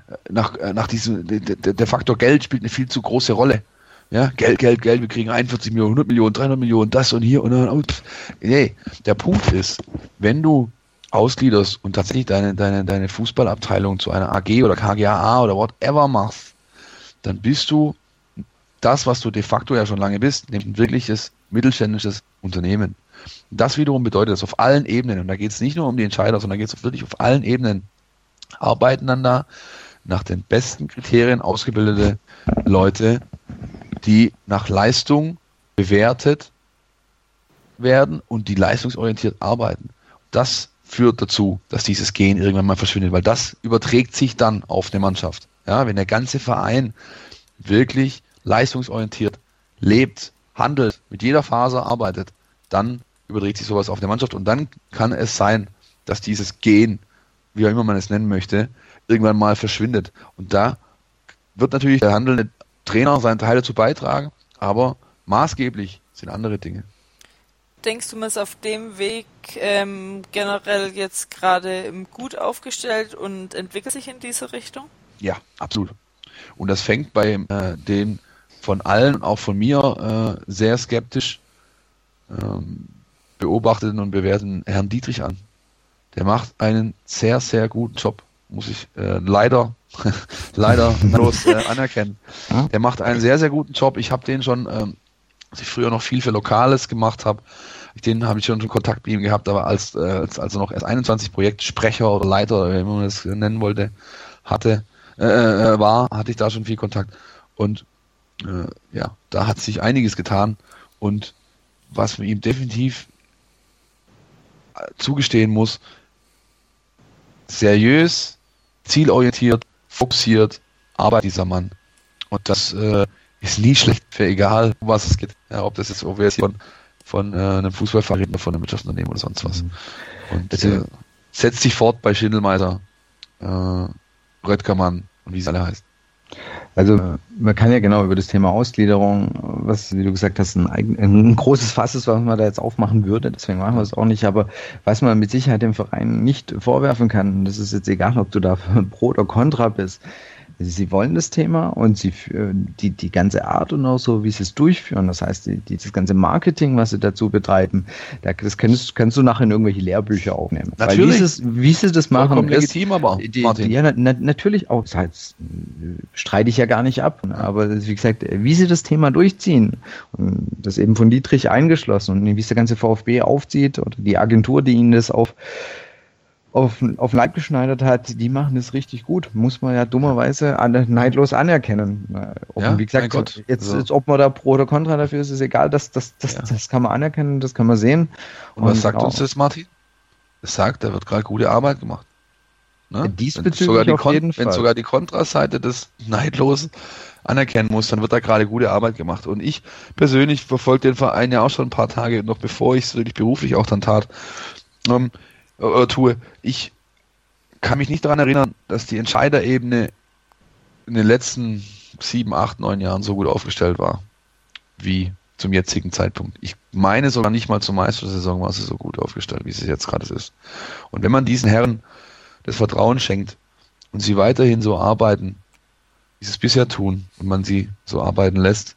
äh, nach, äh, nach diesem, der, der Faktor Geld spielt eine viel zu große Rolle. Ja, Geld, Geld, Geld, wir kriegen 41 Millionen, 100 Millionen, 300 Millionen, das und hier und dann, und, nee, der Punkt ist, wenn du ausgliederst und tatsächlich deine, deine, deine Fußballabteilung zu einer AG oder KGAA oder whatever machst, dann bist du das, was du de facto ja schon lange bist, nämlich ein wirkliches mittelständisches Unternehmen. Das wiederum bedeutet, dass auf allen Ebenen, und da geht es nicht nur um die Entscheider, sondern da geht es wirklich auf allen Ebenen, arbeiten dann da nach den besten Kriterien ausgebildete Leute, die nach Leistung bewertet werden und die leistungsorientiert arbeiten. Das führt dazu, dass dieses Gen irgendwann mal verschwindet, weil das überträgt sich dann auf eine Mannschaft. Ja, wenn der ganze Verein wirklich leistungsorientiert lebt, handelt, mit jeder Phase arbeitet, dann überträgt sich sowas auf der Mannschaft und dann kann es sein, dass dieses Gen, wie auch immer man es nennen möchte, irgendwann mal verschwindet. Und da wird natürlich der handelnde Trainer seinen Teil dazu beitragen, aber maßgeblich sind andere Dinge. Denkst du, man ist auf dem Weg ähm, generell jetzt gerade gut aufgestellt und entwickelt sich in diese Richtung? Ja, absolut. Und das fängt bei äh, den von allen, auch von mir, äh, sehr skeptisch ähm, beobachteten und bewerteten Herrn Dietrich an. Der macht einen sehr, sehr guten Job, muss ich äh, leider, leider bloß äh, anerkennen. Der macht einen sehr, sehr guten Job. Ich habe den schon, ähm, als ich früher noch viel für Lokales gemacht habe, den habe ich schon Kontakt mit ihm gehabt, aber als, äh, als, als er noch erst 21 Projektsprecher oder Leiter, oder wie man das nennen wollte, hatte, äh, äh, war, hatte ich da schon viel Kontakt. Und äh, ja, da hat sich einiges getan. Und was man ihm definitiv äh, zugestehen muss, seriös, zielorientiert, fokussiert arbeitet dieser Mann. Und das äh, ist nie schlecht für egal, um was es geht. Ja, ob das jetzt, ob wir jetzt von, von äh, einem Fußballverein oder von einem Wirtschaftsunternehmen oder sonst was. Mhm. Und äh, setzt sich fort bei Schindelmeiser, äh, Röttgermann und wie es alle heißt. Also man kann ja genau über das Thema Ausgliederung, was, wie du gesagt hast, ein, ein großes Fass ist, was man da jetzt aufmachen würde, deswegen machen wir es auch nicht, aber was man mit Sicherheit dem Verein nicht vorwerfen kann, das ist jetzt egal, ob du da pro oder contra bist, sie wollen das Thema und sie die, die ganze Art und auch so, wie sie es durchführen, das heißt, die, die, das ganze Marketing, was sie dazu betreiben, das kannst, kannst du nachher in irgendwelche Lehrbücher aufnehmen. Natürlich. Weil wie, sie, wie sie das machen, ist, legitim, aber die, die, ja, na, natürlich auch, das heißt, streite ich ja gar nicht ab, aber wie gesagt, wie sie das Thema durchziehen, und das eben von Dietrich eingeschlossen und wie es der ganze VfB aufzieht oder die Agentur, die ihnen das auf auf, auf Leib geschneidert hat, die machen das richtig gut. Muss man ja dummerweise alle neidlos anerkennen. Ob, ja, wie gesagt, jetzt, also. jetzt, ob man da pro oder contra dafür ist, ist egal. Das, das, das, ja. das kann man anerkennen, das kann man sehen. Und, Und was sagt auch, uns das, Martin? Es sagt, da wird gerade gute Arbeit gemacht. Ne? Diesbezüglich sogar die auf jeden Fall. Wenn sogar die Kontraseite des neidlos anerkennen muss, dann wird da gerade gute Arbeit gemacht. Und ich persönlich verfolge den Verein ja auch schon ein paar Tage, noch bevor ich es wirklich beruflich auch dann tat. Ähm, äh, tue. Ich kann mich nicht daran erinnern, dass die Entscheiderebene in den letzten sieben, acht, neun Jahren so gut aufgestellt war wie zum jetzigen Zeitpunkt. Ich meine sogar nicht mal zur Meistersaison war sie so gut aufgestellt, wie sie jetzt gerade ist. Und wenn man diesen Herren das Vertrauen schenkt und sie weiterhin so arbeiten, wie sie es bisher tun, und man sie so arbeiten lässt,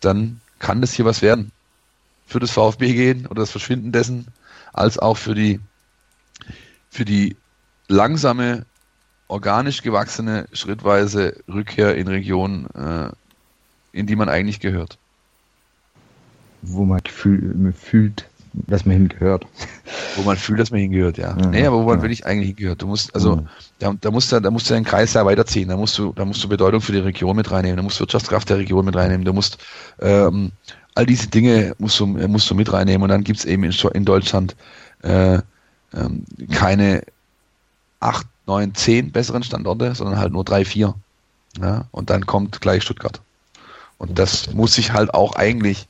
dann kann das hier was werden. Für das VfB gehen oder das Verschwinden dessen, als auch für die für die langsame, organisch gewachsene, schrittweise Rückkehr in Regionen, äh, in die man eigentlich gehört. Wo man fühl, fühlt, dass man hingehört. Wo man fühlt, dass man hingehört, ja. ja nee, aber wo man ja. wirklich eigentlich hingehört. Du musst, also, mhm. da, da musst du, da musst du den Kreis ja weiterziehen. Da musst du, da musst du Bedeutung für die Region mit reinnehmen. Da musst du Wirtschaftskraft der Region mit reinnehmen. Du musst, ähm, all diese Dinge musst du, musst du mit reinnehmen. Und dann gibt's eben in, in Deutschland, äh, ähm, keine acht, neun, zehn besseren Standorte, sondern halt nur drei, vier. Ja, und dann kommt gleich Stuttgart. Und das muss sich halt auch eigentlich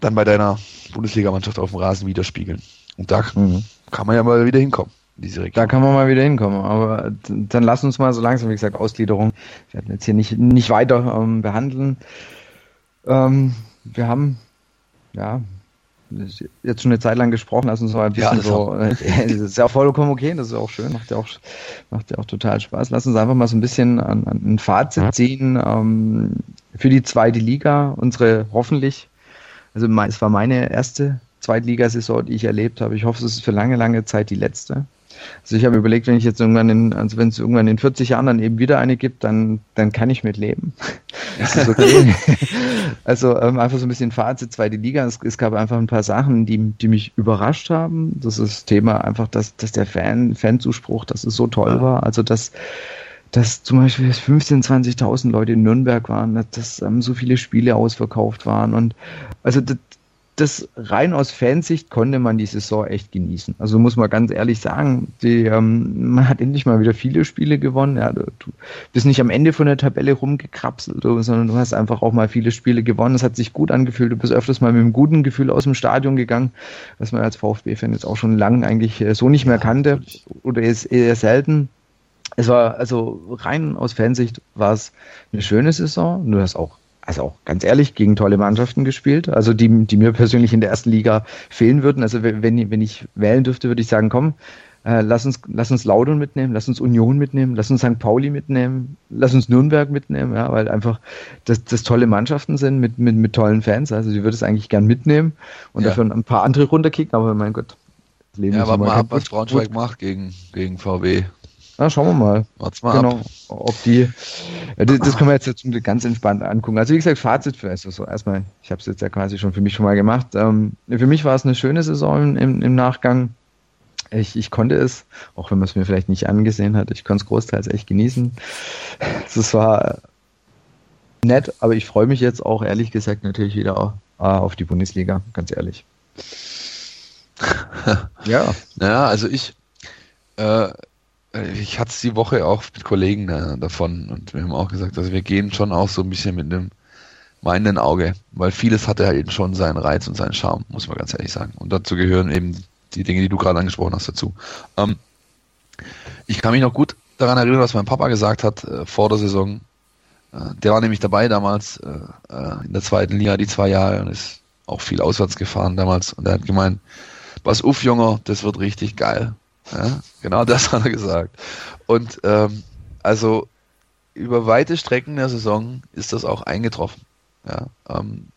dann bei deiner Bundesligamannschaft auf dem Rasen widerspiegeln. Und da mhm. kann man ja mal wieder hinkommen. Diese Region. Da kann man mal wieder hinkommen. Aber dann lass uns mal so langsam, wie gesagt, Ausgliederung. Wir werden jetzt hier nicht, nicht weiter ähm, behandeln. Ähm, wir haben ja jetzt schon eine Zeit lang gesprochen, lass uns mal ein bisschen ja, so, äh, das ist ja vollkommen okay, das ist auch schön, macht ja auch, macht ja auch total Spaß. Lass uns einfach mal so ein bisschen an, an ein Fazit ziehen ähm, für die zweite Liga, unsere hoffentlich, also es war meine erste Zweitligasaison, die ich erlebt habe. Ich hoffe, es ist für lange, lange Zeit die letzte. Also ich habe überlegt, wenn ich jetzt irgendwann in, also wenn es irgendwann in 40 Jahren dann eben wieder eine gibt, dann, dann kann ich mit leben. Das ist okay. also ähm, einfach so ein bisschen Fazit, zweite Liga. Es, es, gab einfach ein paar Sachen, die, die mich überrascht haben. Das ist das Thema einfach, dass, dass der Fan, Fanzuspruch, dass es so toll war. Also dass dass zum Beispiel 15.000, 20.000 Leute in Nürnberg waren, dass ähm, so viele Spiele ausverkauft waren und also das, das rein aus Fansicht konnte man die Saison echt genießen. Also muss man ganz ehrlich sagen, die, ähm, man hat endlich mal wieder viele Spiele gewonnen. Ja, du, du bist nicht am Ende von der Tabelle rumgekrapselt, sondern du hast einfach auch mal viele Spiele gewonnen. Es hat sich gut angefühlt. Du bist öfters mal mit einem guten Gefühl aus dem Stadion gegangen, was man als VfB-Fan jetzt auch schon lange eigentlich äh, so nicht mehr kannte oder ist eher selten. Es war also rein aus Fansicht war es eine schöne Saison. Du hast auch also auch ganz ehrlich, gegen tolle Mannschaften gespielt, also die, die mir persönlich in der ersten Liga fehlen würden. Also wenn, wenn ich wählen dürfte, würde ich sagen, komm, äh, lass uns, lass uns Laudern mitnehmen, lass uns Union mitnehmen, lass uns St. Pauli mitnehmen, lass uns Nürnberg mitnehmen, ja, weil einfach das, das tolle Mannschaften sind mit, mit, mit tollen Fans. Also die würde es eigentlich gern mitnehmen und ja. dafür ein paar andere runterkicken, aber mein Gott. Leben ja, warte mal ab, was Braunschweig macht gegen, gegen VW. Na, schauen wir mal. Warte mal genau, ab. ob die. Das, das können wir jetzt, jetzt ganz entspannt angucken. Also wie gesagt, Fazit für also so erstmal, ich habe es jetzt ja quasi schon für mich schon mal gemacht. Ähm, für mich war es eine schöne Saison im, im Nachgang. Ich, ich konnte es, auch wenn man es mir vielleicht nicht angesehen hat, ich konnte es großteils echt genießen. Es war nett, aber ich freue mich jetzt auch ehrlich gesagt natürlich wieder auf die Bundesliga, ganz ehrlich. ja. Naja, also ich, äh, ich hatte es die Woche auch mit Kollegen äh, davon und wir haben auch gesagt, also wir gehen schon auch so ein bisschen mit einem weinenden Auge, weil vieles hatte halt eben schon seinen Reiz und seinen Charme, muss man ganz ehrlich sagen. Und dazu gehören eben die Dinge, die du gerade angesprochen hast, dazu. Ähm, ich kann mich noch gut daran erinnern, was mein Papa gesagt hat äh, vor der Saison. Äh, der war nämlich dabei damals äh, äh, in der zweiten Liga die zwei Jahre und ist auch viel auswärts gefahren damals. Und er hat gemeint, pass auf, Junge, das wird richtig geil. Ja, genau das hat er gesagt. Und ähm, also über weite Strecken der Saison ist das auch eingetroffen. Ja, ähm,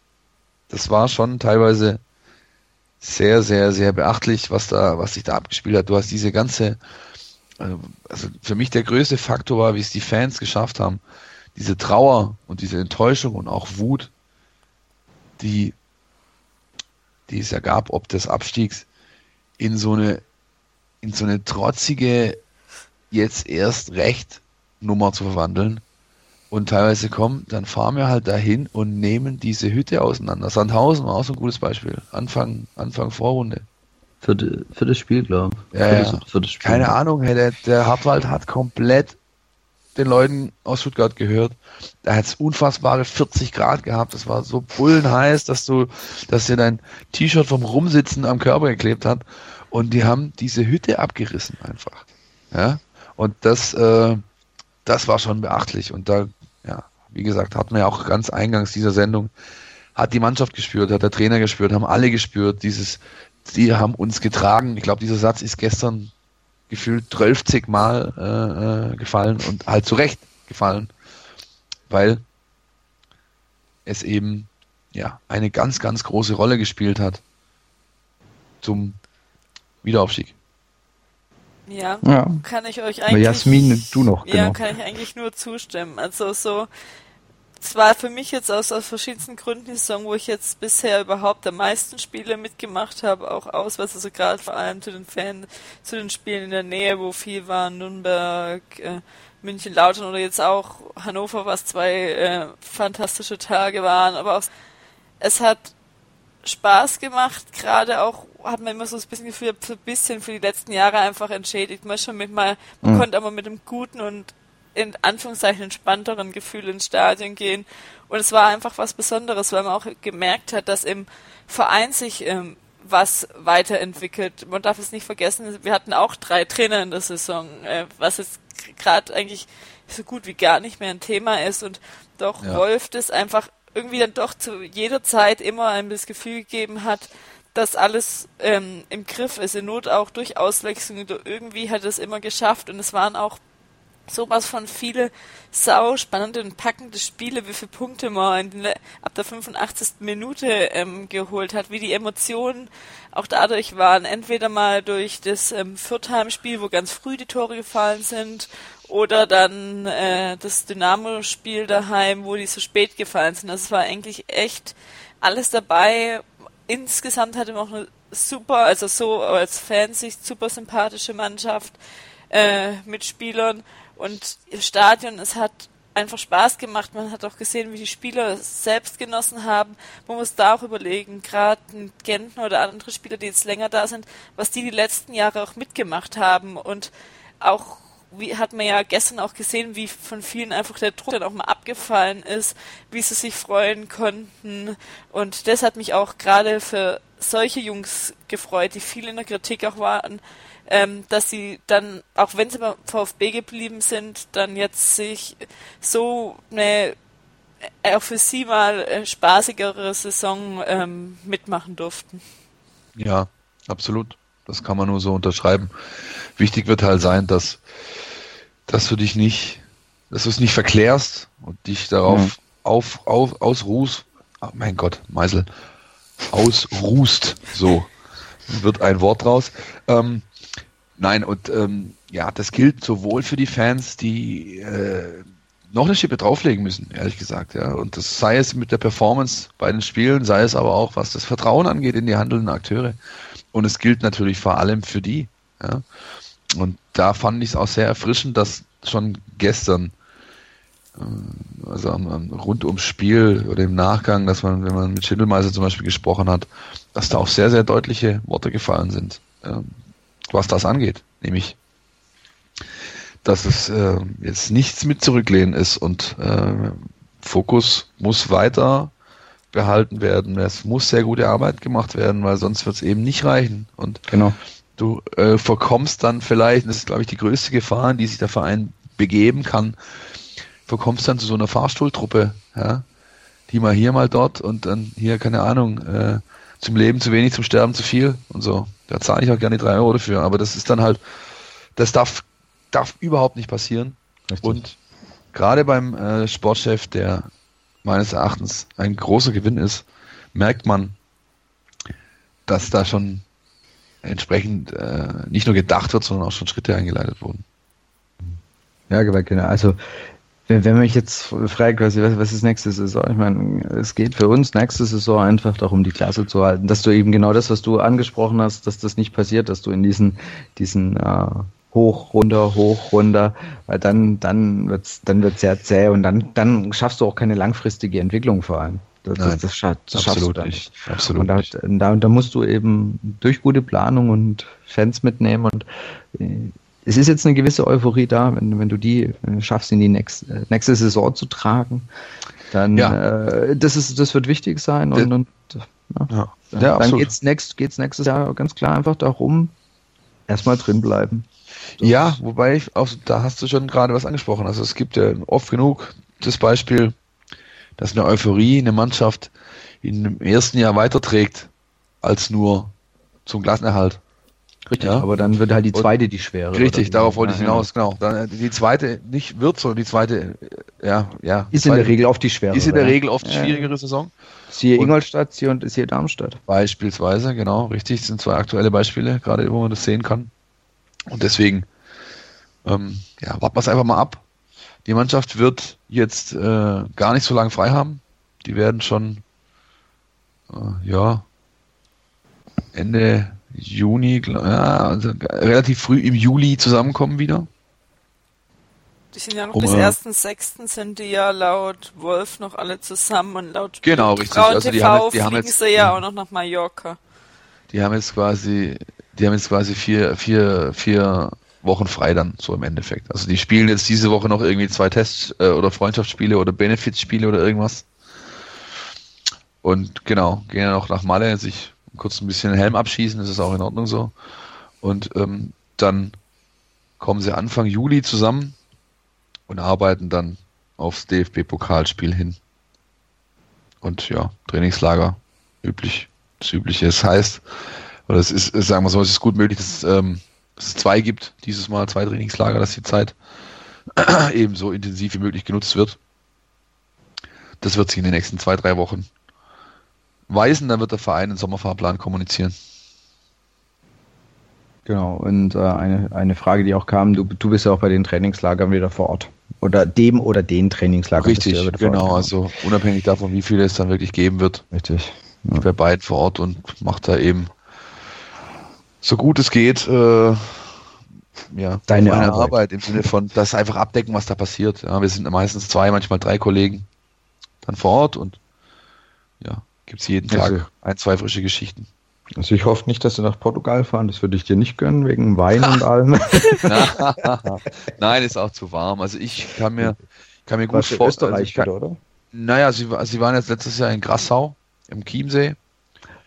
das war schon teilweise sehr, sehr, sehr beachtlich, was da, was sich da abgespielt hat. Du hast diese ganze, also für mich der größte Faktor war, wie es die Fans geschafft haben, diese Trauer und diese Enttäuschung und auch Wut, die, die es ja gab, ob des Abstiegs, in so eine in so eine trotzige, jetzt erst recht Nummer zu verwandeln. Und teilweise kommen, dann fahren wir halt dahin und nehmen diese Hütte auseinander. Sandhausen war auch so ein gutes Beispiel. Anfang, Anfang Vorrunde. Für, die, für das Spiel, glaube ich. Ja, ja. Keine Ahnung, hey, der, der Hartwald hat komplett den Leuten aus Stuttgart gehört. Da hat es unfassbare 40 Grad gehabt. Das war so bullenheiß, dass du, dass dir dein T-Shirt vom Rumsitzen am Körper geklebt hat. Und die haben diese Hütte abgerissen einfach. Ja. Und das, äh, das war schon beachtlich. Und da, ja, wie gesagt, hat man ja auch ganz eingangs dieser Sendung, hat die Mannschaft gespürt, hat der Trainer gespürt, haben alle gespürt, dieses, die haben uns getragen. Ich glaube, dieser Satz ist gestern gefühlt 12 Mal äh, äh, gefallen und halt zu Recht gefallen, weil es eben ja eine ganz, ganz große Rolle gespielt hat zum Wiederaufstieg. Ja, ja, kann ich euch eigentlich. Jasmin, du noch, genau. Ja, kann ich eigentlich nur zustimmen. Also so, es war für mich jetzt aus, aus verschiedensten Gründen die Saison, wo ich jetzt bisher überhaupt am meisten Spiele mitgemacht habe, auch auswärts, also gerade vor allem zu den Fans, zu den Spielen in der Nähe, wo viel waren, Nürnberg, äh, München, Lautern oder jetzt auch Hannover, was zwei äh, fantastische Tage waren, aber auch, es hat Spaß gemacht, gerade auch hat man immer so ein bisschen Gefühl, so ein bisschen für die letzten Jahre einfach entschädigt. Man schon mit mal, man mhm. konnte aber mit einem guten und in Anführungszeichen entspannteren Gefühl ins Stadion gehen. Und es war einfach was Besonderes, weil man auch gemerkt hat, dass im Verein sich ähm, was weiterentwickelt. Man darf es nicht vergessen, wir hatten auch drei Trainer in der Saison, äh, was jetzt gerade eigentlich so gut wie gar nicht mehr ein Thema ist. Und doch ja. Wolf das einfach irgendwie dann doch zu jeder Zeit immer einem das Gefühl gegeben hat, dass alles ähm, im Griff ist, in Not auch durch Auswechslung. Irgendwie hat es immer geschafft und es waren auch sowas von viele sau spannende und packende Spiele, wie viele Punkte man ab der 85. Minute ähm, geholt hat, wie die Emotionen auch dadurch waren, entweder mal durch das ähm, Fürtheim-Spiel, wo ganz früh die Tore gefallen sind, oder dann äh, das Dynamo-Spiel daheim, wo die so spät gefallen sind. Das war eigentlich echt alles dabei. Insgesamt hatte man auch eine super, also so als Fansicht super sympathische Mannschaft äh, mit Spielern und im Stadion, es hat einfach Spaß gemacht. Man hat auch gesehen, wie die Spieler es selbst genossen haben. Man muss da auch überlegen, gerade Genten oder andere Spieler, die jetzt länger da sind, was die die letzten Jahre auch mitgemacht haben und auch wie hat man ja gestern auch gesehen, wie von vielen einfach der Druck dann auch mal abgefallen ist, wie sie sich freuen konnten. Und das hat mich auch gerade für solche Jungs gefreut, die viel in der Kritik auch waren, ähm, dass sie dann, auch wenn sie beim VfB geblieben sind, dann jetzt sich so eine äh, auch für sie mal spaßigere Saison ähm, mitmachen durften. Ja, absolut. Das kann man nur so unterschreiben. Wichtig wird halt sein, dass, dass du dich nicht, dass du es nicht verklärst und dich darauf mhm. auf, auf, ausruhst. Oh mein Gott, Meisel. Ausruhst. So. Wird ein Wort raus. Ähm, Nein, und ähm, ja, das gilt sowohl für die Fans, die äh, noch eine Schippe drauflegen müssen, ehrlich gesagt, ja. Und das sei es mit der Performance bei den Spielen, sei es aber auch, was das Vertrauen angeht in die handelnden Akteure. Und es gilt natürlich vor allem für die. Ja. Und da fand ich es auch sehr erfrischend, dass schon gestern, äh, also am, am, rund ums Spiel oder im Nachgang, dass man, wenn man mit Schindelmeister zum Beispiel gesprochen hat, dass da auch sehr, sehr deutliche Worte gefallen sind. Ja was das angeht, nämlich dass es äh, jetzt nichts mit zurücklehnen ist und äh, Fokus muss weiter behalten werden. Es muss sehr gute Arbeit gemacht werden, weil sonst wird es eben nicht reichen. Und genau. du äh, verkommst dann vielleicht, das ist glaube ich die größte Gefahr, in die sich der Verein begeben kann, verkommst dann zu so einer Fahrstuhltruppe, ja, die mal hier, mal dort und dann hier, keine Ahnung, äh, zum Leben zu wenig, zum Sterben zu viel und so. Da zahle ich auch gerne die drei Euro dafür. Aber das ist dann halt, das darf, darf überhaupt nicht passieren. Richtig. Und gerade beim äh, Sportchef, der meines Erachtens ein großer Gewinn ist, merkt man, dass da schon entsprechend äh, nicht nur gedacht wird, sondern auch schon Schritte eingeleitet wurden. Ja, genau. Also wenn, wenn mich jetzt fragt, was, was ist nächste Saison? Ich meine, es geht für uns nächste Saison einfach darum, die Klasse zu halten. Dass du eben genau das, was du angesprochen hast, dass das nicht passiert, dass du in diesen, diesen äh, hoch, runter, hoch, runter, weil dann, dann wird's, dann wird's sehr zäh und dann, dann schaffst du auch keine langfristige Entwicklung vor allem. Das, Nein, das, das, das schaffst du nicht. Absolut und da, da, da musst du eben durch gute Planung und Fans mitnehmen und äh, es ist jetzt eine gewisse Euphorie da, wenn, wenn du die äh, schaffst, in die nächste, äh, nächste Saison zu tragen. Dann ja. äh, das ist, das wird wichtig sein und, und ja, ja. ja dann geht's next, geht's nächstes Jahr ganz klar einfach darum, erstmal drin bleiben. Das ja, wobei ich auch, da hast du schon gerade was angesprochen. Also es gibt ja oft genug das Beispiel, dass eine Euphorie eine Mannschaft in dem ersten Jahr weiterträgt als nur zum Klassenerhalt. Richtig, ja? aber dann wird halt die zweite und, die schwere. Richtig, darauf wollte ich hinaus, genau. Dann, äh, die zweite nicht wird, sondern die zweite, äh, ja, ja. Ist zweite, in der Regel oft die schwere. Ist in der Regel oft die schwierigere Saison. Siehe Ingolstadt, siehe und siehe Darmstadt. Beispielsweise, genau, richtig, das sind zwei aktuelle Beispiele, gerade wo man das sehen kann. Und deswegen, ähm, ja, warten wir es einfach mal ab. Die Mannschaft wird jetzt äh, gar nicht so lange frei haben. Die werden schon, äh, ja, Ende Juni, ja, also relativ früh im Juli zusammenkommen wieder. Die sind ja noch um, bis 1.6. Äh, sind die ja laut Wolf noch alle zusammen und laut genau, richtig. Braun also die haben, die haben jetzt, sie ja auch noch nach Mallorca. Die haben jetzt quasi, die haben jetzt quasi vier, vier, vier Wochen frei dann, so im Endeffekt. Also die spielen jetzt diese Woche noch irgendwie zwei Tests äh, oder Freundschaftsspiele oder Benefits-Spiele oder irgendwas. Und genau, gehen dann auch nach Malle, sich kurz ein bisschen Helm abschießen, das ist auch in Ordnung so. Und ähm, dann kommen sie Anfang Juli zusammen und arbeiten dann aufs DFB-Pokalspiel hin. Und ja, Trainingslager, üblich, das Übliche. Das heißt, oder es ist, sagen wir so, es ist gut möglich, dass, ähm, dass es zwei gibt, dieses Mal zwei Trainingslager, dass die Zeit ebenso intensiv wie möglich genutzt wird. Das wird sich in den nächsten zwei, drei Wochen weisen, dann wird der Verein den Sommerfahrplan kommunizieren. Genau, und äh, eine, eine Frage, die auch kam, du, du bist ja auch bei den Trainingslagern wieder vor Ort. Oder dem oder den Trainingslagern. Richtig, ja genau, also unabhängig davon, wie viele es dann wirklich geben wird. Richtig. Ja. Ich bei beiden vor Ort und macht da eben so gut es geht, äh, ja, Deine Arbeit. Arbeit. im Sinne von das einfach abdecken, was da passiert. Ja, wir sind meistens zwei, manchmal drei Kollegen dann vor Ort und ja, gibt's jeden Tag Also- ein, zwei frische Geschichten. Also ich hoffe nicht, dass sie nach Portugal fahren. Das würde ich dir nicht gönnen, wegen Wein und allem. Nein, ist auch zu warm. Also ich kann mir, kann mir gut vorstellen. Österreich Also kann- oder? Naja, sie, sie waren jetzt letztes Jahr in Grassau im Chiemsee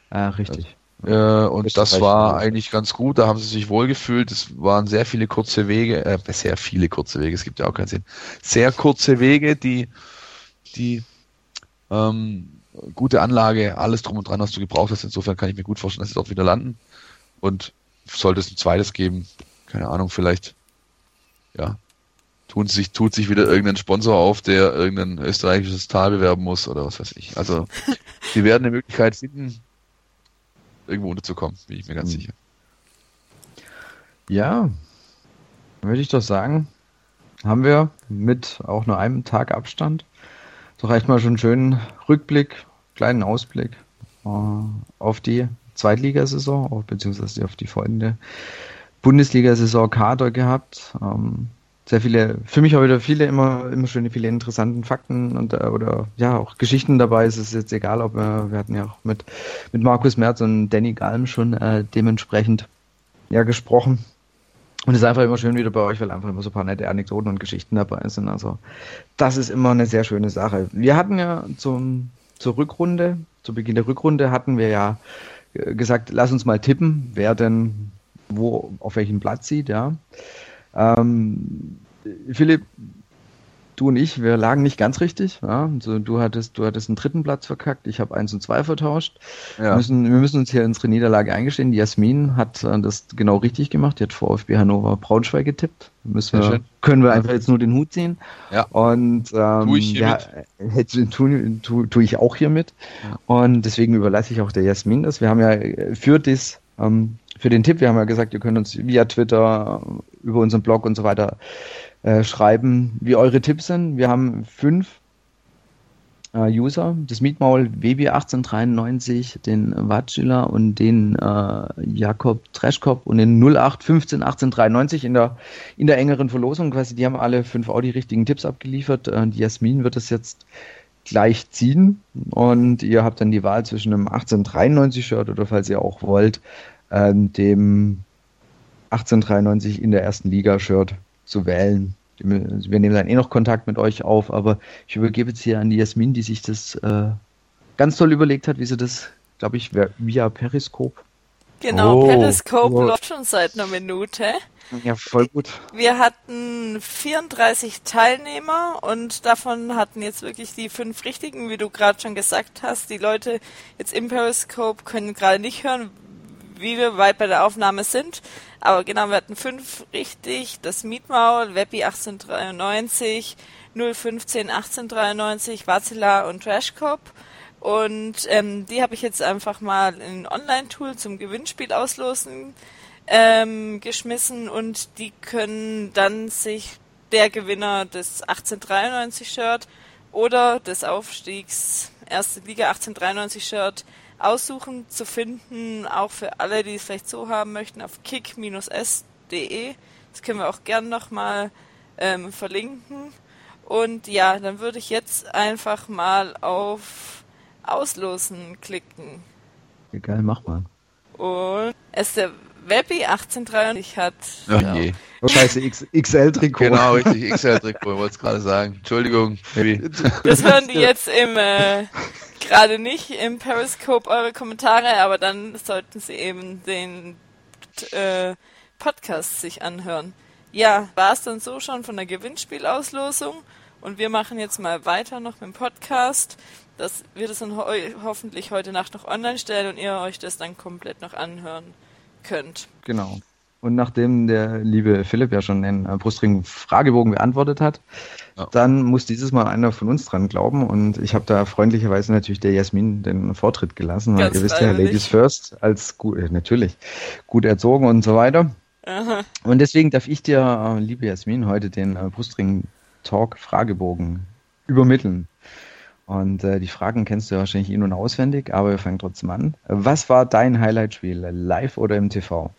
Ah, richtig. äh, und das Österreich war- eigentlich ganz gut. Da haben sie sich wohlgefühlt. Es waren sehr viele kurze Wege, äh, sehr viele kurze Wege. Es gibt ja auch keinen Sinn. Sehr kurze Wege, die, die ähm, gute Anlage, alles drum und dran, was du gebraucht hast. Insofern kann ich mir gut vorstellen, dass sie dort wieder landen. Und sollte es ein zweites geben, keine Ahnung, vielleicht, ja, tun sich, tut sich wieder irgendein Sponsor auf, der irgendein österreichisches Tal bewerben muss oder was weiß ich. Also, sie werden eine Möglichkeit finden, irgendwo unterzukommen, bin ich mir ganz Hm. sicher. Ja, würde ich doch sagen, haben wir mit auch nur einem Tag Abstand doch echt mal schon einen schönen Rückblick, kleinen Ausblick äh, auf die Zweitligasaison, beziehungsweise auf die folgende Bundesliga-Saison Kader gehabt. Ähm, sehr viele, für mich auch wieder viele immer, immer schöne, viele interessanten Fakten und äh, oder ja auch Geschichten dabei. Es ist jetzt egal, ob wir, wir hatten ja auch mit, mit Markus Merz und Danny Galm schon äh, dementsprechend ja gesprochen. Und es ist einfach immer schön wieder bei euch, weil einfach immer so ein paar nette Anekdoten und Geschichten dabei sind. Also das ist immer eine sehr schöne Sache. Wir hatten ja zum, zur Rückrunde, zu Beginn der Rückrunde hatten wir ja äh, gesagt, lass uns mal tippen, wer denn wo auf welchem Platz sieht, ja. Ähm, Philipp, du und ich, wir lagen nicht ganz richtig. Ja? Also, du hattest, du hattest einen dritten Platz verkackt, ich habe eins und zwei vertauscht. Wir, müssen, wir müssen uns hier unsere Niederlage eingestehen. Die Jasmin hat äh, das genau richtig gemacht. Die hat VfB Hannover Braunschweig getippt. Müssen wir, können wir einfach jetzt nur den Hut ziehen. Ja. Und ähm, Tu ich ja, hätte- tu, tu, tu ich auch hiermit. Ja. Und deswegen überlasse ich auch der Jasmin das. Wir haben ja äh, für das, ähm, für den Tipp, wir haben ja gesagt, ihr könnt uns via Twitter, äh, über unseren Blog und so weiter äh, schreiben, wie eure Tipps sind. Wir haben fünf äh, User, das Mietmaul WB1893, den Watschiller und den äh, Jakob Treschkop und den 0815 1893 in der, in der engeren Verlosung. Quasi, die haben alle fünf auch richtigen Tipps abgeliefert. Äh, die Jasmin wird das jetzt gleich ziehen und ihr habt dann die Wahl zwischen einem 1893 Shirt oder falls ihr auch wollt, ähm, dem 1893 in der ersten Liga Shirt zu wählen. Wir nehmen dann eh noch Kontakt mit euch auf, aber ich übergebe jetzt hier an die Jasmin, die sich das äh, ganz toll überlegt hat, wie sie das, glaube ich, via Periskop. Genau, Oh, Periscope oh. läuft schon seit einer Minute. Ja, voll gut. Wir hatten 34 Teilnehmer und davon hatten jetzt wirklich die fünf richtigen, wie du gerade schon gesagt hast. Die Leute jetzt im Periscope können gerade nicht hören, wie wir weit bei der Aufnahme sind. Aber genau, wir hatten fünf richtig. Das Mietmaul, Webby 1893, 015 1893, Vazilla und Trashcop. Und ähm, die habe ich jetzt einfach mal in ein Online-Tool zum Gewinnspiel auslosen ähm, geschmissen und die können dann sich der Gewinner des 1893-Shirt oder des Aufstiegs Erste Liga 1893 Shirt aussuchen zu finden, auch für alle, die es vielleicht so haben möchten, auf kick-s.de. Das können wir auch gern nochmal ähm, verlinken. Und ja, dann würde ich jetzt einfach mal auf Auslosen klicken. Geil, mach mal. Und es der Webby 1893 hat. Ach ja. je. Oh, scheiße, XL-Trikot. Genau, richtig, XL-Trikot, wollte es gerade sagen. Entschuldigung, Baby. Das hören die jetzt im äh, gerade nicht im Periscope eure Kommentare, aber dann sollten sie eben den äh, Podcast sich anhören. Ja, war es dann so schon von der Gewinnspielauslosung und wir machen jetzt mal weiter noch mit dem Podcast, dass wir das dann ho hoffentlich heute Nacht noch online stellen und ihr euch das dann komplett noch anhören könnt. Genau. Und nachdem der liebe Philipp ja schon den äh, Brustring-Fragebogen beantwortet hat, Ja. dann muss dieses Mal einer von uns dran glauben. Und ich habe da freundlicherweise natürlich der Jasmin den Vortritt gelassen. Weil ihr wisst ja. Ladies first, als gut, äh, natürlich gut erzogen und so weiter. Aha. Und deswegen darf ich dir, äh, liebe Jasmin, heute den äh, Brustring-Talk-Fragebogen übermitteln. Und äh, die Fragen kennst du ja wahrscheinlich in- und auswendig, aber wir fangen trotzdem an. Was war dein Highlight-Spiel, live oder im TV?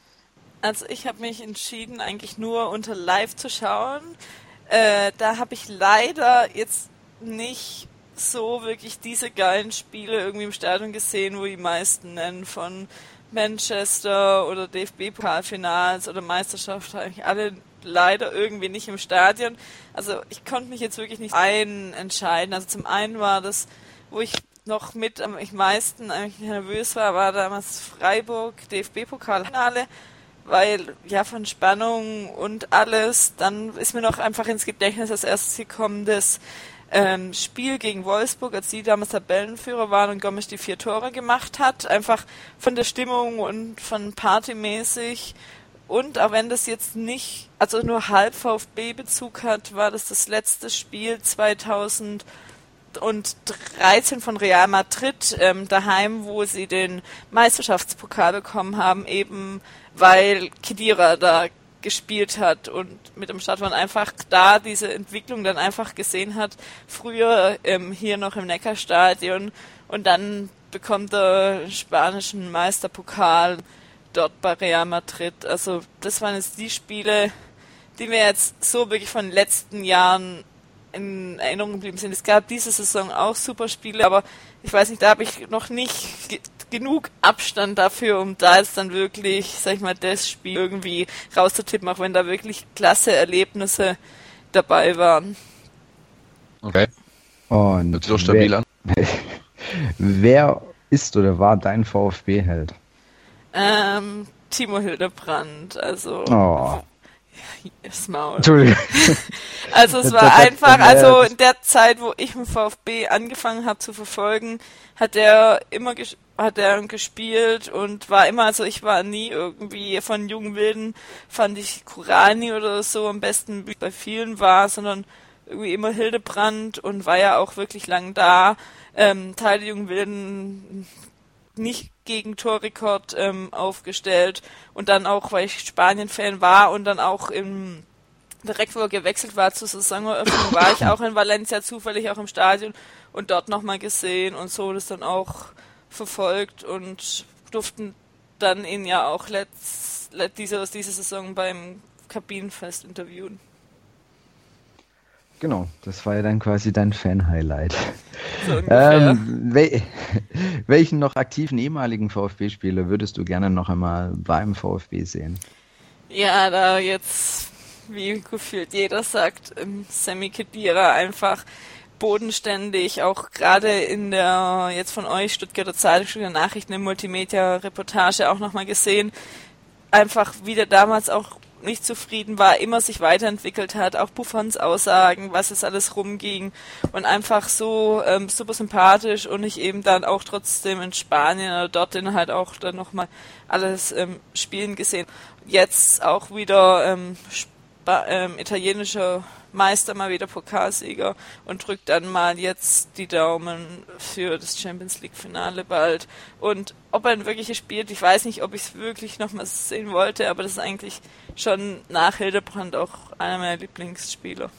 Also ich habe mich entschieden, eigentlich nur unter Live zu schauen. Äh, da habe ich leider jetzt nicht so wirklich diese geilen Spiele irgendwie im Stadion gesehen, wo die meisten nennen von Manchester oder DFB-Pokalfinals oder Meisterschaft eigentlich alle leider irgendwie nicht im Stadion. Also ich konnte mich jetzt wirklich nicht ein entscheiden. Also zum einen war das, wo ich noch mit am meisten eigentlich nervös war, war damals Freiburg DFB-Pokalfinale, weil ja von Spannung und alles, dann ist mir noch einfach ins Gedächtnis als erstes gekommen, das ähm, Spiel gegen Wolfsburg, als sie damals Tabellenführer waren und Gomes die vier Tore gemacht hat, einfach von der Stimmung und von partymäßig und auch wenn das jetzt nicht, also nur halb VfB-Bezug hat, war das das letzte Spiel 2013 von Real Madrid ähm, daheim, wo sie den Meisterschaftspokal bekommen haben, eben weil Kedira da gespielt hat und mit dem Stadtmann einfach da diese Entwicklung dann einfach gesehen hat. Früher ähm, hier noch im Neckarstadion und dann bekommt er spanischen Meisterpokal dort bei Real Madrid. Also das waren jetzt die Spiele, die mir jetzt so wirklich von den letzten Jahren in Erinnerung geblieben sind. Es gab diese Saison auch super Spiele, aber ich weiß nicht, da habe ich noch nicht ge genug Abstand dafür, um da jetzt dann wirklich, sag ich mal, das Spiel irgendwie rauszutippen, auch wenn da wirklich klasse Erlebnisse dabei waren. Okay. Und Hört sich doch stabil wer, an. wer ist oder war dein VfB-Held? Ähm, Timo Hildebrand, also Oh. das Maul. Entschuldigung. Also es war einfach, also in der Zeit, wo ich mit VfB angefangen habe zu verfolgen, hat er immer hat er gespielt und war immer, also ich war nie irgendwie von jungen Wilden, fand ich Kurani oder so am besten, wie bei vielen war, sondern irgendwie immer Hildebrand und war ja auch wirklich lang da. Ähm, Teil der jungen Wilden nicht gegen Torrekord ähm, aufgestellt und dann auch, weil ich Spanien-Fan war und dann auch im direkt wo er gewechselt war zur Saisoneröffnung, war ich auch in Valencia zufällig auch im Stadion und dort nochmal gesehen und so das dann auch verfolgt und durften dann ihn ja auch letzt, let, diese, diese Saison beim Kabinenfest interviewen. Genau, das war ja dann quasi dein Fan-Highlight. So. Ähm, wel welchen noch aktiven ehemaligen VfB-Spieler würdest du gerne noch einmal beim VfB sehen? Ja, da jetzt, wie gefühlt jeder sagt, ähm, Sammy Kedira einfach bodenständig, auch gerade in der jetzt von euch Stuttgarter Zeitung, Stuttgarter Nachrichten im Multimedia-Reportage auch nochmal gesehen, einfach wie der damals auch nicht zufrieden war, immer sich weiterentwickelt hat, auch Buffons Aussagen, was es alles rumging und einfach so ähm, super sympathisch und ich eben dann auch trotzdem in Spanien oder dorthin halt auch dann nochmal alles ähm, spielen gesehen. Jetzt auch wieder ähm, ähm, italienischer Meister, mal wieder Pokalsieger und drückt dann mal jetzt die Daumen für das Champions League Finale bald. Und ob er ein wirkliches spielt, ich weiß nicht, ob ich es wirklich nochmal sehen wollte, aber das ist eigentlich schon nach Hildebrand auch einer meiner Lieblingsspieler.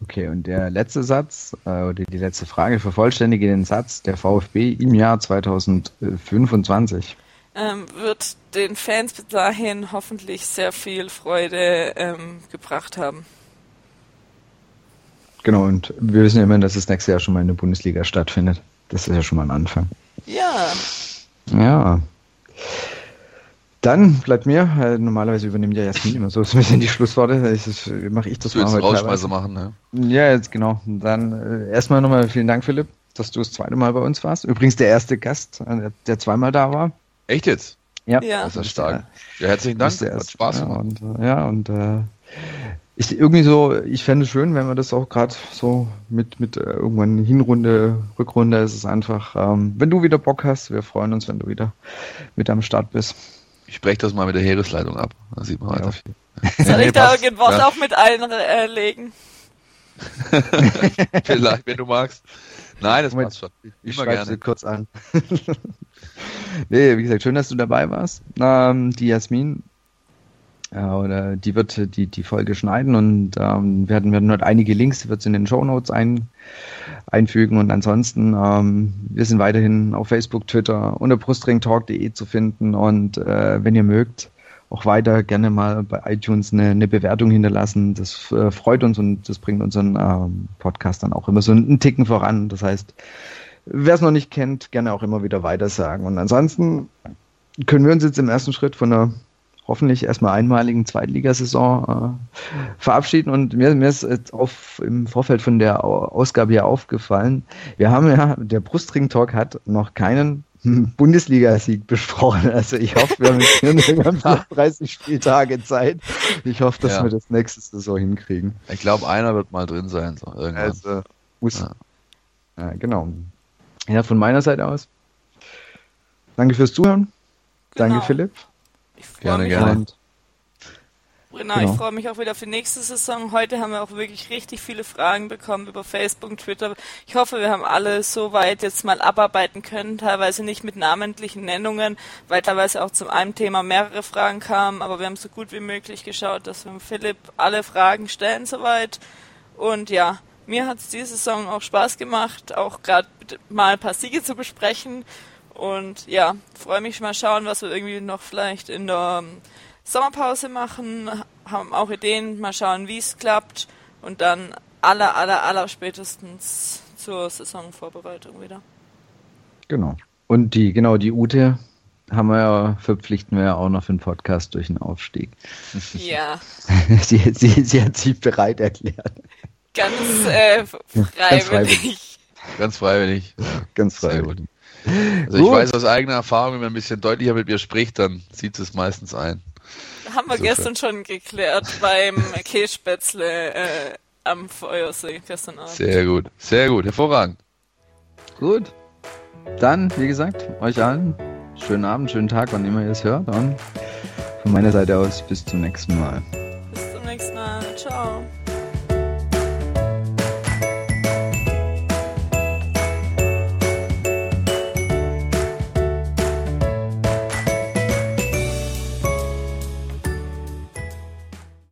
Okay, und der letzte Satz, äh, oder die letzte Frage, vervollständige den Satz, der VfB im Jahr 2025. Ähm, wird den Fans bis dahin hoffentlich sehr viel Freude ähm, gebracht haben. Genau, und wir wissen ja immer, dass es nächstes Jahr schon mal in der Bundesliga stattfindet. Das ist ja schon mal ein Anfang. Ja, Ja. Dann bleibt mir, äh, normalerweise übernimmt ja Jasmin immer so ein bisschen die Schlussworte. Mache ich das du mal heute Rausschmeißer teilweise. machen, ne? Ja, jetzt genau. Dann äh, erstmal nochmal vielen Dank, Philipp, dass du das zweite Mal bei uns warst. Übrigens der erste Gast, äh, der, der zweimal da war. Echt jetzt? ja. Das ist ja stark. Ja, Ja, herzlichen Dank. der Hat. Spaß ja, gemacht. und, äh, ja, und äh, ich irgendwie so, ich fände es schön, wenn wir das auch gerade so mit, mit äh, irgendwann Hinrunde, Rückrunde ist es einfach, ähm, wenn du wieder Bock hast, wir freuen uns, wenn du wieder mit am Start bist. Ich spreche das mal mit der Heeresleitung ab. Da sieht man Ja, weiter. auf Soll Nee, ich da Wort Ja. auch mit einlegen? Vielleicht, wenn du magst. Nein, das Moment, passt schon. Ich Immer schreibe sie gerne. kurz an. nee, wie gesagt, schön, dass du dabei warst. Ähm, die Jasmin Ja, oder die wird die, die Folge schneiden und ähm, werden, werden dort einige Links, wird es in den Show Notes ein, einfügen und ansonsten, ähm, wir sind weiterhin auf Facebook, Twitter unter brustringtalk.de zu finden und äh, wenn ihr mögt, auch weiter gerne mal bei iTunes eine, eine Bewertung hinterlassen. Das äh, freut uns und das bringt unseren ähm, Podcast dann auch immer so einen Ticken voran. Das heißt, wer es noch nicht kennt, gerne auch immer wieder weiter sagen. Und ansonsten können wir uns jetzt im ersten Schritt von einer hoffentlich erstmal einmaligen Zweitligasaison äh, verabschieden. Und mir, mir ist jetzt auf, im Vorfeld von der Ausgabe hier aufgefallen, wir haben ja, der Brustring-Talk hat noch keinen Bundesliga-Sieg besprochen. Also ich hoffe, wir haben jetzt 30 Spieltage Zeit. Ich hoffe, dass ja. wir das nächste Saison hinkriegen. Ich glaube, einer wird mal drin sein. So Also muss. Ja. ja. genau. Ja, von meiner Seite aus. Danke fürs Zuhören. Genau. Danke, Philipp. gerne, gerne. Genau, genau. ich freue mich auch wieder für nächste Saison. Heute haben wir auch wirklich richtig viele Fragen bekommen über Facebook, Twitter. Ich hoffe, wir haben alle so weit jetzt mal abarbeiten können, teilweise nicht mit namentlichen Nennungen, weil teilweise auch zu einem Thema mehrere Fragen kamen, aber wir haben so gut wie möglich geschaut, dass wir Philipp alle Fragen stellen soweit. Und ja, mir hat es diese Saison auch Spaß gemacht, auch gerade mal ein paar Siege zu besprechen. Und ja, freue mich mal schauen, was wir irgendwie noch vielleicht in der Sommerpause machen, haben auch Ideen, mal schauen, wie es klappt und dann aller, aller, aller spätestens zur Saisonvorbereitung wieder. Genau. Und die, genau, die Ute haben wir ja, verpflichten wir ja auch noch für den Podcast durch den Aufstieg. Ja. sie, sie, sie hat sich bereit erklärt. Ganz äh, freiwillig. Ganz freiwillig. Ganz freiwillig. Also Gut. ich weiß aus eigener Erfahrung, wenn man ein bisschen deutlicher mit mir spricht, dann sieht es meistens ein haben wir Super. gestern schon geklärt beim Kässpätzle äh, am Feuersee gestern Abend. Sehr gut, sehr gut, hervorragend. Gut. Dann, wie gesagt, euch allen schönen Abend, schönen Tag, wann immer ihr es hört. Und von meiner Seite aus bis zum nächsten Mal. Bis zum nächsten Mal. Ciao.